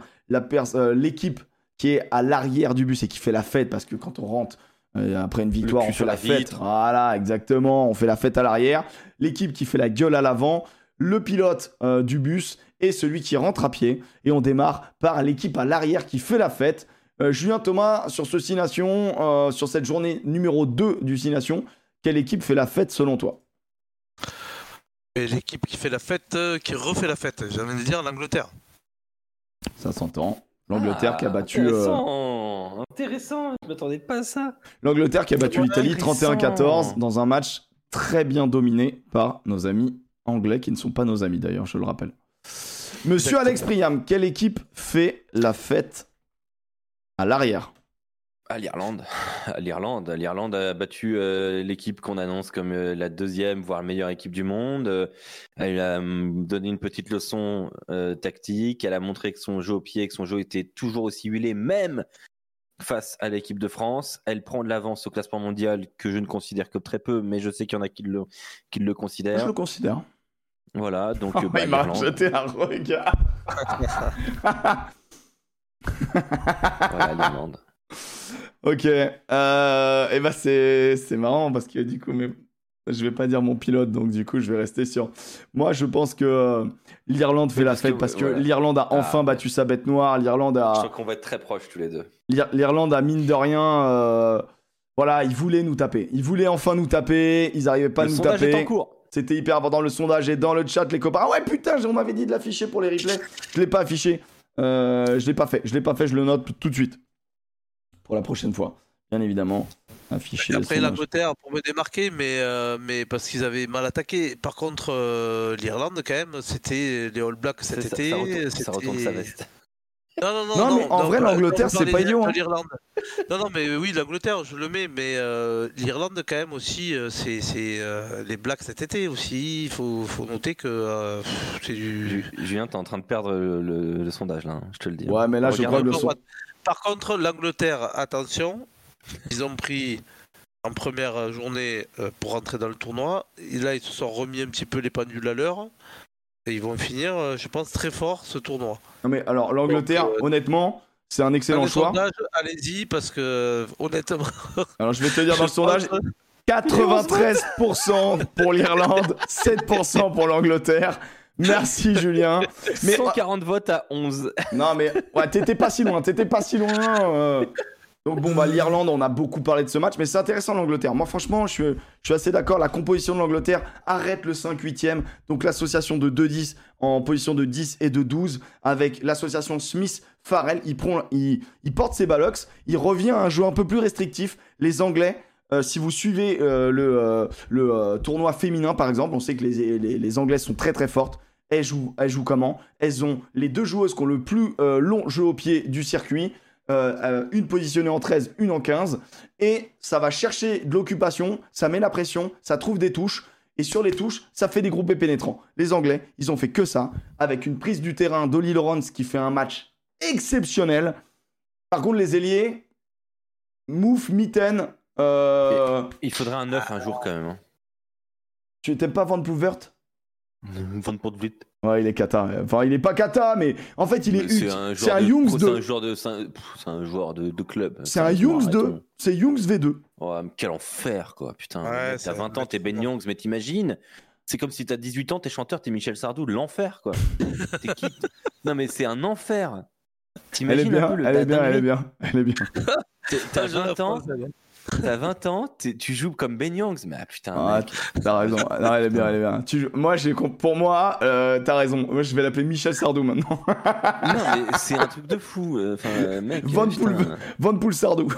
l'équipe qui est à l'arrière du bus et qui fait la fête parce que quand on rentre. Euh, après une victoire, on fait la la fête. vitre. Voilà, exactement. On fait la fête à l'arrière. L'équipe qui fait la gueule à l'avant. Le pilote euh, du bus et celui qui rentre à pied. Et on démarre par l'équipe à l'arrière qui fait la fête. Euh, Julien Thomas, sur ce euh, sur cette journée numéro 2 du Six Nations, quelle équipe fait la fête selon toi? Et l'équipe qui fait la fête, euh, qui refait la fête, j'ai envie de dire l'Angleterre. Ça s'entend. L'Angleterre Ah, qui a battu euh, Intéressant, intéressant. Je m'attendais pas à ça. l'Angleterre qui a battu l'Italie Intéressant. 31-14 dans un match très bien dominé par nos amis anglais qui ne sont pas nos amis d'ailleurs, je le rappelle. Monsieur. Alex Priam, quelle équipe fait la fête à l'arrière? À l'Irlande. (laughs) L'Irlande. L'Irlande a battu euh, l'équipe qu'on annonce comme euh, la deuxième, voire la meilleure équipe du monde. Euh, elle a hum, donné une petite leçon tactique. Elle a montré que son jeu au pied, que son jeu était toujours aussi huilé, même face à l'équipe de France. Elle prend de l'avance au classement mondial que je ne considère que très peu, mais je sais qu'il y en a qui le, qui le Je considèrent. le considère. Voilà, donc Oh, bah, il m'a jeté un regard. (laughs) Voilà, l'Irlande. (laughs) Ok, euh, et bah c'est c'est marrant parce que du coup, mais je vais pas dire mon pilote, donc du coup, je vais rester sur. Moi, je pense que euh, l'Irlande fait la fête parce que voilà. l'Irlande a Ah, enfin battu sa bête noire. L'Irlande Je a sens qu'on va être très proches tous les deux. l'Ir- l'Irlande a mine de rien. euh, Voilà, ils voulaient nous taper. Ils voulaient enfin nous taper. Ils arrivaient pas à le nous sondage est taper. en cours. C'était hyper important. Le sondage est dans le chat, les copains. Ah ouais, putain, on m'avait dit de l'afficher pour les replays. Je l'ai pas affiché. Euh, je l'ai pas fait. Je l'ai pas fait. Je le note tout de suite pour la prochaine fois. Bien évidemment, le après sondage. l'Angleterre pour me démarquer, mais, euh, mais parce qu'ils avaient mal attaqué. Par contre, euh, l'Irlande, quand même, c'était les All Blacks cet été. ça retourne- ça c'était- retourne sa veste. Non, non, non. Non, mais en vrai, l'Angleterre, c'est pas idiot, hein. l'Irlande. Non, non, mais oui, l'Angleterre, je le mets, mais euh, l'Irlande, quand même, aussi, euh, c'est c'est, euh, les Blacks cet été aussi. Il faut, faut noter que euh, c'est du. Ju- Julien, t'es en train de perdre le, le- le sondage là, hein, je te le dis. Ouais, mais là, je crois que le Par son- contre, Par contre, l'Angleterre, attention, ils ont pris en première journée euh, pour rentrer dans le tournoi. Et là, ils se sont remis un petit peu les pendules à l'heure. Et ils vont finir, euh, je pense, très fort ce tournoi. Non mais alors l'Angleterre, euh, honnêtement, c'est un excellent choix. allez-y, parce que honnêtement. (laughs) Alors je vais te dire dans le sondage, pense- 93% pour l'Irlande, 7% pour l'Angleterre. Merci Julien. (laughs) Mais 140 votes à 11. (laughs) non mais ouais, t'étais pas si loin, t'étais pas si loin. euh. Donc bon bah l'Irlande, on a beaucoup parlé de ce match, mais c'est intéressant l'Angleterre. Moi franchement, je suis, je suis assez d'accord. La composition de l'Angleterre arrête le 5-8e, donc l'association de 2-10 en position de 10 et de 12 avec l'association Smith-Farrell. Il, prend, il, il porte ses ballocks, il revient à un jeu un peu plus restrictif. Les Anglais, si vous suivez euh, le, euh, euh, tournoi féminin par exemple, on sait que les, les, Anglaises sont très très fortes. Elles jouent, elles jouent comment? Elles ont les deux joueuses qui ont le plus euh, long jeu au pied du circuit. Euh, euh, une positionnée en 13, une en 15. Et ça va chercher de l'occupation, ça met la pression, ça trouve des touches. Et sur les touches, ça fait des groupés pénétrants. Les Anglais, ils ont fait que ça, avec une prise du terrain d'Oli Lawrence qui fait un match exceptionnel. Par contre, les ailiers, Mouf, Mitten, euh, Il faudrait un 9 un jour quand même. hein. tu t'aimes pas Van Pouvert Van Poortvliet. Ouais, il est kata. Enfin, il est pas kata, mais en fait, il est C'est un joueur un de- Youngs C'est un 2. joueur de, c'est un, un joueur de, de club. C'est un Youngs 2. C'est Youngs V2. Oh, quel enfer, quoi. Putain, Ouais, t'as 20 ans, un t'es Ben Youngs, mais t'imagines? C'est comme si t'as 18 ans, t'es chanteur, t'es Michel Sardou, l'enfer, quoi. (laughs) T'es qui? Non, mais c'est un enfer. T'imagines un bien, peu le elle est t'as- bien, elle est bien. Elle est bien. T'as Ah, (laughs) je la 20 ans? T'as 20 ans, tu joues comme Ben Youngs, mais ah, putain, Ah. T'as raison. Non, elle est bien, elle est bien. Tu- Moi, j'ai pour moi, euh, t'as raison. Moi, je vais l'appeler Michel Sardou maintenant. (laughs) Non, mais c'est un truc de fou. euh, Enfin, mec. Van. Poel- Van Poel Sardou. (laughs)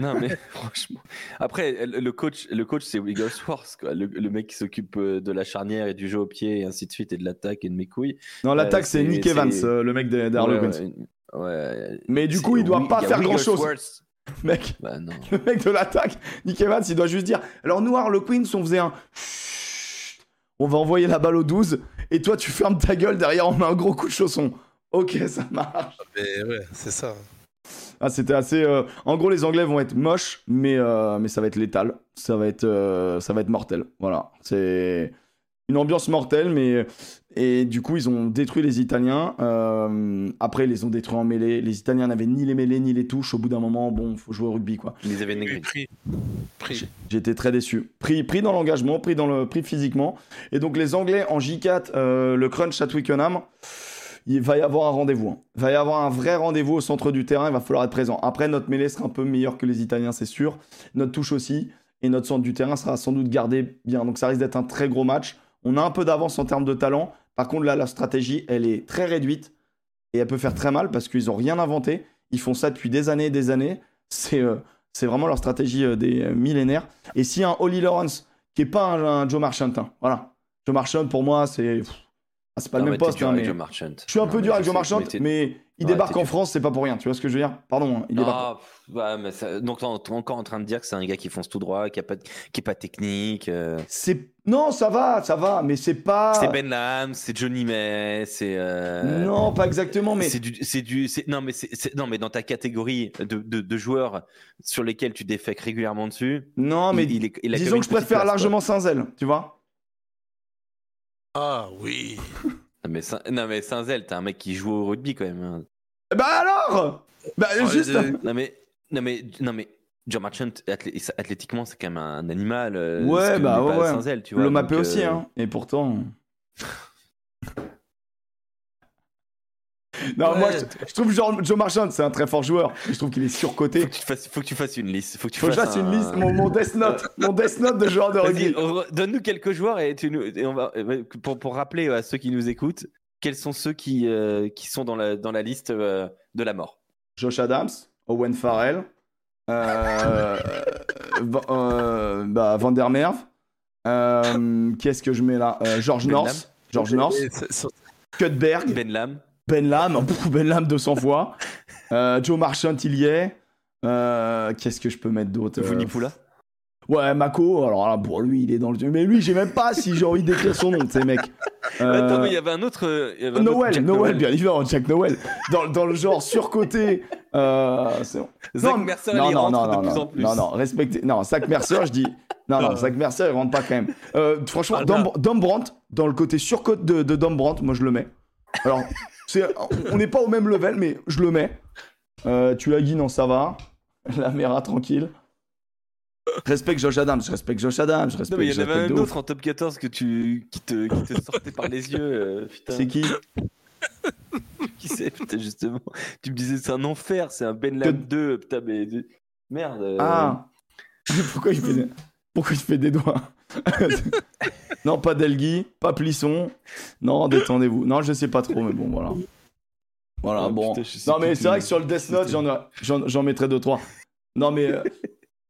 Non, mais (laughs) franchement. Après, le coach, le coach c'est Wigglesworth, quoi. Le, le mec qui s'occupe euh, de la charnière et du jeu au pied et ainsi de suite, et de l'attaque et de mes couilles. Non, l'attaque, Euh, c'est Nick Evans, le mec Harlequins. Ouais, ouais, ouais. Mais du coup, il doit pas faire grand chose. Mec, Bah non. (laughs) le mec de l'attaque, Nick Evans, il doit juste dire Alors, nous, Harlequins, on faisait un. On va envoyer la balle au 12, et toi, tu fermes ta gueule, derrière, on met un gros coup de chausson. Ok, ça marche. Mais ouais, c'est ça. Ah, c'était assez. euh, En gros, les Anglais vont être moches, mais, euh, mais ça va être létal. Ça va être, euh, ça va être mortel. Voilà. C'est une ambiance mortelle, mais. Et du coup, ils ont détruit les Italiens. Euh, Après, ils les ont détruits en mêlée. Les Italiens n'avaient ni les mêlées ni les touches. Au bout d'un moment, bon, faut jouer au rugby, quoi. Ils les avaient négligés. pris. Pris. J'étais très déçu. Pris, pris dans l'engagement, pris dans le pris physiquement. Et donc les Anglais en J4, euh, le crunch à Twickenham, il va y avoir un rendez-vous. hein. Il va y avoir un vrai rendez-vous au centre du terrain. Il va falloir être présent. Après, notre mêlée sera un peu meilleure que les Italiens, c'est sûr. Notre touche aussi. Et notre centre du terrain sera sans doute gardé bien. Donc ça risque d'être un très gros match. On a un peu d'avance en termes de talent. Par contre, là, la stratégie, elle est très réduite. Et elle peut faire très mal parce qu'ils n'ont rien inventé. Ils font ça depuis des années et des années. (laughs) C'est euh, c'est vraiment leur stratégie euh, des euh, millénaires. Et si un Holly Lawrence, qui est pas un, Joe Marchant, hein, voilà. Joe Marchant, pour moi, c'est. Ah, c'est pas Non, le même poste, hein, mais. Je suis un Non, peu dur avec Joe sais, Marchant, mais il débarque en. France, c'est pas pour rien. Tu vois ce que je veux dire? Pardon, hein, il débarque. Ah, ouais, mais ça- donc t'es en- t'es encore en train de dire que c'est un gars qui fonce tout droit, qui, a pas, de- qui est pas technique. euh. C'est. Non, ça va, ça va, mais c'est pas. C'est Ben Lam, c'est Johnny May, c'est. euh, Non, pas exactement, mais. C'est du, du, non mais non mais dans ta catégorie de, de, de joueurs sur lesquels tu défèques régulièrement dessus, Non, mais. il, il est- il a quand même Disons que je préfère place, largement Saint-Zel, tu vois? Ah oui. (laughs) Non mais, Saint- non mais Saint-Zel, t'es un mec qui joue au rugby quand même. hein. Bah alors Bah juste. Non mais, non mais, non mais, John Marchant, athlé- athlétiquement, c'est quand même un animal. euh, Ouais, bah ouais, pas ouais. Saint-Zel, tu vois. Le mappé donc, aussi, euh, hein. Et pourtant. (laughs) non, Ouais. moi, je, je trouve genre Joe Marchand, c'est un très fort joueur. Je trouve qu'il est surcoté. Faut que, tu fasses, faut que tu fasses une liste. Faut que tu Faut que je fasses fasse une un- liste, mon, mon Death Note, mon Death Note de joueur de rugby. on- donne-nous quelques joueurs et, tu nous, et on va pour, pour rappeler à ceux qui nous écoutent quels sont ceux qui, euh, qui sont dans la, dans la liste euh, de la mort? Josh Adams, Owen Farrell, euh, euh, bah, Van der Merwe. Euh, Qu'est-ce que je mets là? Euh, George Ben Lam. North. George North. Cutberg. Ben Lam, Ben Lam. Pff, Ben Lam 200 fois. Euh, Joe Marchant, il y est. Euh, Qu'est-ce que je peux mettre d'autre Euh, Vunipola. Ouais, Mako. Alors là, pour lui, il est dans le. Mais lui, j'ai même pas si j'ai envie d'écrire son nom, tu sais, mec. Euh, Attends, mais il y avait un autre. euh, y avait un autre Noël, Noël, bien évidemment, Jack Noël. Dans, dans le genre surcoté. Euh, c'est bon. Zach Non, Mercer, non, il non, rentre non, de non, plus non, en plus. Non, non, respectez. Non, Zach Mercer, je dis. Non, non, Euh. Zach Mercer, il rentre pas quand même. Euh, franchement, Ah. Dom Brandt, dans le côté surcote de, de Dom Brandt, moi je le mets. Alors, on n'est pas au même level, mais je le mets. Euh, tu l'as Guy, non, ça va. La Mera, tranquille. Respecte Josh Adams, je respecte Josh Adams, je respecte. Non, mais il y en avait un autre en top 14 que tu, qui, te, qui te sortait par les yeux. euh. C'est qui? (laughs) Qui c'est? Putain, justement. Tu me disais, c'est un enfer, c'est un Ben Lam 2. Putain, mais. Merde. euh, Ah (laughs) Pourquoi il fait des, Pourquoi il fait des doigts? (laughs) Non, pas Delgui, pas Plisson. Non, détendez-vous. Non, je sais pas trop, mais bon, voilà. Voilà, Ah, bon. putain, non, mais c'est vrai que sur le Death Note, j'en, ai- j'en, j'en mettrais deux, trois. Non, mais. euh,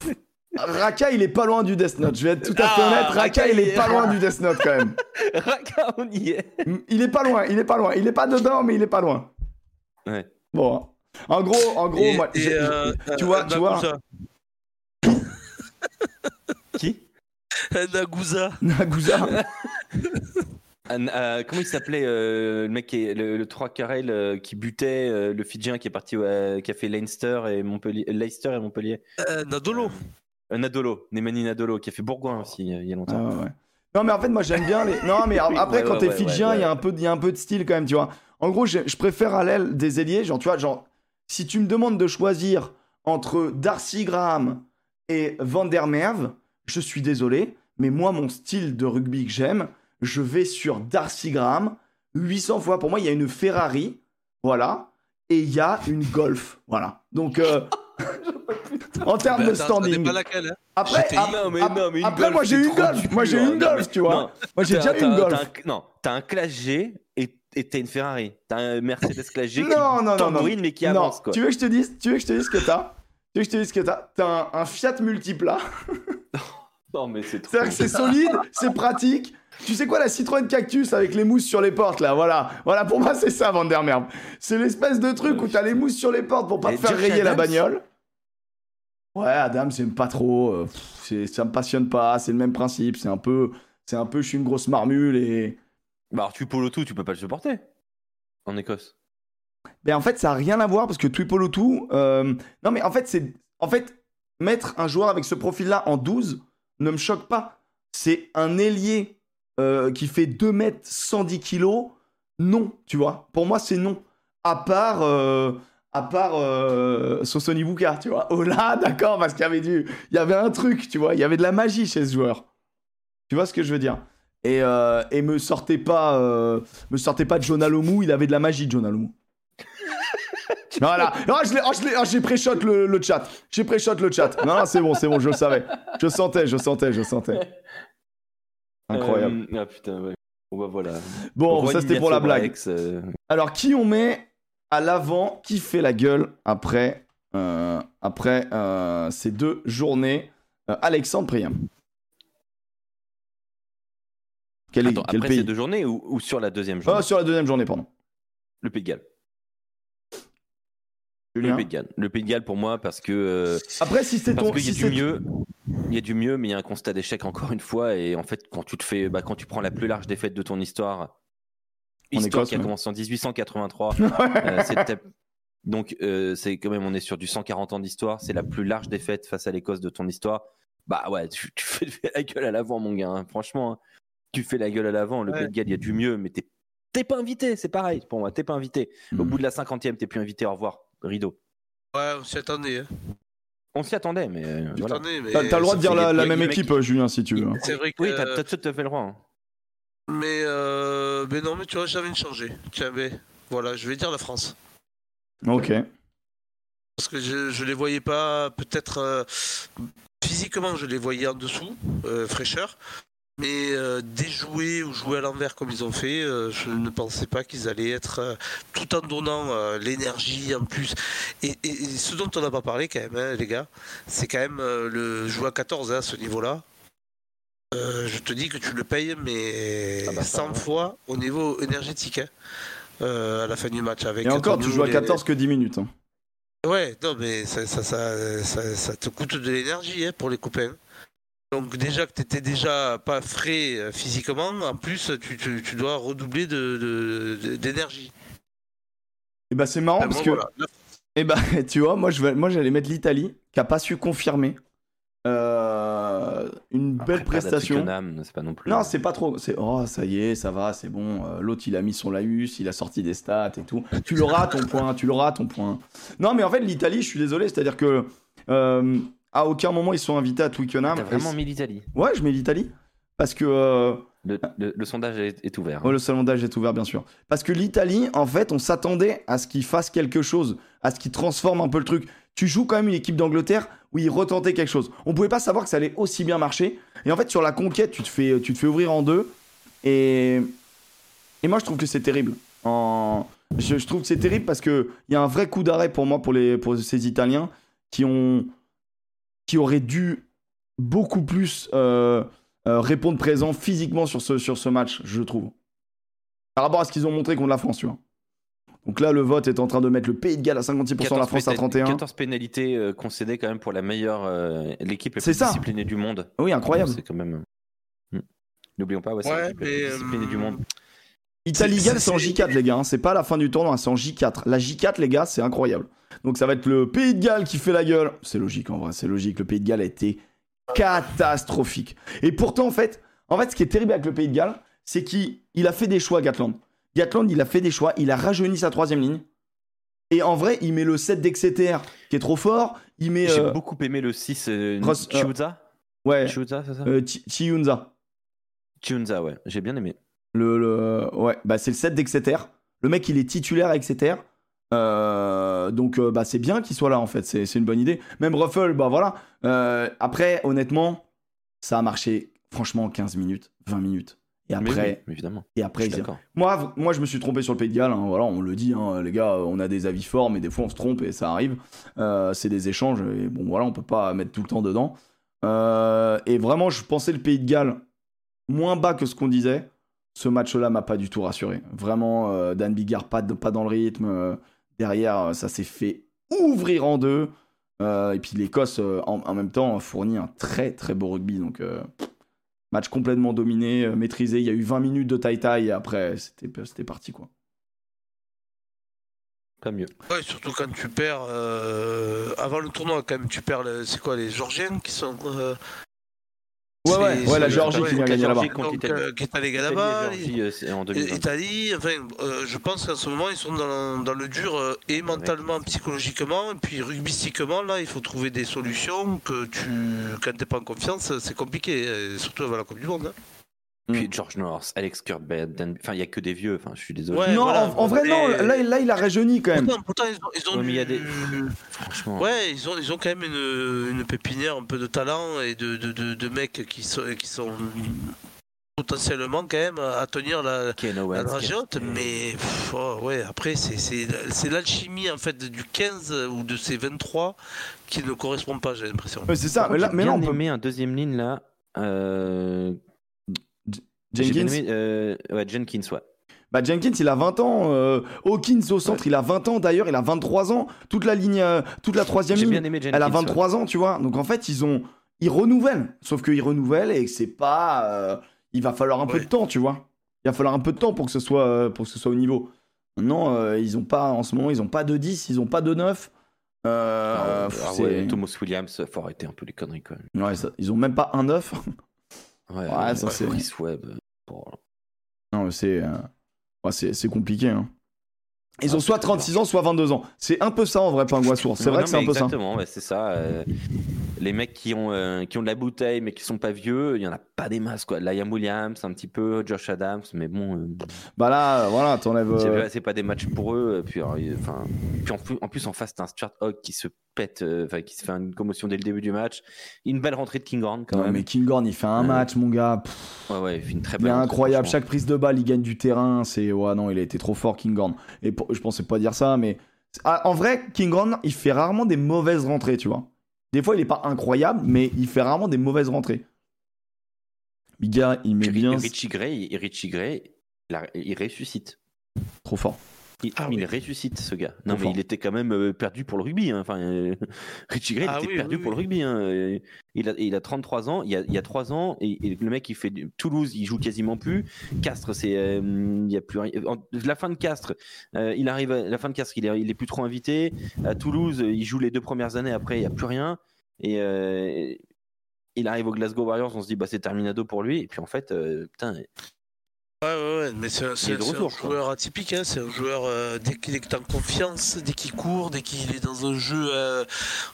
(laughs) Raka, il est pas loin du Death Note. Je vais être tout à fait Ah, honnête. Raka, Raka, il est est- pas loin (laughs) du Death Note quand même. Raka, on y est. Il est pas loin, il est pas loin. Il est pas dedans, mais il est pas loin. Ouais. Bon. hein. En gros, en gros, et- moi, et, euh, tu vois, euh, tu vois. Nagusa. Qui? (laughs) Nagusa. Nagusa. (laughs) Euh, comment il s'appelait euh, le mec qui est le, le 3 carrel euh, qui butait euh, le Fidjien qui est parti euh, qui a fait Leinster et Montpellier Leicester et Montpellier Euh, Nadolo. Euh, Nadolo Nemanja Nadolo qui a fait Bourgoin aussi euh, il y a longtemps Ah, ouais. Non, mais en fait, moi, j'aime bien les. Non, mais après, Ouais, quand ouais, t'es ouais, fidjien, il ouais, y, a un peu- il y a un peu de style quand même, tu vois. En gros, je, je préfère à l'aile des ailiers. Genre, tu vois, genre, si tu me demandes de choisir entre Darcy Graham et Van der Merwe, je suis désolé, mais moi, mon style de rugby que j'aime, je vais sur Darcy Graham 800 fois. Pour moi, il y a une Ferrari, voilà, et il y a une Golf, voilà. Donc, euh, (laughs) en termes Ben, de standing. dépend laquelle, hein. Après, J'étais- ap- non, mais ap- non, mais une après Golf, moi, j'ai une Golf. Moi, j'ai une Golf, tu vois. non, Moi, j'ai déjà une Golf. un- non, t'as un Classe G et et t'as une Ferrari. T'as un Mercedes Classe G Non, qui non, non, non. mais qui non, avance quoi. tu veux que je te dise, tu veux que je te dise ce que t'as? Tu veux que je te dise ce que t'as? T'as un, un Fiat Multipla. (laughs) (laughs) Non mais c'est trop. C'est-à-dire que c'est solide, c'est pratique. Tu sais quoi, la Citroën Cactus avec les mousses sur les portes, là, voilà. Voilà, pour moi, c'est ça, Van der Merwe. C'est l'espèce de truc où t'as les mousses sur les portes pour pas Et te faire rayer la bagnole. Ouais, Adam, j'aime pas trop. euh, pff, c'est- ça me passionne pas, c'est le même principe. C'est un peu, c'est un peu, je suis une grosse marmule et. Bah alors tu polo tout, tu peux pas le supporter. En Écosse. Ben en fait, ça a rien à voir parce que Tuipolotu. Euh... Non, mais en fait, c'est. En fait, mettre un joueur avec ce profil-là en 12 ne me choque pas. C'est un ailier euh, qui fait 2 mètres 110 kilos. Non, tu vois. Pour moi, c'est non. À part. euh, À part euh, Sosoni Buka, tu vois. Oh là, (laughs) d'accord, parce qu'il y avait du. Il avait un truc, tu vois. Il y avait de la magie chez ce joueur. Tu vois ce que je veux dire? Et, et me sortez pas, me sortez pas de John Alomou, il avait de la magie, John Alomou. Voilà. Non, je l'ai, oh, je l'ai- oh, j'ai pré-shot le, le chat. J'ai pré-shot le chat. Non, non, c'est bon, c'est bon, je le savais. Je sentais, je sentais, je sentais. Incroyable. Euh, ah putain, ouais. Bon bah voilà. Bon, Roi ça c'était pour la blague. Euh, Alors, qui on met à l'avant Qui fait la gueule après, euh, après euh, ces deux journées Euh, Alexandre Priam. Quel, Attends, quel après pays? ces deux journées ou, ou sur la deuxième Ah, journée? Sur la deuxième journée, pardon. Le Pays de Galles. Le Julien Pays de Galles. Le Pays de Galles pour moi parce que euh, Après, si c'est parce ton. qu'il y a si du mieux. Il y a du mieux, mais il y a un constat d'échec encore une fois. Et en fait, quand tu te fais, bah, quand tu prends la plus large défaite de ton histoire, En histoire Écosse, qui a ouais. commencé en 1883, (laughs) euh, donc euh, c'est quand même on est sur du 140 ans d'histoire. C'est la plus large défaite face à l'Écosse de ton histoire. Bah ouais, tu, tu fais (laughs) la gueule à l'avant, mon gars. hein. Franchement, hein. tu fais la gueule à l'avant. Le Ouais. Pays de Galles, il y a du mieux, mais t'es t'es pas invité. C'est pareil pour moi. T'es pas invité. Au Hmm. bout de la cinquantième, t'es plus invité. Au revoir, rideau. Ouais, on s'y attendait. Hein. On s'y attendait, mais euh, voilà. mais T'as le droit de dire la, même équipe, euh, Julien, si tu veux. C'est vrai que. Oui, t'as t'as tout à fait le droit. hein. Mais, euh, mais non, mais tu vois, j'avais de changer. Tiens, mais voilà, je vais dire la France. Ok. Parce que je, je les voyais pas, peut-être euh, physiquement, je les voyais en dessous, euh, fraîcheur. Mais euh, déjouer ou jouer à l'envers comme ils ont fait, euh, je ne pensais pas qu'ils allaient être euh, tout en donnant l'énergie en plus. Et, et- et ce dont on n'a pas parlé quand même, hein, les gars, c'est quand même le jouer à 14 hein, à ce niveau-là. Je te dis que tu le payes, mais Ah bah ça, 100 ouais. fois au niveau énergétique hein, à la fin du match. Avec Et encore, tu joues à les- 14 que 10 minutes. Ouais, non, mais ça, ça, ça, te coûte de l'énergie pour les copains. Donc déjà que tu étais déjà pas frais euh, physiquement, en plus tu, tu- tu dois redoubler de- de- de- d'énergie. Et bah, c'est marrant Enfin, parce que. voilà. (laughs) Et bah, (laughs) tu vois, moi, je vais, moi, j'allais mettre l'Italie, qui a pas su confirmer euh, une Après, belle prestation. C'est pas non plus. Non, c'est pas trop. C'est oh, ça y est, ça va, c'est bon. Euh, L'autre, il a mis son laïus, il a sorti des stats et tout. Tu l'auras ton point, tu l'auras ton point. Non, mais en fait, l'Italie, je suis désolé, c'est-à-dire que euh, à aucun moment ils sont invités à Twickenham. T'as vraiment mis l'Italie. Ouais, je mets l'Italie parce que euh, Le, le- le sondage est, est ouvert. Ouais, le sondage est ouvert, bien sûr. Parce que l'Italie, en fait, on s'attendait à ce qu'il fasse quelque chose, à ce qu'il transforme un peu le truc. Tu joues quand même une équipe d'Angleterre où il retentait quelque chose. On pouvait pas savoir que ça allait aussi bien marcher. Et en fait, sur la conquête, tu te fais, tu te fais ouvrir en deux. Et, et moi, je trouve que c'est terrible. En... Je, je trouve que c'est terrible parce qu'il y a un vrai coup d'arrêt pour moi, pour, les, pour ces Italiens qui, ont, qui auraient dû beaucoup plus euh, euh, répondre présent physiquement sur ce, sur ce match, je trouve. Par rapport à ce qu'ils ont montré contre la France, tu vois. Donc là, le vote est en train de mettre le Pays de Galles à 56%, la France à pénali- 31%. 14 pénalités euh, concédées quand même pour la meilleure euh, l'équipe la C'est plus ça. disciplinée du monde. Oui, incroyable. C'est quand même. Hmm. N'oublions pas, ouais, c'est Ouais, la plus disciplinée du monde. Italie-Galles, c'est en c'est- J4, les gars. hein. C'est pas la fin du tournoi, c'est en J4. La J4, les gars, c'est incroyable. Donc ça va être le Pays de Galles qui fait la gueule. C'est logique, en vrai, c'est logique. Le Pays de Galles a été catastrophique. Et pourtant, en fait, En fait, ce qui est terrible avec le Pays de Galles, c'est qu'il il a fait des choix, Gatland. Gatland, il a fait des choix, il a rajeuni sa troisième ligne. Et en vrai, il met le 7 d'Exeter, qui est trop fort. Il met. J'ai euh, beaucoup aimé le 6 euh, Ross- euh, Chiuza. ouais, Chiuza, c'est ça euh, Chi- Chiunza. Chiunza, ouais. J'ai bien aimé. Le, le- ouais, bah c'est le 7 d'Exeter. Le mec, il est titulaire à Exeter. Euh, donc, euh, bah, c'est bien qu'il soit là, en fait. C'est une bonne idée. Même Ruffle, bah voilà. Euh, après, honnêtement, ça a marché, franchement, 15 minutes, 20 minutes. Et après, oui, évidemment. et Je après, d'accord. moi, moi, je me suis trompé sur le Pays de Galles. hein, voilà, on le dit, hein, les gars, on a des avis forts, mais des fois, on se trompe et ça arrive. Euh, c'est des échanges. Et bon, voilà, on peut pas mettre tout le temps dedans. Euh, et vraiment, je pensais le Pays de Galles moins bas que ce qu'on disait. Ce match-là m'a pas du tout rassuré. Vraiment, euh, Dan Bigard pas, de- pas dans le rythme. Derrière, euh, ça s'est fait ouvrir en deux. Euh, et puis l'Écosse, euh, en, en même temps, fournit un très très beau rugby. Donc, euh, match complètement dominé, euh, maîtrisé. Il y a eu 20 minutes de taille-taille et après, c'était c'était parti quoi. Pas mieux. Ouais, surtout quand tu perds. euh, avant le tournoi, quand même, tu perds. C'est quoi, les Georgiens qui sont. Euh, Ouais, ouais, ouais, la Géorgie qui vient la gagner là-bas. Donc, l'Italie. qui est allé là-bas. Italie euh, c'est en Et- 2020. Italie, enfin, euh, je pense qu'en ce moment, ils sont dans, dans le dur euh, et mentalement, psychologiquement, et puis rugbystiquement, là, il faut trouver des solutions que tu, quand t'es pas en confiance, c'est compliqué, euh, surtout avant la Coupe du Monde. hein. Puis George North, Alex Kurtbed, Dan- enfin il y a que des vieux. Enfin, je suis désolé. Ouais, non, voilà, en, en vrai, non. Là, là, il a rajeuni quand même. Pourtant, pourtant, ils ont, ils ont Ouais, mais il y a des- Franchement. Ouais, ils ont, ils ont quand même une, une pépinière, un peu de talent et de, de, de, de mecs qui sont, qui sont potentiellement quand même à tenir la, la drageote, mais pff, oh, ouais, après c'est, c'est, c'est l'alchimie en fait du 15 ou de ces 23 qui ne correspond pas, j'ai l'impression. Ouais, c'est ça. Par Mais là, mais là, on peut. aimé un deuxième ligne là. Euh... Jenkins. aimé, euh, ouais, Jenkins, ouais. Bah Jenkins, il a 20 ans. euh, Hawkins au centre, il a 20 ans. D'ailleurs, il a 23 ans. Toute la ligne, euh, toute la troisième ligne, bien aimé Jenkins. elle a ouais. 23 ans, tu vois. Donc en fait, ils ont, ils renouvellent. Sauf qu'ils renouvellent et que c'est pas. euh, il va falloir un peu de temps, tu vois. Il va falloir un peu de temps pour que ce soit, euh, pour que ce soit au niveau. Non, euh, ils ont pas en ce moment, ils ont pas de 10, ils ont pas de 9. Euh, Ah, pff, ah Thomas Williams, faut arrêter un peu les conneries quand même. Ouais, ça- ils ont même pas un 9. Ouais, Ouais, ça, c'est- Chris Webb. Euh. Non, mais c'est euh, ouais, c'est compliqué. hein. Ils Ah, ont soit c'est 36 ans, soit 22 ans. C'est un peu ça en vrai, Pingouin Sourd. C'est vrai non, que c'est un peu ça. Exactement, c'est ça. euh, les mecs qui ont, euh, qui ont de la bouteille mais qui sont pas vieux, il y en a pas des masses quoi. Liam Williams, un petit peu, Josh Adams, mais bon, euh, Bah là, voilà, t'enlèves. c'est euh, pas- c'est pas des matchs pour eux. Puis, alors, il- enfin, puis en, plus, en plus en face, t'as un Stuart Hogg qui se pète, euh, enfin qui se fait une commotion dès le début du match. Une belle rentrée de Kinghorn quand Non, même. mais Kinghorn, il fait un match, mon gars. Pff, Ouais, ouais, il fait une très il belle. est rentrée, incroyable. Chaque prise de balle, il gagne du terrain. C'est ouais, non, il a été trop fort, Kinghorn. Et pour- je pensais pas dire ça, mais Ah, en vrai, Kinghorn, il fait rarement des mauvaises rentrées, tu vois. Des fois, il est pas incroyable, mais il fait rarement des mauvaises rentrées. Bigard, il met bien. Richie Gray, Richie Gray, il ressuscite. Trop fort. Il, Ah il oui. ressuscite ce gars. Non mais il était quand même euh, perdu pour le rugby. hein. Enfin, euh, (laughs) Richie Gray Ah était oui, perdu oui, pour le rugby. hein. Il, a, il a 33 ans. Il y a, il y a 3 ans et, et le mec il fait Toulouse, il joue quasiment plus. Castres, c'est euh, il y a plus La fin de Castres, euh, il arrive. À, la fin de Castres, il est, il est plus trop invité. À Toulouse, il joue les deux premières années. Après, il y a plus rien. Et il arrive au Glasgow Warriors. On se dit bah c'est terminado pour lui. Et puis en fait, euh, putain, Ouais, ouais, ouais, mais c'est un, un joueur atypique, hein, c'est un joueur, euh, dès qu'il est en confiance, dès qu'il court, dès qu'il est dans un jeu euh,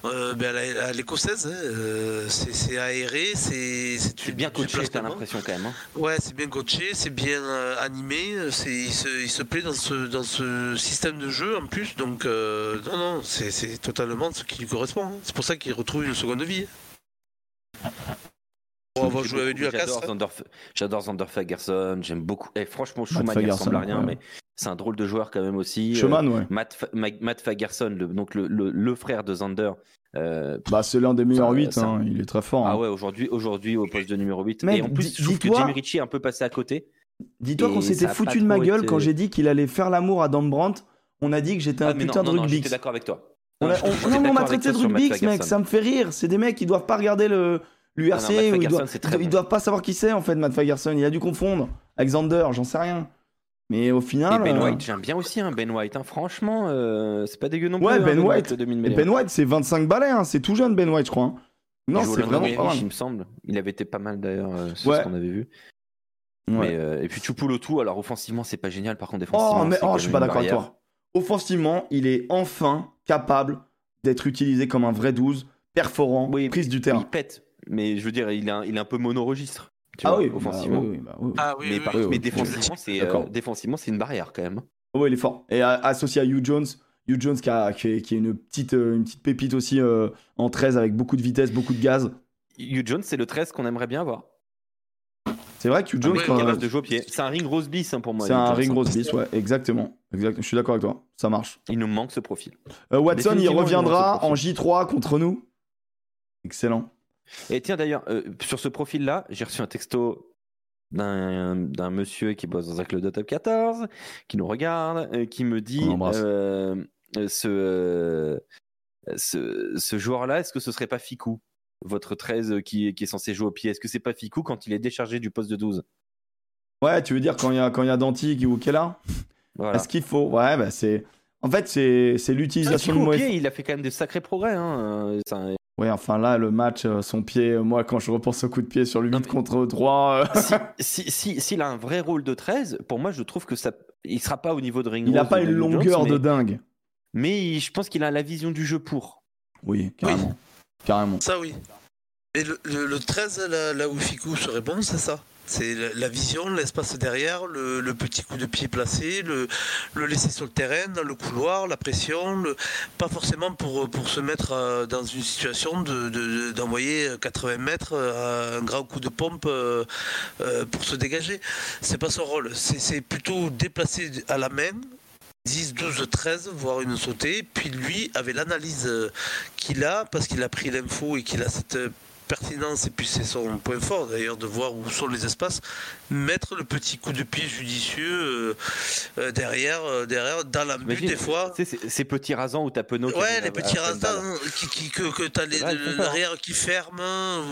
euh, ben, à l'écossaise, hein, c'est c'est aéré, c'est bien coaché. T'as l'impression quand même. hein. Ouais, c'est bien coaché, c'est bien animé, c'est, il, se, il se plaît dans ce, dans ce système de jeu en plus, donc non, non, c'est, c'est totalement ce qui lui correspond. hein. C'est pour ça qu'il retrouve une seconde vie. Pour avoir J'ai joué avec lui à Castres. J'adore hein. Zander, j'adore Zander Fagerson, j'aime beaucoup. Et franchement, Schumann, il ressemble à rien, ouais. mais c'est un drôle de joueur quand même aussi. Schumann, ouais. Euh, Matt, Fa- Ma- Matt Fagerson, le, donc le, le- le frère de Zander. euh, Bah, c'est l'un des meilleurs Ça, 8, ça- hein, il est très fort. hein. ah ouais, aujourd'hui, aujourd'hui au poste de numéro 8. Mec, et en plus, dis- je trouve que Jamie Ritchie est un peu passé à côté. Dis-toi qu'on s'était foutu de ma gueule été- quand j'ai dit qu'il allait faire l'amour à Dan Brandt. On a dit que j'étais un Ah, putain non, de rugby. d'accord avec toi. On, on- non, on m'a traité de rugby, mec, ça me fait rire. C'est des mecs qui doivent pas regarder le l'URC Matt ou ils doivent, ils pas savoir qui c'est en fait, Matt Fagerson. Il a dû confondre avec Zander, j'en sais rien. Mais au Et final. Ben euh, White, j'aime bien aussi hein, Ben White. hein. Franchement, euh, c'est pas dégueu non plus. Hein, Ben White. Et. Ben White, c'est 25 balais, hein. c'est tout jeune Ben White, je crois. Non, Il c'est vraiment pas mal. il me semble. Il avait été pas mal d'ailleurs, euh, Ouais. ce qu'on avait vu. Ouais. Mais, euh, et puis Choupo-Lotou, alors offensivement, c'est pas génial. Par contre, défensivement, Oh, mais oh, je suis pas d'accord avec toi. Offensivement, il est enfin capable d'être utilisé comme un vrai 12, perforant, Oui, prise du Il terrain. pète, mais je veux dire, il est un, il est un peu monoregistre. Tu Ah vois, oui, offensivement. oui, oui, bah oui. Ah oui, mais oui, par- oui. oui, mais oui. défensivement, c'est euh, défensivement, c'est une barrière quand même. Oh, il est fort. Et euh, associé à Hugh Jones, Hugh Jones qui, a- qui est, qui est une, petite, euh, une petite pépite aussi euh, en 13 avec beaucoup de vitesse, beaucoup de gaz. Hugh Jones, c'est le 13 qu'on aimerait bien voir. C'est vrai que Hugh Jones, ouais, quand- Capable de jouer au pied. C'est un ring rose bis hein, pour moi. c'est un Jones, ring rose bis, ouais, exactement. Exact. Je suis d'accord avec toi, ça marche. Il nous manque ce profil. Euh, Watson, il reviendra en ce J3 contre nous. Excellent. Et tiens d'ailleurs, euh, sur ce profil-là, j'ai reçu un texto d'un monsieur qui bosse dans un club de top 14, qui nous regarde, euh, qui me dit euh, ce, ce, ce joueur-là, est-ce que ce serait pas Ficou votre 13 qui, qui est censé jouer au pied, est-ce que c'est pas Ficou quand il est déchargé du poste de 12 Ouais, tu veux dire quand il y a, quand il y a Danti qui, ou là Voilà. Est-ce qu'il faut? Ouais, bah c'est. En fait, c'est c'est l'utilisation de Moef. pied, il a fait quand même des sacrés progrès. Hein. C'est un- Ouais, enfin là, le match, euh, son pied, euh, moi, quand je repense au coup de pied sur le 8 Non, mais- contre 3, euh, (laughs) si, si, si- s'il a un vrai rôle de 13, pour moi, je trouve que ça, il sera pas au niveau de Ring il a Rose pas une longueur Jones, de mais, dingue. mais je pense qu'il a la vision du jeu pour. Oui, carrément. Carrément. Ça oui. Et le, le- le 13, là, là où Ficou serait bon, c'est ça? C'est la, vision, l'espace derrière, le, petit coup de pied placé, le, laisser sur le terrain, dans le couloir, la pression, pas forcément pour, se mettre euh, dans une situation de- de- d'envoyer 80 mètres euh, un grand coup de pompe euh, pour se dégager. C'est pas son rôle. C'est plutôt déplacer à la main 10, 12, 13, voire une sautée. Puis lui avait l'analyse qu'il a, parce qu'il a pris l'info et qu'il a cette pertinence, et puis c'est son point fort d'ailleurs de voir où sont les espaces, mettre le petit coup de pied judicieux euh, euh, derrière, euh, derrière, dans la Imagine, des fois. Tu sais, ces- petits rasants où t'as Penaud Ouais, les petits rasants qui, qui- que, que t'as l'arrière qui ferme,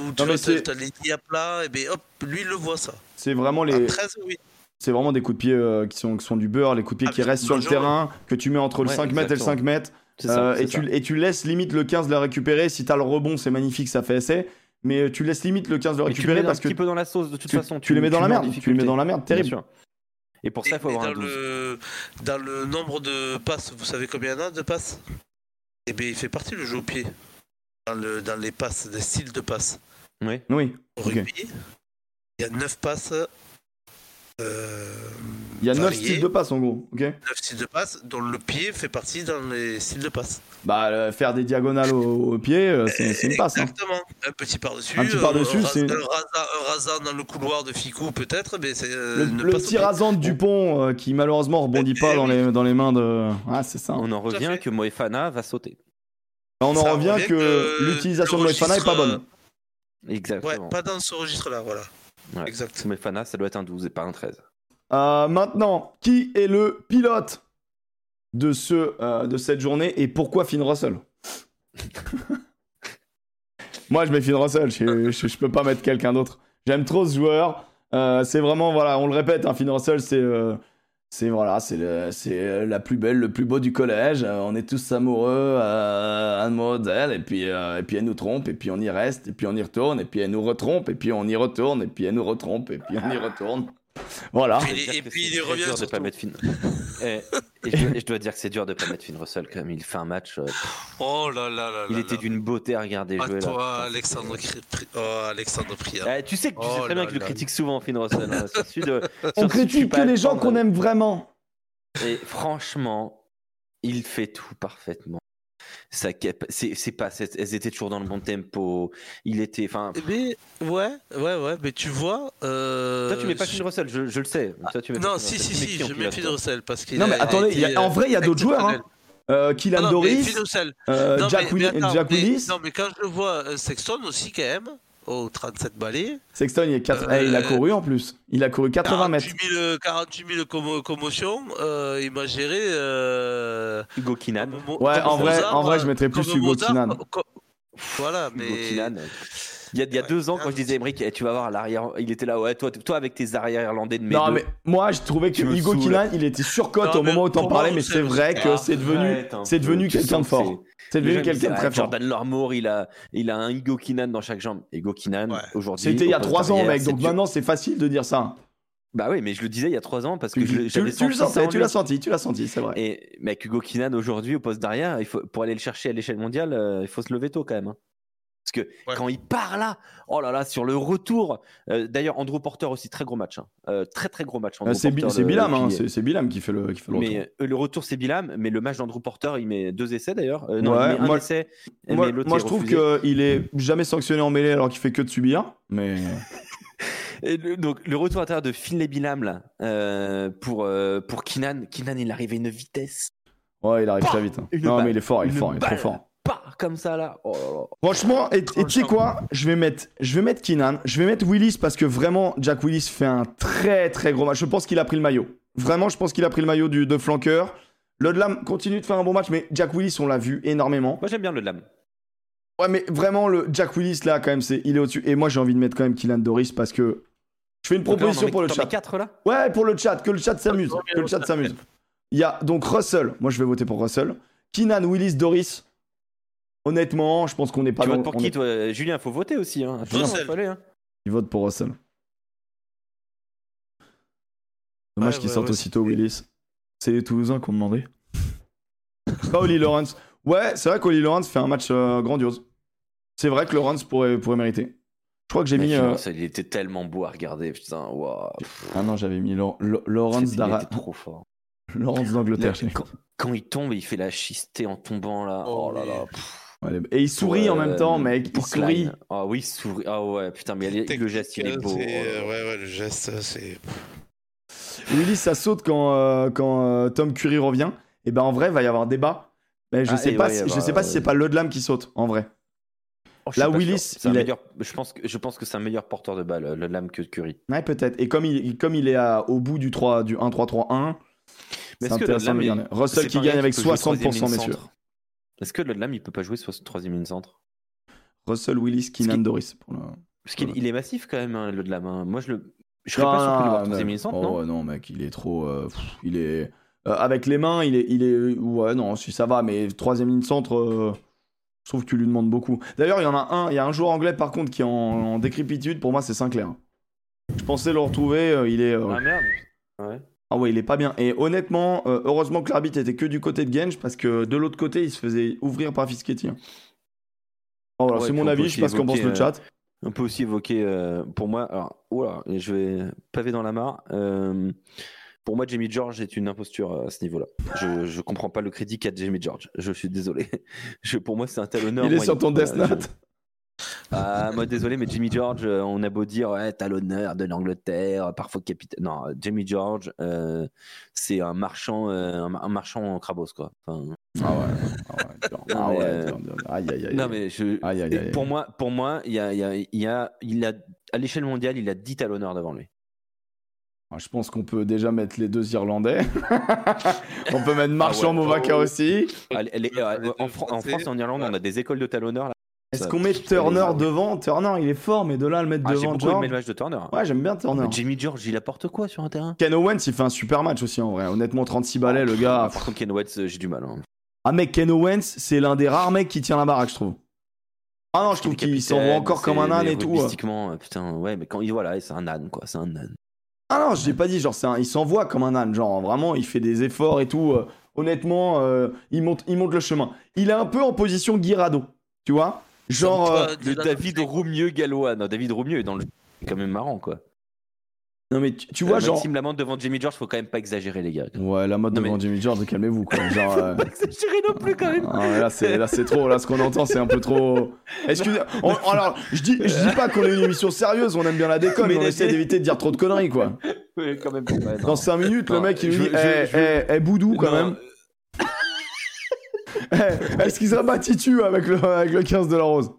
ou tu t'as t'as les pieds à plat, et bien hop, lui il le voit ça. C'est vraiment À les. 13, oui. C'est vraiment des coups de pied euh, qui, sont, qui sont du beurre, les coups de pied Ah, qui restent sur le terrain, que tu mets entre le Ouais, 5 mètres et le exactement. 5 mètres. Ça, euh, et, tu, et tu laisses limite le 15 le récupérer. Si t'as le rebond, c'est magnifique, ça fait essai. Mais tu laisses limite le 15 le Et tu le récupérer mets un parce que petit peu dans la sauce de toute tu, façon. tu les mets dans la merde. Tu les mets dans la merde, terrible. sûr. Et pour ça, il faut avoir un dans 12. le, dans le nombre de passes, vous savez combien il y en a de passes? Eh bien, il fait partie le jeu au pied. Dans, le, dans les passes, des styles de passes. Oui. Oui. Au rugby, il y a 9 passes. Euh, Il y a 9 variées, styles de passe en gros. ok 9 styles de passes, dont le pied fait partie dans les styles de passes. bah, euh, faire des diagonales au, au pied, euh, c'est c'est une passe. hein. Exactement. Un petit par-dessus. Un petit par-dessus, c'est- un rasant, dans le couloir de Ficou, peut-être, mais c'est euh, Le, le passe petit rasant de Dupont euh, qui malheureusement rebondit Eh pas dans oui. les, dans les mains de. Ah, c'est ça. On en revient que Moefana va sauter. On en revient revient que que l'utilisation de Moefana est pas bonne. Ouais, Exactement. pas dans ce registre-là, voilà. Ouais. Exact. Moefana, ça doit être un 12 et pas un 13. Euh, maintenant, qui est le pilote de, ce, euh, de cette journée et pourquoi Finn Russell? (laughs) Moi, je mets Finn Russell, je, je, je peux pas mettre quelqu'un d'autre. J'aime trop ce joueur. Euh, c'est vraiment, voilà, on le répète, hein, Finn Russell, c'est. euh, c'est voilà, c'est le- c'est la plus belle, le plus beau du collège. Euh, on est tous amoureux euh, amoureux d'elle, et puis euh, et puis elle nous trompe, et puis on y reste, et puis on y retourne, et puis elle nous retrompe, et puis on y retourne, et puis elle nous retrompe, et puis on y retourne. Voilà. Et puis il revient dur de surtout. pas mettre Finn. (laughs) et, et je, et je dois dire que c'est dur de pas mettre Finn Russell quand même. Il fait un match. euh, Oh là là là il là était d'une beauté à regarder jouer toi, là. Alexandre, oh, Alexandre Priat. Eh, tu sais que tu sais Oh très bien là que je critique souvent Finn Russell. hein, sur celui de- On sur critique que les gens qu'on aime vraiment. Et franchement, il fait tout parfaitement. Ça, cap- c'est c'est pas, elles étaient toujours dans le bon tempo. Il était, enfin. Mais ouais, ouais, ouais, mais tu vois. Euh, Toi, tu mets pas Finn Russell, je, je le sais. Toi, tu mets pas Non, si, si, si, je mets Finn Russell parce qu'il Non, a- mais attendez, a- en vrai, il y a euh, d'autres joueurs. Hein. Euh, Kylian non, mais Doris, euh, Non, Jack, mais- Willi- mais attends, Jack mais- Willis. Non, mais quand je le vois, euh, Sexton aussi, quand même, au 37 balais. Sexton, il, est Euh, eh, il a couru en plus. Il a couru 80 mètres. 48 000, 48 000 commo- commotions, euh, il m'a géré. Euh, Hugo Kinan. Ouais, en vrai, Mozart, en vrai, je euh, mettrais plus Hugo Mozart, Kinan. co- Voilà, mais. Hugo Kinan. Il y a, il y a deux ans, quand je disais Emmerich, eh, tu vas voir l'arrière, il était là, ouais, toi, toi avec tes arrières irlandais de mes Non, deux. mais moi, je trouvais que Hugo. Kinan, il était surcote au moment où t'en parlais, mais c'est- vrai que c'est devenu, c'est devenu quelqu'un de fort. C'est devenu quelqu'un de très fort. Jordan Larmour, il a, il a un Hugo Kinan dans chaque jambe. Hugo Kinan, Ouais. aujourd'hui. C'était il y a trois ans, mec, donc maintenant c'est facile de dire ça. Bah oui, mais je le disais il y a trois ans parce que Tu, je- tu- j'avais tu le sentais, tu l'as senti, tu l'as senti, c'est vrai. Et mec, Hugo Kinan aujourd'hui au poste d'arrière, il faut pour aller le chercher à l'échelle mondiale, euh, il faut se lever tôt quand même. hein. Parce que Ouais. quand il part là, oh là là, sur le retour. euh, D'ailleurs, Andrew Porter aussi très gros match, hein. Euh, très très gros match. Euh, Andrew c'est Bilam, hein, qui- c'est Bilam qui fait le, qui fait le retour. Euh, le retour c'est Bilam, mais le match d'Andrew Porter, il met deux essais d'ailleurs. Euh, non, Ouais, il met un moi- essai. Moi, mais je trouve qu'il est jamais sanctionné en mêlée alors qu'il fait que de subir. Mais (laughs) Et le- donc le retour à l'intérieur de Finlay Bilam là euh, pour euh, pour Kinan. Kinan, il arrive à une vitesse. ouais, il arrive très vite. hein. Non, balle. mais il est fort, il est fort, il est trop fort. Pas comme ça là. Oh là là. Franchement, et tu sais quoi? Je vais mettre, je vais mettre Keenan, je vais mettre Willis parce que vraiment Jack Willis fait un très très gros match. Je pense qu'il a pris le maillot. Vraiment, je pense qu'il a pris le maillot du, de flanqueur. Lodlam continue de faire un bon match, mais Jack Willis, on l'a vu énormément. Moi j'aime bien le Lam. Ouais, mais vraiment le Jack Willis là, quand même, c'est, il est au-dessus. Et moi, j'ai envie de mettre quand même Kylian Doris parce que je fais une proposition pour le chat. 4 là? Ouais, pour le chat, que le chat s'amuse, que le chat s'amuse. Il y a donc Russell. Moi, je vais voter pour Russell. Keenan, Willis, Doris. Honnêtement, je pense qu'on n'est pas Tu votes pour on qui est- toi Julien, faut voter aussi. Hein. Julien, Russell. faut aller, hein. Il vote pour Russell. Dommage Ouais, qu'il ouais, sorte ouais, aussitôt, Willis. C'est les Toulousains qu'on demandait. (laughs) Pas Oli Lawrence. Ouais, c'est vrai qu'Oli Lawrence fait un match euh, grandiose. C'est vrai que Lawrence pourrait, pourrait mériter. Je crois que j'ai mis. euh, Lawrence, il était tellement beau à regarder, putain. Waouh. Ah non, j'avais mis Law- Law- Lawrence d'Ara- était trop fort. (laughs) Lawrence d'Angleterre. Quand, quand il tombe, il fait la schistée en tombant là. Oh, Oh, là là. pff. Et il sourit en même euh, temps, mec. Il sourit. Ah oui, il sourit. Ah ouais, putain, mais le geste, il est beau. Là là. Ouais, ouais, le geste, c'est. Willis, ça saute quand, euh, quand euh, Tom Curry revient. Et ben en vrai, il va y avoir débat. Mais je Ah, sais et pas, ouais, si, je sais pas si c'est pas Ludlam qui saute, en vrai. Oh, je Là, pas Willis, il est- meilleur- je, pense que, je pense que c'est un meilleur porteur de balle, le Lam que Curry. Ouais, peut-être. Et comme il, comme il est à- au bout du 3, du 1-3-3-1, Mais c'est intéressant de Ludlam, Russell qui pas gagne avec peut jouer troisième 60%, ligne messieurs. centre Est-ce que Ludlam, il peut pas jouer troisième ligne centre? Russell, Willis, Keenan, Doris. Pour le... Parce qu'il il est massif quand même, hein, Ludlam. hein. Moi, je le. Je serais pas surpris de le voir troisième ligne centre, Oh, non? ouais, non, mec, il est trop. euh, pff, il est. euh, avec les mains, il est, il est. Ouais, non, si ça va, mais troisième ligne centre, euh, je trouve que tu lui demandes beaucoup. D'ailleurs, il y en a un, il y a un joueur anglais par contre qui est en, en décrépitude. Pour moi, c'est Sinclair. Je pensais le retrouver. il est. Ah merde. Ouais. Ah ouais, il est pas bien. Et honnêtement, euh, heureusement que l'arbitre était que du côté de Genge parce que de l'autre côté, il se faisait ouvrir par Fischetti. hein. Oh, Ouais, c'est mon avis, je sais pas ce qu'en pense le chat. On peut aussi évoquer, euh, pour moi, alors, oula, je vais paver dans la mare. euh, pour moi, Jamie George est une imposture euh, à ce niveau-là. Je, je comprends pas le crédit qu'a Jamie George. Je suis désolé. (laughs) Je, pour moi, c'est un talonneur. Il est sur ton Death je- Ah, moi, désolé, mais Jamie George, euh, on a beau dire, ouais, talonneur de l'Angleterre, parfois capitaine. Non, Jamie George, euh, c'est un marchand, euh, un, marchand en crabos, quoi. Enfin, Ah ouais, ah ouais, (laughs) Ah euh. Aïe, aïe, aïe. non, mais je, Aïe, aïe, et aïe. pour moi, pour moi, il y a, il y a, il y a, il a, à l'échelle mondiale, il a 10 talonneurs devant lui. Ah, Je pense qu'on peut déjà mettre les deux Irlandais. (laughs) on peut mettre Marchand, Ah ouais. Movaka Oh. aussi. Euh, en, Fran- en. France et en Irlande, on a des écoles de talonneurs. Est-ce qu'on met Turner devant Turner, il est fort, mais de là à le mettre Ah, J'ai devant beaucoup aimé George. le match de Turner. Ouais, j'aime bien Turner. Mais Jamie George, il apporte quoi sur un terrain? Ken Owens, il fait un super match aussi en vrai. Honnêtement, 36 balais, le gars. Par contre, Ken Watts, euh, j'ai du mal. hein. Ah, mec, Ken Owens, c'est l'un des rares mecs qui tient la baraque, je trouve. Ah non, je trouve qu'il s'envoie encore comme un âne et tout. Mystiquement, putain, ouais, mais quand il voilà, c'est un âne, quoi. C'est un âne. Ah non, je l'ai pas dit, genre, c'est un- il s'envoie comme un âne, genre, vraiment, il fait des efforts et tout. euh, honnêtement, euh, il, monte, il monte le chemin. Il est un peu en position Guirado, tu vois? Genre, euh, Le David Roumieux gallois. Non, David Roumieux est dans le. C'est quand même marrant, quoi. non mais tu, tu vois, Euh, genre. Maxime Lamande devant Jamie George, faut quand même pas exagérer, les gars. Ouais, la mode Non, devant mais- Jimmy George, calmez-vous, quoi. (laughs) Genre. euh, Pas exagérer non plus, quand même. Ah là c'est là c'est trop là ce qu'on entend c'est un peu trop (laughs) excusez on- alors je dis je dis pas qu'on est une émission sérieuse on aime bien la déconne mais, on essaie d'éviter de dire trop de conneries quoi (laughs) Ouais, quand même. Ouais, dans 5 minutes le mec il lui dit eh, eh, eh, Boudou quand Non, même Eh, est-ce qu'il serait pas Titu avec le avec le 15 de la rose?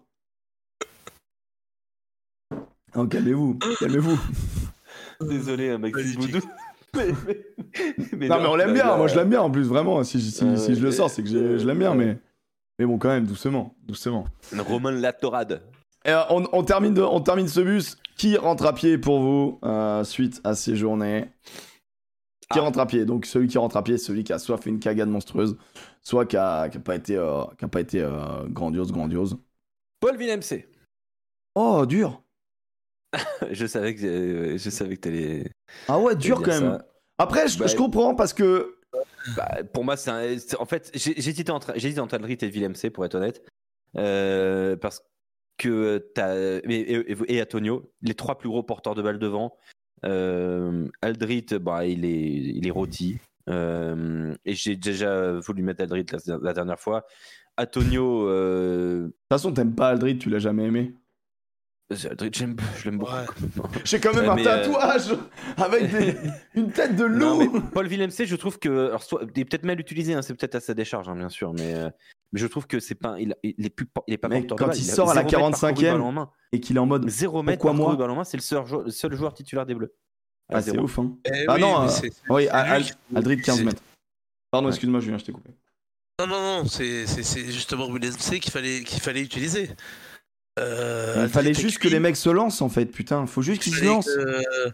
Oh, calmez-vous calmez-vous Désolé, Maxime. Boudou. (laughs) Mais- mais- non mais on l'aime bien bah, moi je l'aime bien en plus vraiment si, si, Euh, si je le euh, sors c'est que je l'aime bien mais mais bon quand même doucement doucement Romain Latorade. Et, euh, on, on termine de- on termine ce bus. Qui rentre à pied pour vous euh, suite à ces journées? Qui Ah. rentre à pied? Donc celui qui rentre à pied, celui qui a soit fait une cagade monstrueuse, soit qui a, qui a pas été, euh, qui a pas été euh, grandiose, grandiose. Paul Villemc. Oh, dur. (laughs) je savais que euh, je savais que t'allais. Ah ouais, dur quand même. ça. Après, je, Bah, je comprends parce que Bah, pour moi, c'est un- en fait, j'hésitais entre j'hésitais entre Aldrit et Villemc pour être honnête, Euh, parce que t'as et, et, et Antonio, les trois plus gros porteurs de balles devant. Euh, Aldrit, bah, il est il est rôti. Euh, et j'ai déjà voulu mettre Aldrit la, la dernière fois. Antonio, euh, de toute façon, t'aimes pas Aldrit, tu l'as jamais aimé. Aldrit, j'aime, je l'aime beaucoup. Ouais. J'ai quand même Ouais, un mais, euh, tatouage avec des- (laughs) une tête de Non, loup. mais Paul Villemc, je trouve que alors soit, il est peut-être mal utilisé, hein, c'est peut-être à sa décharge, hein, bien sûr, mais, euh, mais je trouve que c'est pas, il, il est plus, il est pas Mec, quand il a sort à la zéro mètre parcouru 45e, balle en main. Et qu'il est en mode. Zéro mètre Pourquoi moi en main, c'est le seul joueur titulaire des Bleus. Ah, c'est ouf, hein. Eh Ah oui, non, euh, c'est- Oui, c'est Al- lui qui- Aldrit 15 c'est- mètres. Pardon, Ouais. excuse-moi, Julien, je t'ai coupé. Non, non, non, c'est c'est- c'est justement Williams C qu'il fallait, qu'il fallait utiliser. Euh, Il fallait juste que les mecs se lancent en fait, putain. Faut juste qu'ils il se lancent. que-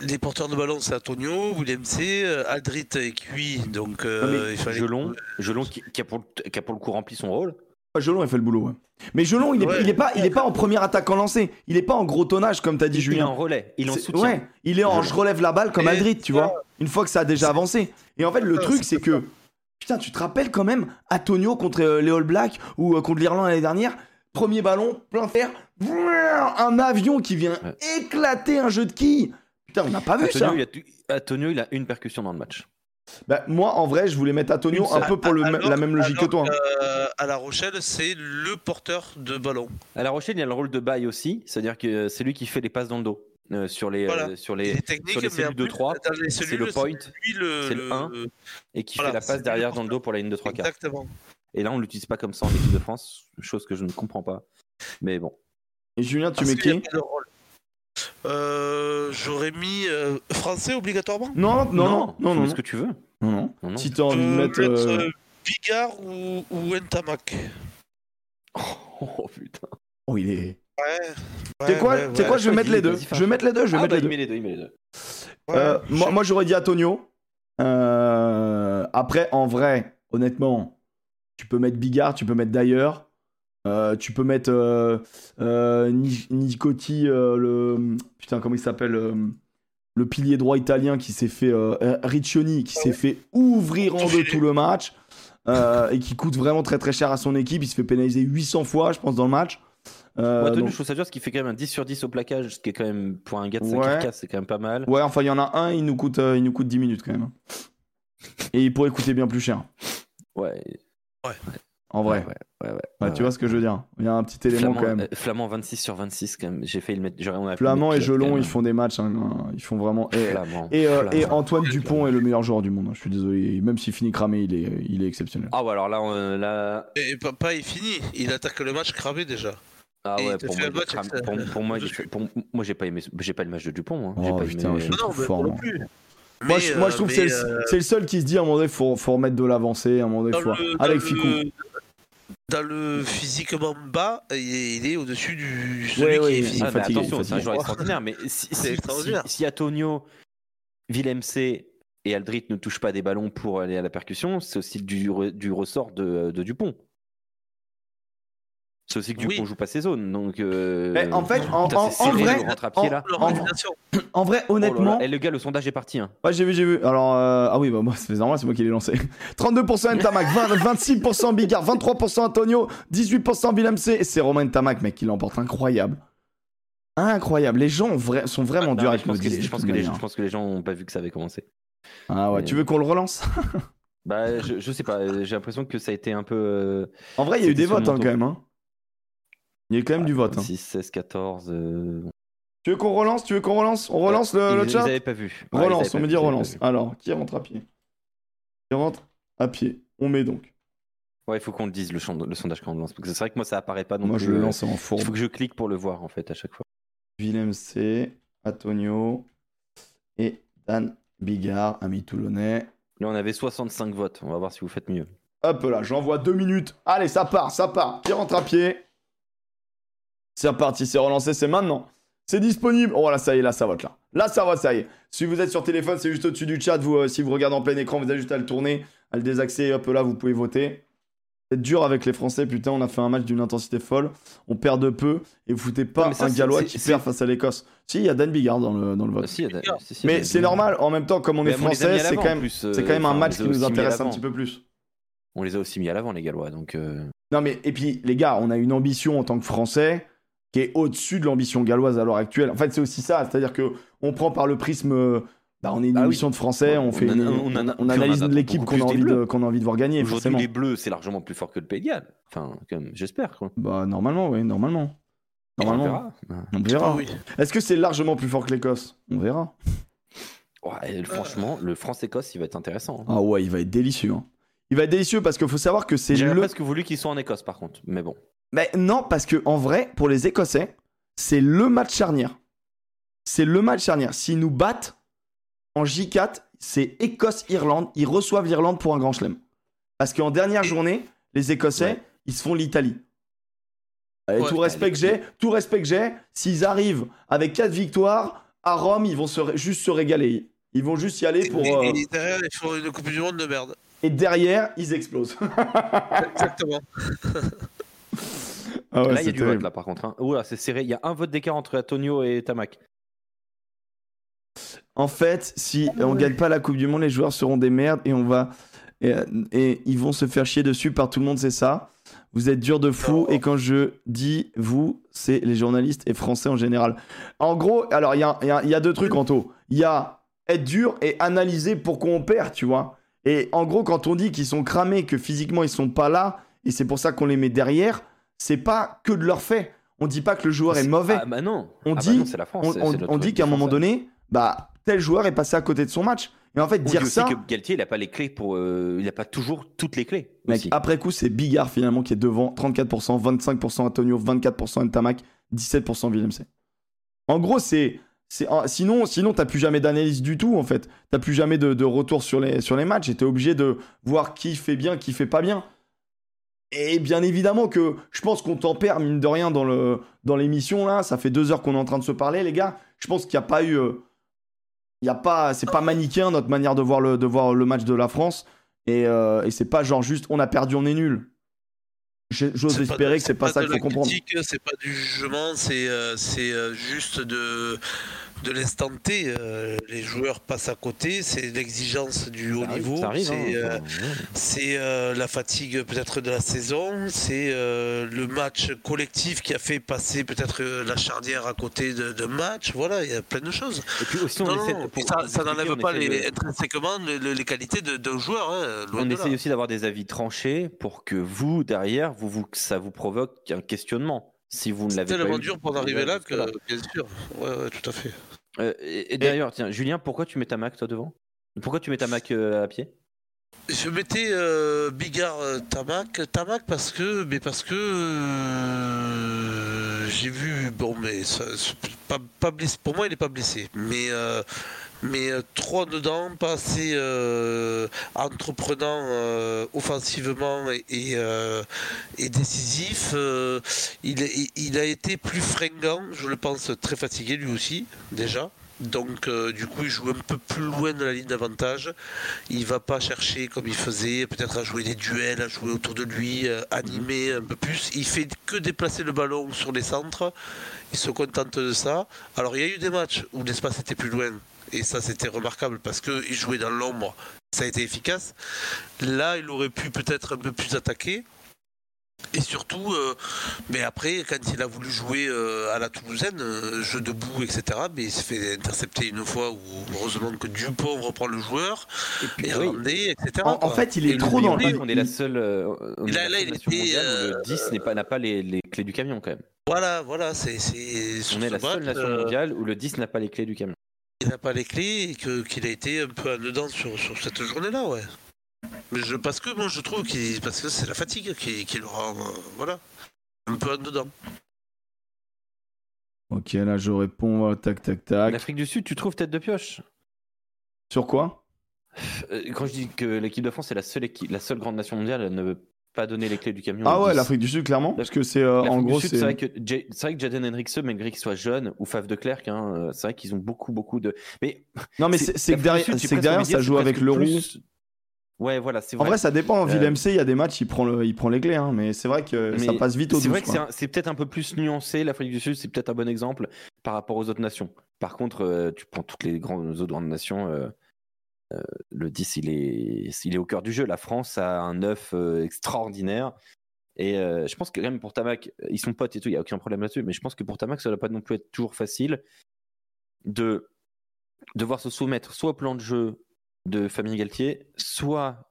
Les porteurs de ballon, c'est Antonio, William C, euh, Aldrit et Cuit, donc euh, il fallait. Gelon, Gelon qui, qui a pour, qui a pour le coup rempli son rôle. Gelon, il fait le boulot, ouais. Mais Gelon, il est, Ouais. il est pas, il est pas en premier attaquant lancé. Il est pas en gros tonnage, comme t'as dit, Il est Julien. en relais, il est en C'est- soutien. Ouais, il est en Je- relève la balle comme Et Aldrit, tu vois. Une fois que ça a déjà avancé. Et en fait, le truc, c'est que. Putain, tu te rappelles quand même Antonio contre euh, les All Blacks ou euh, contre l'Irlande l'année dernière? Premier ballon, plein fer, un avion qui vient Ouais. éclater un jeu de quilles. Putain, on n'a pas vu ça. Il a, Antonio, il a une percussion dans le match. Bah, moi, en vrai, je voulais mettre Antonio un peu pour le, Alors- la même logique que toi. hein. euh, à La Rochelle, c'est le porteur de ballon. À La Rochelle, il y a le rôle de bail aussi, c'est-à-dire que c'est lui qui fait les passes dans le dos euh, sur les Voilà. euh, sur les sur les cellules de plus, 3, dans les c'est le point, le, c'est le un. et qui Voilà, fait la passe derrière dans le dos pour la ligne de 3 quarts. Exactement. Et là, on l'utilise pas comme ça en équipe de France, chose que je ne comprends pas. Mais bon. Et Julien, tu Parce mets qui? Euh, J'aurais mis euh, français obligatoirement? Non, non, non, non, non. ce que tu veux. non, non. Si t'as envie de peux mettre. euh, euh, Bigard ou, ou Ntamak. Oh putain. Oh, il est. Ouais. Tu sais quoi, ouais, ouais. quoi je vais mettre les deux. Je vais mettre les deux, je vais Ah, mettre bah, les il deux. met les deux, il met les deux. Ouais, Euh, je- moi, moi, j'aurais dit Antonio. Euh, après, en vrai, honnêtement, tu peux mettre Bigard, tu peux mettre d'ailleurs. Euh, tu peux mettre euh, euh, euh, le. Putain, comment il s'appelle euh, Le pilier droit italien qui s'est fait. euh, Riccioni, qui s'est fait ouvrir en deux tout le match. euh, et qui coûte vraiment très très cher à son équipe. Il se fait pénaliser 800 fois, je pense, dans le match. Euh, Moi, Antonio, donc- je trouve ça dur, ce qui fait quand même un 10 sur 10 au plaquage, ce qui est quand même, pour un gars de 5 Ouais. c'est quand même pas mal. Ouais, enfin, il y en a un, il nous coûte, euh, il nous coûte 10 minutes quand même. Et il pourrait coûter bien plus cher. Ouais. En vrai. Ouais, ouais, ouais. Ouais, ouais, tu ouais. vois ce que je veux dire Il y a un petit élément Flamand, quand même. euh, Flamand 26 sur 26 quand même. J'ai failli le mettre. Flamand et Gelon, ils font des matchs. hein, hein, ils font vraiment. Et, Flamand, et, euh, Flamand. et Antoine Dupont est le meilleur joueur du monde. hein, Je suis désolé. Même s'il finit cramé, il est, il est exceptionnel. Ah ouais, alors là, on- là... Et papa est fini. Il attaque le match cramé déjà. Ah il ouais, pour moi, il pour, pour moi, il pour- moi, j'ai pas aimé, j'ai pas le match de Dupont. moi. J'ai Oh, pas putain, aimé- je- Non, fort, moi non moi. plus. moi, je, moi, je euh, trouve que c'est le, euh, seul qui se dit à un moment donné, faut, faut remettre de l'avancée. À un moment donné, faut. le- Avec Ficou. Dans le physiquement bas, il est, au-dessus du celui Ouais, qui est il est Ah, physiquement fatigué, attention, c'est un joueur extraordinaire. Mais si, si, extraordinaire. si- si Antonio, Villemc et Aldrit ne touchent pas des ballons pour aller à la percussion, c'est aussi du, re- du ressort de, de Dupont. C'est aussi que Dupont Oui. joue pas ses zones. Donc, euh, Mais en fait, en, putain, en- c'est en serré, vrai, le rentre à pied, en- là. Leur en- organisation. en vrai, Oh là là. honnêtement. Et le gars, le sondage est parti. hein. Ouais, j'ai vu, j'ai vu. Alors, euh, ah oui, bah moi, c'est normal, c'est moi qui l'ai lancé. 32% Ntamak, 20 26% Bigard, 23% Antonio, 18% Villemc. Et c'est Romain Ntamak, mec, qui l'emporte. Incroyable. Incroyable. Les gens vra- sont vraiment Non, durs avec je, pense que, je, pense les, manière. je pense que les gens ont pas vu que ça avait commencé. Ah ouais, Mais- tu veux qu'on le relance? Bah, je, je sais pas. euh, J'ai l'impression que ça a été un peu. euh, En vrai, il y a eu des votes hein, quand même. hein. Il y a quand même du vote. hein. 6, 16, 14. euh, Tu veux qu'on relance Tu veux qu'on relance? On relance le, ils, le chat? avaient pas vu. Ouais, Relance, on me dit relance. Alors, qui rentre à pied? Qui rentre à pied? On met donc. Ouais, il faut qu'on le dise le, sondage quand on le lance. Parce que c'est vrai que moi ça apparaît pas. Donc Moi, je le lance en Il fourbe. faut que je clique pour le voir en fait à chaque fois. Willem C, Antonio et Dan Bigard, ami toulonnais. Là, on avait 65 votes. On va voir si vous faites mieux. Hop là, j'envoie deux minutes. Allez, ça part, ça part. Qui rentre à pied? C'est reparti, c'est relancé, c'est maintenant. C'est disponible. Oh là, ça y est, là, ça vote là. Là, ça vote, ça y est. Si vous êtes sur téléphone, c'est juste au-dessus du chat. Vous, euh, si vous regardez en plein écran, vous avez juste à le tourner, à le désaxer. Hop là, vous pouvez voter. C'est dur avec les Français, putain. On a fait un match d'une intensité folle. On perd de peu. Et vous foutez pas ça, un Gallois qui perd face à l'Écosse. Si, il y a Dan Bigard dans le, dans le vote. Ah, si, il y a- Bigard. si, si, Mais c'est normal. En même temps, comme on Mais est on français, c'est quand même, euh, quand même un match qui nous intéresse un petit peu plus. On les a aussi mis à l'avant, les Gallois. Donc, euh, Non, mais et puis, les gars, on a une ambition en tant que Français qui est au-dessus de l'ambition galloise à l'heure actuelle. En fait, c'est aussi ça. C'est-à-dire que on prend par le prisme. euh, Bah, on est une Ah oui. émission de Français, on, On fait a- une- on a- analyse l'équipe qu'on a, envie de, qu'on a envie de voir gagner, aujourd'hui, les Bleus, c'est largement plus fort que le Pays de Galles. Enfin, comme- j'espère. quoi. Bah, normalement, oui, normalement. On Normalement. verra. On verra. Oui. Est-ce que c'est largement plus fort que l'Écosse? On verra. Ouais, franchement, le France-Écosse, il va être intéressant. hein. Ah ouais, il va être délicieux. hein. Il va être délicieux parce qu'il faut savoir que c'est J'aurais le. presque voulu qu'ils soient en Écosse, par contre. Mais bon. Mais non, parce que en vrai, pour les Écossais, c'est le match charnière. C'est le match charnière. S'ils nous battent en J4, c'est Écosse-Irlande. Ils reçoivent l'Irlande pour un grand chelem. Parce qu'en dernière journée, les Écossais, Ouais. ils se font l'Italie. Et Ouais. tout respect que j'ai, tout respect que j'ai, s'ils arrivent avec 4 victoires à Rome, ils vont se juste se régaler. Ils vont juste y aller pour. Et, euh, et derrière, ils font une Coupe du Monde de merde. et derrière, ils explosent. Exactement. (laughs) Ah ouais, là, il y a du terrible. vote, là, par contre. hein. Oula, c'est serré. Il y a un vote d'écart entre Antonio et Tamac. En fait, si on gagne pas la Coupe du Monde, les joueurs seront des merdes et on va et, et ils vont se faire chier dessus par tout le monde, c'est ça. Vous êtes dur de fou et quand je dis vous, c'est les journalistes et français en général. En gros, alors il y a, y a- y a deux trucs Anto. Il y a être dur et analyser pourquoi on perd, tu vois. Et en gros, quand on dit qu'ils sont cramés, que physiquement ils sont pas là et c'est pour ça qu'on les met derrière, c'est pas que de leur fait. On dit pas que le joueur est mauvais. Ah bah non. On Ah bah dit- non, c'est la France. on, dit qu'à un moment donné, bah, tel joueur est passé à côté de son match. Et en fait, On dit dire aussi ça, que Galtier, il a pas les clés pour. euh, il a pas toujours toutes les clés. mec, aussi. après coup, c'est Bigard finalement qui est devant 34%, 25% Antonio, 24% Ntamak, 17% Villemc. En gros, c'est. sinon, sinon t'as plus jamais d'analyse du tout en fait. T'as plus jamais de, de retour sur les, sur les matchs t'es obligé de voir qui fait bien, qui fait pas bien. Et bien évidemment que je pense qu'on tempère mine de rien dans le dans l'émission là. Ça fait deux heures qu'on est en train de se parler, les gars. Je pense qu'il n'y a pas eu, euh, il y a pas, c'est pas manichéen notre manière de voir le de voir le match de la France. Et, euh, et c'est pas genre juste on a perdu, on est nul. J'ose pas espérer de- que c'est pas ça de qu'il faut comprendre. C'est pas du jugement, c'est euh, c'est euh, juste de, de l'instant T. euh, les joueurs passent à côté, c'est l'exigence du haut arrive, niveau, c'est hein, euh, euh, la fatigue peut-être de la saison, c'est euh, le match collectif qui a fait passer peut-être euh, la charnière à côté de, de match. Voilà, il y a plein de choses. Et puis aussi, on Non, essaie non, de- pour ça, n'enlève on pas les, de- intrinsèquement les, qualités de-. Hein, loin On de essaye aussi d'avoir des avis tranchés pour que vous, derrière, vous, ça vous provoque un questionnement. Si vous ne C'est l'avez pas tellement eu dur pour en arriver là que, bien sûr. Ouais, ouais, tout à fait. Euh, et et d'ailleurs, tiens, Julien, pourquoi tu mets ta Mac toi devant? Pourquoi tu mets ta Mac euh, à pied? Je mettais euh, Bigard euh, Tamac, Tamac parce que, mais parce que euh, j'ai vu, bon, mais pas, pas blessé. Pour moi, il est pas blessé, mais euh, mais trop dedans, pas assez entreprenant offensivement et et, décisif. il, il a été plus fringant, je le pense, très fatigué lui aussi déjà. Donc euh, du coup il joue un peu plus loin de la ligne d'avantage. Il va pas chercher comme il faisait, peut-être à jouer des duels, à jouer autour de lui, euh, animer un peu plus. Il fait que déplacer le ballon sur les centres. Il se contente de ça. Alors il y a eu des matchs où l'espace était plus loin. Et ça c'était remarquable parce qu'il jouait dans l'ombre. Ça a été efficace. Là il aurait pu peut-être un peu plus attaquer. Et surtout, euh, mais après, quand il a voulu jouer euh, à la Toulousaine, euh, jeu debout, etc., mais il s'est fait intercepter une fois où heureusement que Dupont reprend le joueur, Et puis, et oui. Etc. En, fait, il Et est trop dans le. qu'on est la seule, euh, on est Là- la là, seule il nation était, mondiale où euh, le 10 n'est pas- n'a pas les, les clés du camion quand même. Voilà, voilà, c'est. On est la seule nation euh, mondiale où le 10 n'a pas les clés du camion. il n'a pas les clés et qu'il a été un peu en dedans sur, sur cette journée-là, ouais. Mais je, parce que moi je trouve qu'il parce que c'est la fatigue qui, qui le rend euh, voilà un peu en dedans. Ok, là je réponds. voilà, Tac, tac, tac. Afrique du Sud, tu trouves tête de pioche? Sur quoi? Euh, Quand je dis que l'équipe de France est la seule, équipe, la seule grande nation mondiale à ne pas donné les clés du camion. Ah ouais, 10. l'Afrique du Sud, clairement. Parce que c'est euh, en L'Afrique du gros, Sud, c'est. c'est vrai que J- c'est vrai que Jaden Henrikse, malgré qu'il soit jeune, ou Faf de Klerk, hein, euh, c'est vrai qu'ils ont beaucoup, beaucoup de. Mais Non, mais c'est c'est que l'Afrique du derrière, Sud, c'est que presque derrière envie de ça dire, joue c'est avec presque le roux. plus- Ouais, voilà, c'est En vrai. vrai, ça dépend. Euh, Ville MC, il y a des matchs, il prend, le, il prend les clés, hein, mais c'est vrai que ça passe vite au C'est vrai que c'est peut-être un peu plus nuancé. L'Afrique du Sud, c'est peut-être un bon exemple par rapport aux autres nations. Par contre, euh, tu prends toutes les grandes, autres grandes nations, euh, le 10, il est, il est au cœur du jeu. La France a un 9 euh, extraordinaire. Et je pense que même pour Tamac, ils sont potes et tout, il n'y a aucun problème là-dessus. Mais je pense que pour Tamac, ça ne doit pas non plus être toujours facile de devoir se soumettre soit au plan de jeu de Famille Galtier, soit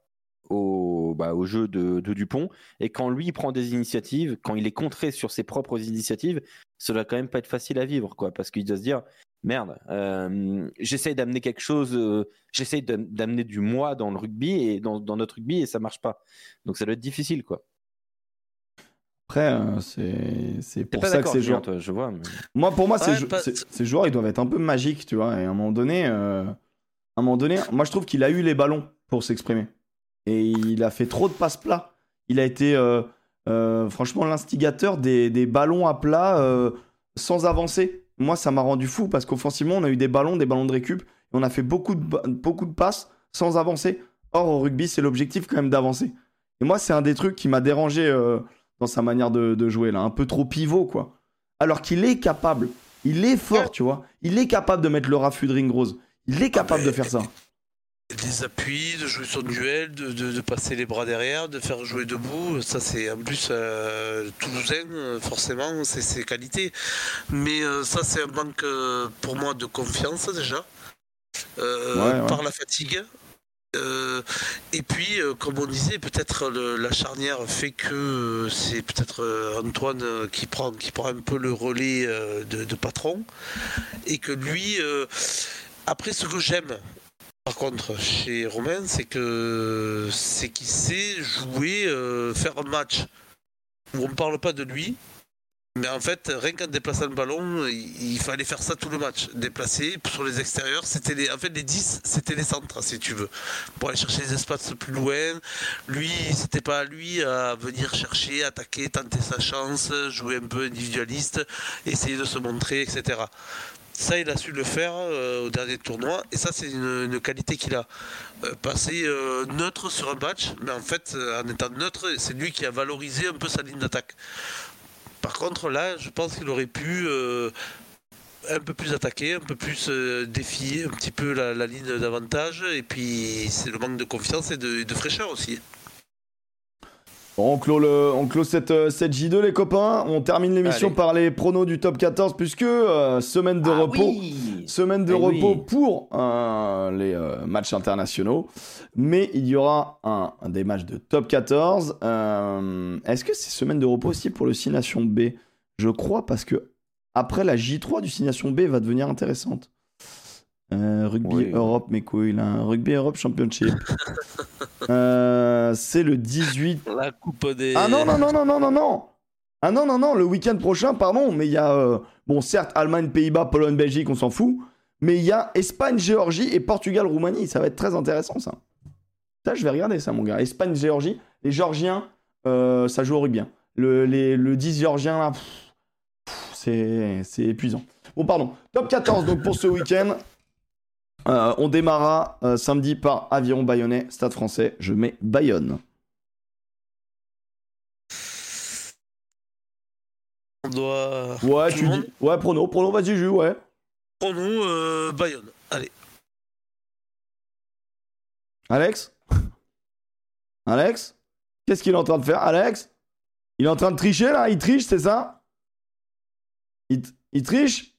au, bah, au jeu de, de Dupont. Et quand lui il prend des initiatives, quand il est contré sur ses propres initiatives, ça doit quand même pas être facile à vivre, quoi, parce qu'il doit se dire merde, euh, j'essaye d'amener quelque chose, euh, j'essaye d'am- d'amener du moi dans le rugby et dans, dans notre rugby et ça marche pas. Donc ça doit être difficile, quoi. Après, euh, c'est pour pas ça que ces joueurs. toi, je vois. mais- Moi, pour moi, Ouais, pas- ces- ces joueurs, ils doivent être un peu magiques, tu vois. Et à un moment donné, euh, à un moment donné, moi, je trouve qu'il a eu les ballons pour s'exprimer. Et il a fait trop de passes plats. Il a été, euh, euh, franchement, l'instigateur des, des ballons à plat euh, sans avancer. Moi, ça m'a rendu fou parce qu'offensivement, on a eu des ballons, des ballons de récup. Et on a fait beaucoup de, ba- beaucoup de passes sans avancer. Or, au rugby, c'est l'objectif quand même d'avancer. Et moi, c'est un des trucs qui m'a dérangé dans sa manière de, de jouer, là. Un peu trop pivot, quoi. Alors qu'il est capable. Il est fort, tu vois. Il est capable de mettre le raffut de ring rose. Il est capable mais- de faire ça. Des appuis, de jouer son duel, de, de- de passer les bras derrière, de faire jouer debout. Ça, c'est en plus euh, toulousain, forcément, c'est ses qualités. Mais euh, ça, c'est un manque euh, pour moi de confiance déjà, Euh, Ouais, ouais. par la fatigue. Et puis, comme on disait, peut-être la charnière fait que c'est peut-être Antoine qui prend, qui prend un peu le relais de, de patron. Et que lui, après ce que j'aime, par contre, chez Romain, c'est que c'est qu'il sait jouer, euh, faire un match où on ne parle pas de lui. Mais en fait, rien qu'en déplaçant le ballon, il, fallait faire ça tout le match. Déplacer sur les extérieurs, c'était les, en fait les 10, c'était les centres, si tu veux. Pour aller chercher les espaces plus loin. Lui, c'était pas à lui à venir chercher, attaquer, tenter sa chance, jouer un peu individualiste, essayer de se montrer, etc. Ça, il a su le faire euh, au dernier tournoi, et ça, c'est une, qualité qu'il a. Euh, euh, neutre sur un match, mais en fait, euh, en étant neutre, c'est lui qui a valorisé un peu sa ligne d'attaque. Par contre, là, je pense qu'il aurait pu un peu plus attaquer, un peu plus défier un petit peu la, ligne d'avantage, et puis c'est le manque de confiance et de fraîcheur aussi. Bon, on clôt, le, on clôt cette, euh, cette J2, les copains. On termine l'émission par les pronos du top 14, puisque euh, semaine de Ah repos. oui Semaine de Eh repos oui. pour euh, les euh, matchs internationaux. Mais il y aura un, un des matchs de top 14. Euh, Est-ce que c'est semaine de repos aussi pour le 6 Nations B? Je crois parce que après la J3 du 6 Nations B va devenir intéressante. Euh, rugby Oui. Europe, mes couilles, là. Rugby Europe Championship. (laughs) Euh, c'est le 18 La coupe des. ah non, non, non, non, non, non, non. Ah non, non, non, le week-end prochain, pardon, mais il y a, euh, bon, certes, Allemagne, Pays-Bas, Pologne, Belgique, on s'en fout, mais il y a Espagne, Géorgie et Portugal, Roumanie. Ça va être très intéressant, ça. Ça, je vais regarder ça, mon gars. Espagne, Géorgie. Les Géorgiens, euh, ça joue au rugby. hein. Le, les- le 10 Géorgien, là, c'est épuisant. Bon, pardon. Top 14, donc, pour ce week-end. Euh, on démarra euh, samedi par Aviron Bayonnais, Stade français. Je mets Bayonne. On doit. Ouais, Tout tu dis. Ouais, prono, prono, vas-y, joue, ouais. Nous, euh, Bayonne. Allez. Alex? Alex? Qu'est-ce qu'il est en train de faire, Alex? Il est en train de tricher, là? Il triche, c'est ça? Il triche?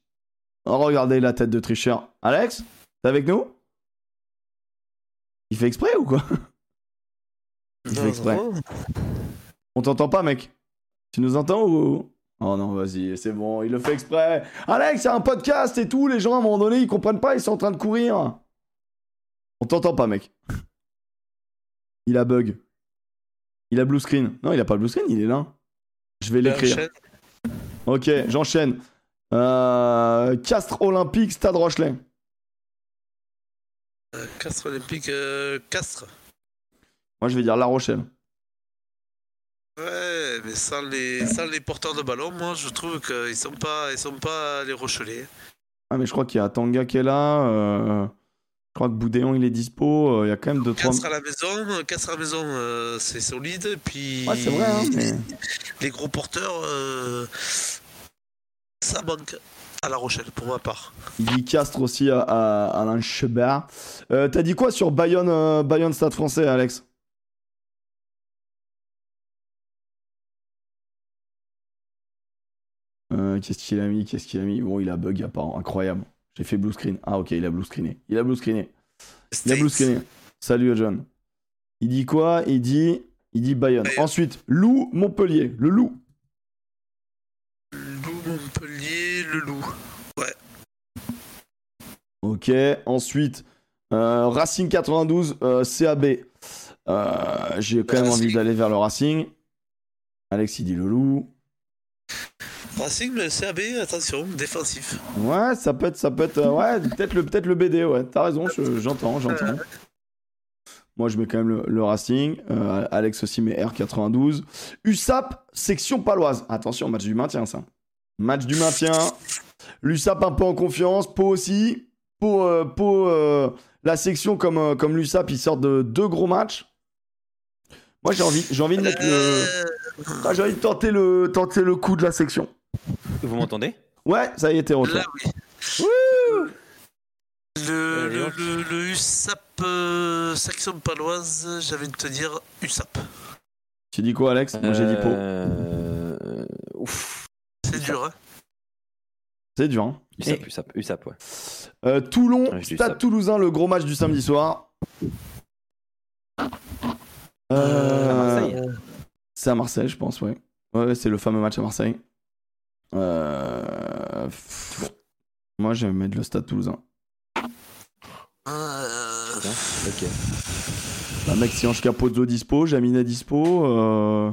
Oh, regardez la tête de tricheur. Alex? T'es avec nous? Il fait exprès ou quoi? Il fait exprès. On t'entend pas, mec Tu nous entends ou... Oh non, vas-y, c'est bon, il le fait exprès. Alex, il y a un podcast et tout, les gens à un moment donné, ils comprennent pas, ils sont en train de courir. On t'entend pas, mec. Il a bug. Il a blue screen. Non, il a pas le blue screen, il est là. Je vais l'écrire. Ok, j'enchaîne. Euh, Castres Olympique, Stade Rochelet. Euh, Castres Olympique, euh, Castres. Moi, je vais dire La Rochelle. Ouais, mais sans les, sans les porteurs de ballon, moi je trouve qu'ils sont pas, ils sont pas les Rochelais. Ah, mais je crois qu'il y a Tanga qui est là. euh, Je crois que Boudéon il est dispo. euh, Il y a quand même 2-3. 4 à la maison, 4 à la maison, euh, c'est solide. et Puis Ouais, c'est vrai, hein, mais- (laughs) les gros porteurs, ça manque à La Rochelle pour ma part. Il dit Castres aussi à, à Alain Chebert. Euh, T'as dit quoi sur Bayonne, euh, Bayonne Stade français, Alex? Euh, Qu'est-ce qu'il a mis Qu'est-ce qu'il a mis? Bon, il a bug apparemment. Incroyable. J'ai fait blue screen. Ah, ok, il a blue screené. Il a blue screené. Il a blue screené. Salut, John. Il dit quoi? Il dit, il dit Bayonne. Bayonne. Ensuite, Loup, Montpellier. Le Loup. Loup, Montpellier, le loup. Ok. Ensuite, euh, Racing 92, euh, CAB. Euh, J'ai quand même envie d'aller vers le Racing. Alex, il dit le Loup. Racing, le CAB, attention, défensif. Ouais, ça peut être, ça peut être, ouais, peut-être le, peut-être le BD, ouais. T'as raison, je- j'entends, j'entends. (laughs) Moi, je mets quand même le, le Racing. Alex aussi met R92. USAP, section paloise. Attention, match du maintien, ça. Match du maintien. L'USAP un peu en confiance. Pau aussi. Pau, euh, euh, la section comme, euh, comme l'USAP, ils sortent de deux gros matchs. Moi, j'ai envie, j'ai envie de mettre le. Euh, Ah, j'ai envie de tenter le, tenter le coup de la section. Vous m'entendez? Ouais, ça y est, t'es retour. Là, oui. Le, le, le, le USAP euh, section paloise, j'avais de te dire USAP. Tu dis quoi, Alex? Moi, j'ai dit Pau. Euh, Ouf. C'est dur, hein. C'est dur, hein. USAP, USAP, USAP, ouais. Euh, Toulon, Ouais, Stade. Toulousain, le gros match du samedi soir. Euh, à Marseille. C'est à Marseille, je pense, ouais. Ouais, c'est le fameux match à Marseille. Euh, pff, Moi, je vais mettre le Stade Toulousain. Euh, Ok. Bah, mec, si Ange Capozzo dispo, Jaminet dispo. Euh...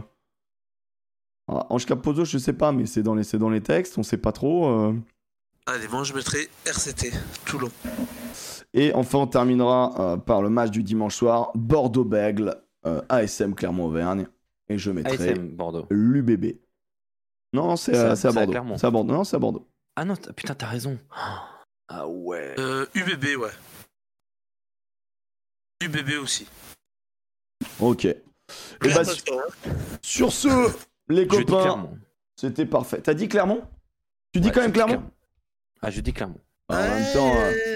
ah, Ange Capozzo, je sais pas, mais c'est dans les, c'est dans les textes, on sait pas trop. euh. Allez, moi je mettrai RCT, Toulon. Et enfin, on terminera euh, par le match du dimanche soir, Bordeaux-Bègle, euh, ASM Clermont-Auvergne. Et je mettrai ASM, Bordeaux. l'UBB. Non, c'est C'est à, à- c'est à Bordeaux. Clermont. C'est à Bordeaux. Non, c'est à Bordeaux. Ah non, t'as- putain, t'as raison. Ah ouais. Euh, UBB, ouais. UBB aussi. Ok. Et bah, Attention, hein. sur ce, les Je copains, Clermont. c'était parfait. T'as dit Clermont? Tu dis Ouais, quand même Clermont Ah, je dis Clermont. Bah, En même temps, euh,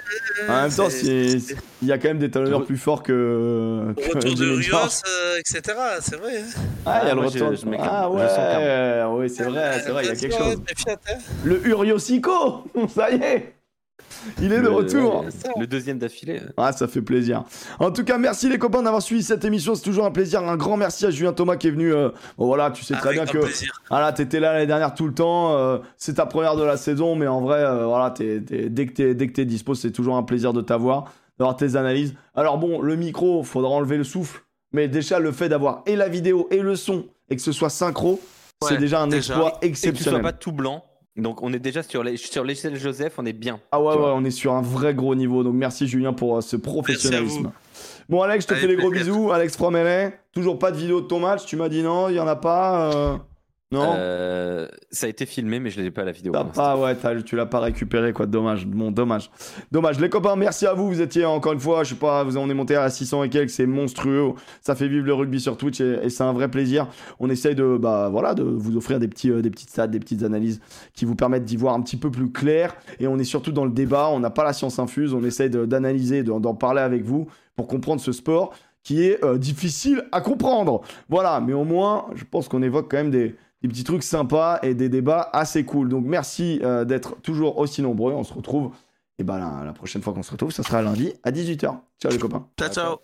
en même temps, il y a quand même des talonneurs plus forts que. que Retour de. Rios, euh, etc. C'est vrai. hein. Ah, il y a Ah, le je- retour. je ah. Je sens ouais, oui, c'est vrai, c'est vrai, il y a quelque chose. méfiante, hein. Le Uriosico, (laughs) ça y est, il est de Le- retour. ouais, Le deuxième d'affilée. Ah, ça fait plaisir. En tout cas, merci les copains d'avoir suivi cette émission. C'est toujours un plaisir. Un grand merci à Julien Thomas qui est venu. euh, bon, voilà, tu sais très Avec bien que plaisir. voilà, t'étais là l'année dernière tout le temps. euh, c'est ta première de la saison, mais en vrai, euh, voilà, t'es- t'es- dès que t'es dès que t'es dispo, c'est toujours un plaisir de t'avoir, d'avoir tes analyses. Alors bon, le micro, faudra enlever le souffle, mais déjà le fait d'avoir et la vidéo et le son et que ce soit synchro, c'est déjà un déjà. exploit Et que tu sois exceptionnel. pas tout blanc. Donc on est déjà sur les- sur l'échelle Joseph, on est bien. Ah ouais, ouais, on est sur un vrai gros niveau. Donc merci Julien pour euh, ce professionnalisme. Bon, Alex, je te fais des gros bisous. Alex Fromelet, toujours pas de vidéo de ton match. Tu m'as dit non, il y en a pas. euh, Non Euh, ça a été filmé, mais je l'ai pas à la vidéo. T'as pas, ouais, tu l'as pas récupéré, quoi. Dommage, bon, dommage. Dommage. Les copains, merci à vous. Vous étiez encore une fois, je sais pas, vous on est monté à 600 et quelques, c'est monstrueux. Ça fait vivre le rugby sur Twitch et, et c'est un vrai plaisir. On essaye de, bah, voilà, de vous offrir des petits, euh, des petites stats, des petites analyses qui vous permettent d'y voir un petit peu plus clair. Et on est surtout dans le débat. On n'a pas la science infuse. On essaye d'analyser, de- d'en parler avec vous pour comprendre ce sport qui est euh, difficile à comprendre. Voilà, mais au moins, je pense qu'on évoque quand même des, des petits trucs sympas et des débats assez cool. Donc merci euh, d'être toujours aussi nombreux. On se retrouve, et ben la, la prochaine fois qu'on se retrouve, ça sera lundi à 18h. Ciao les copains. Ciao, ciao.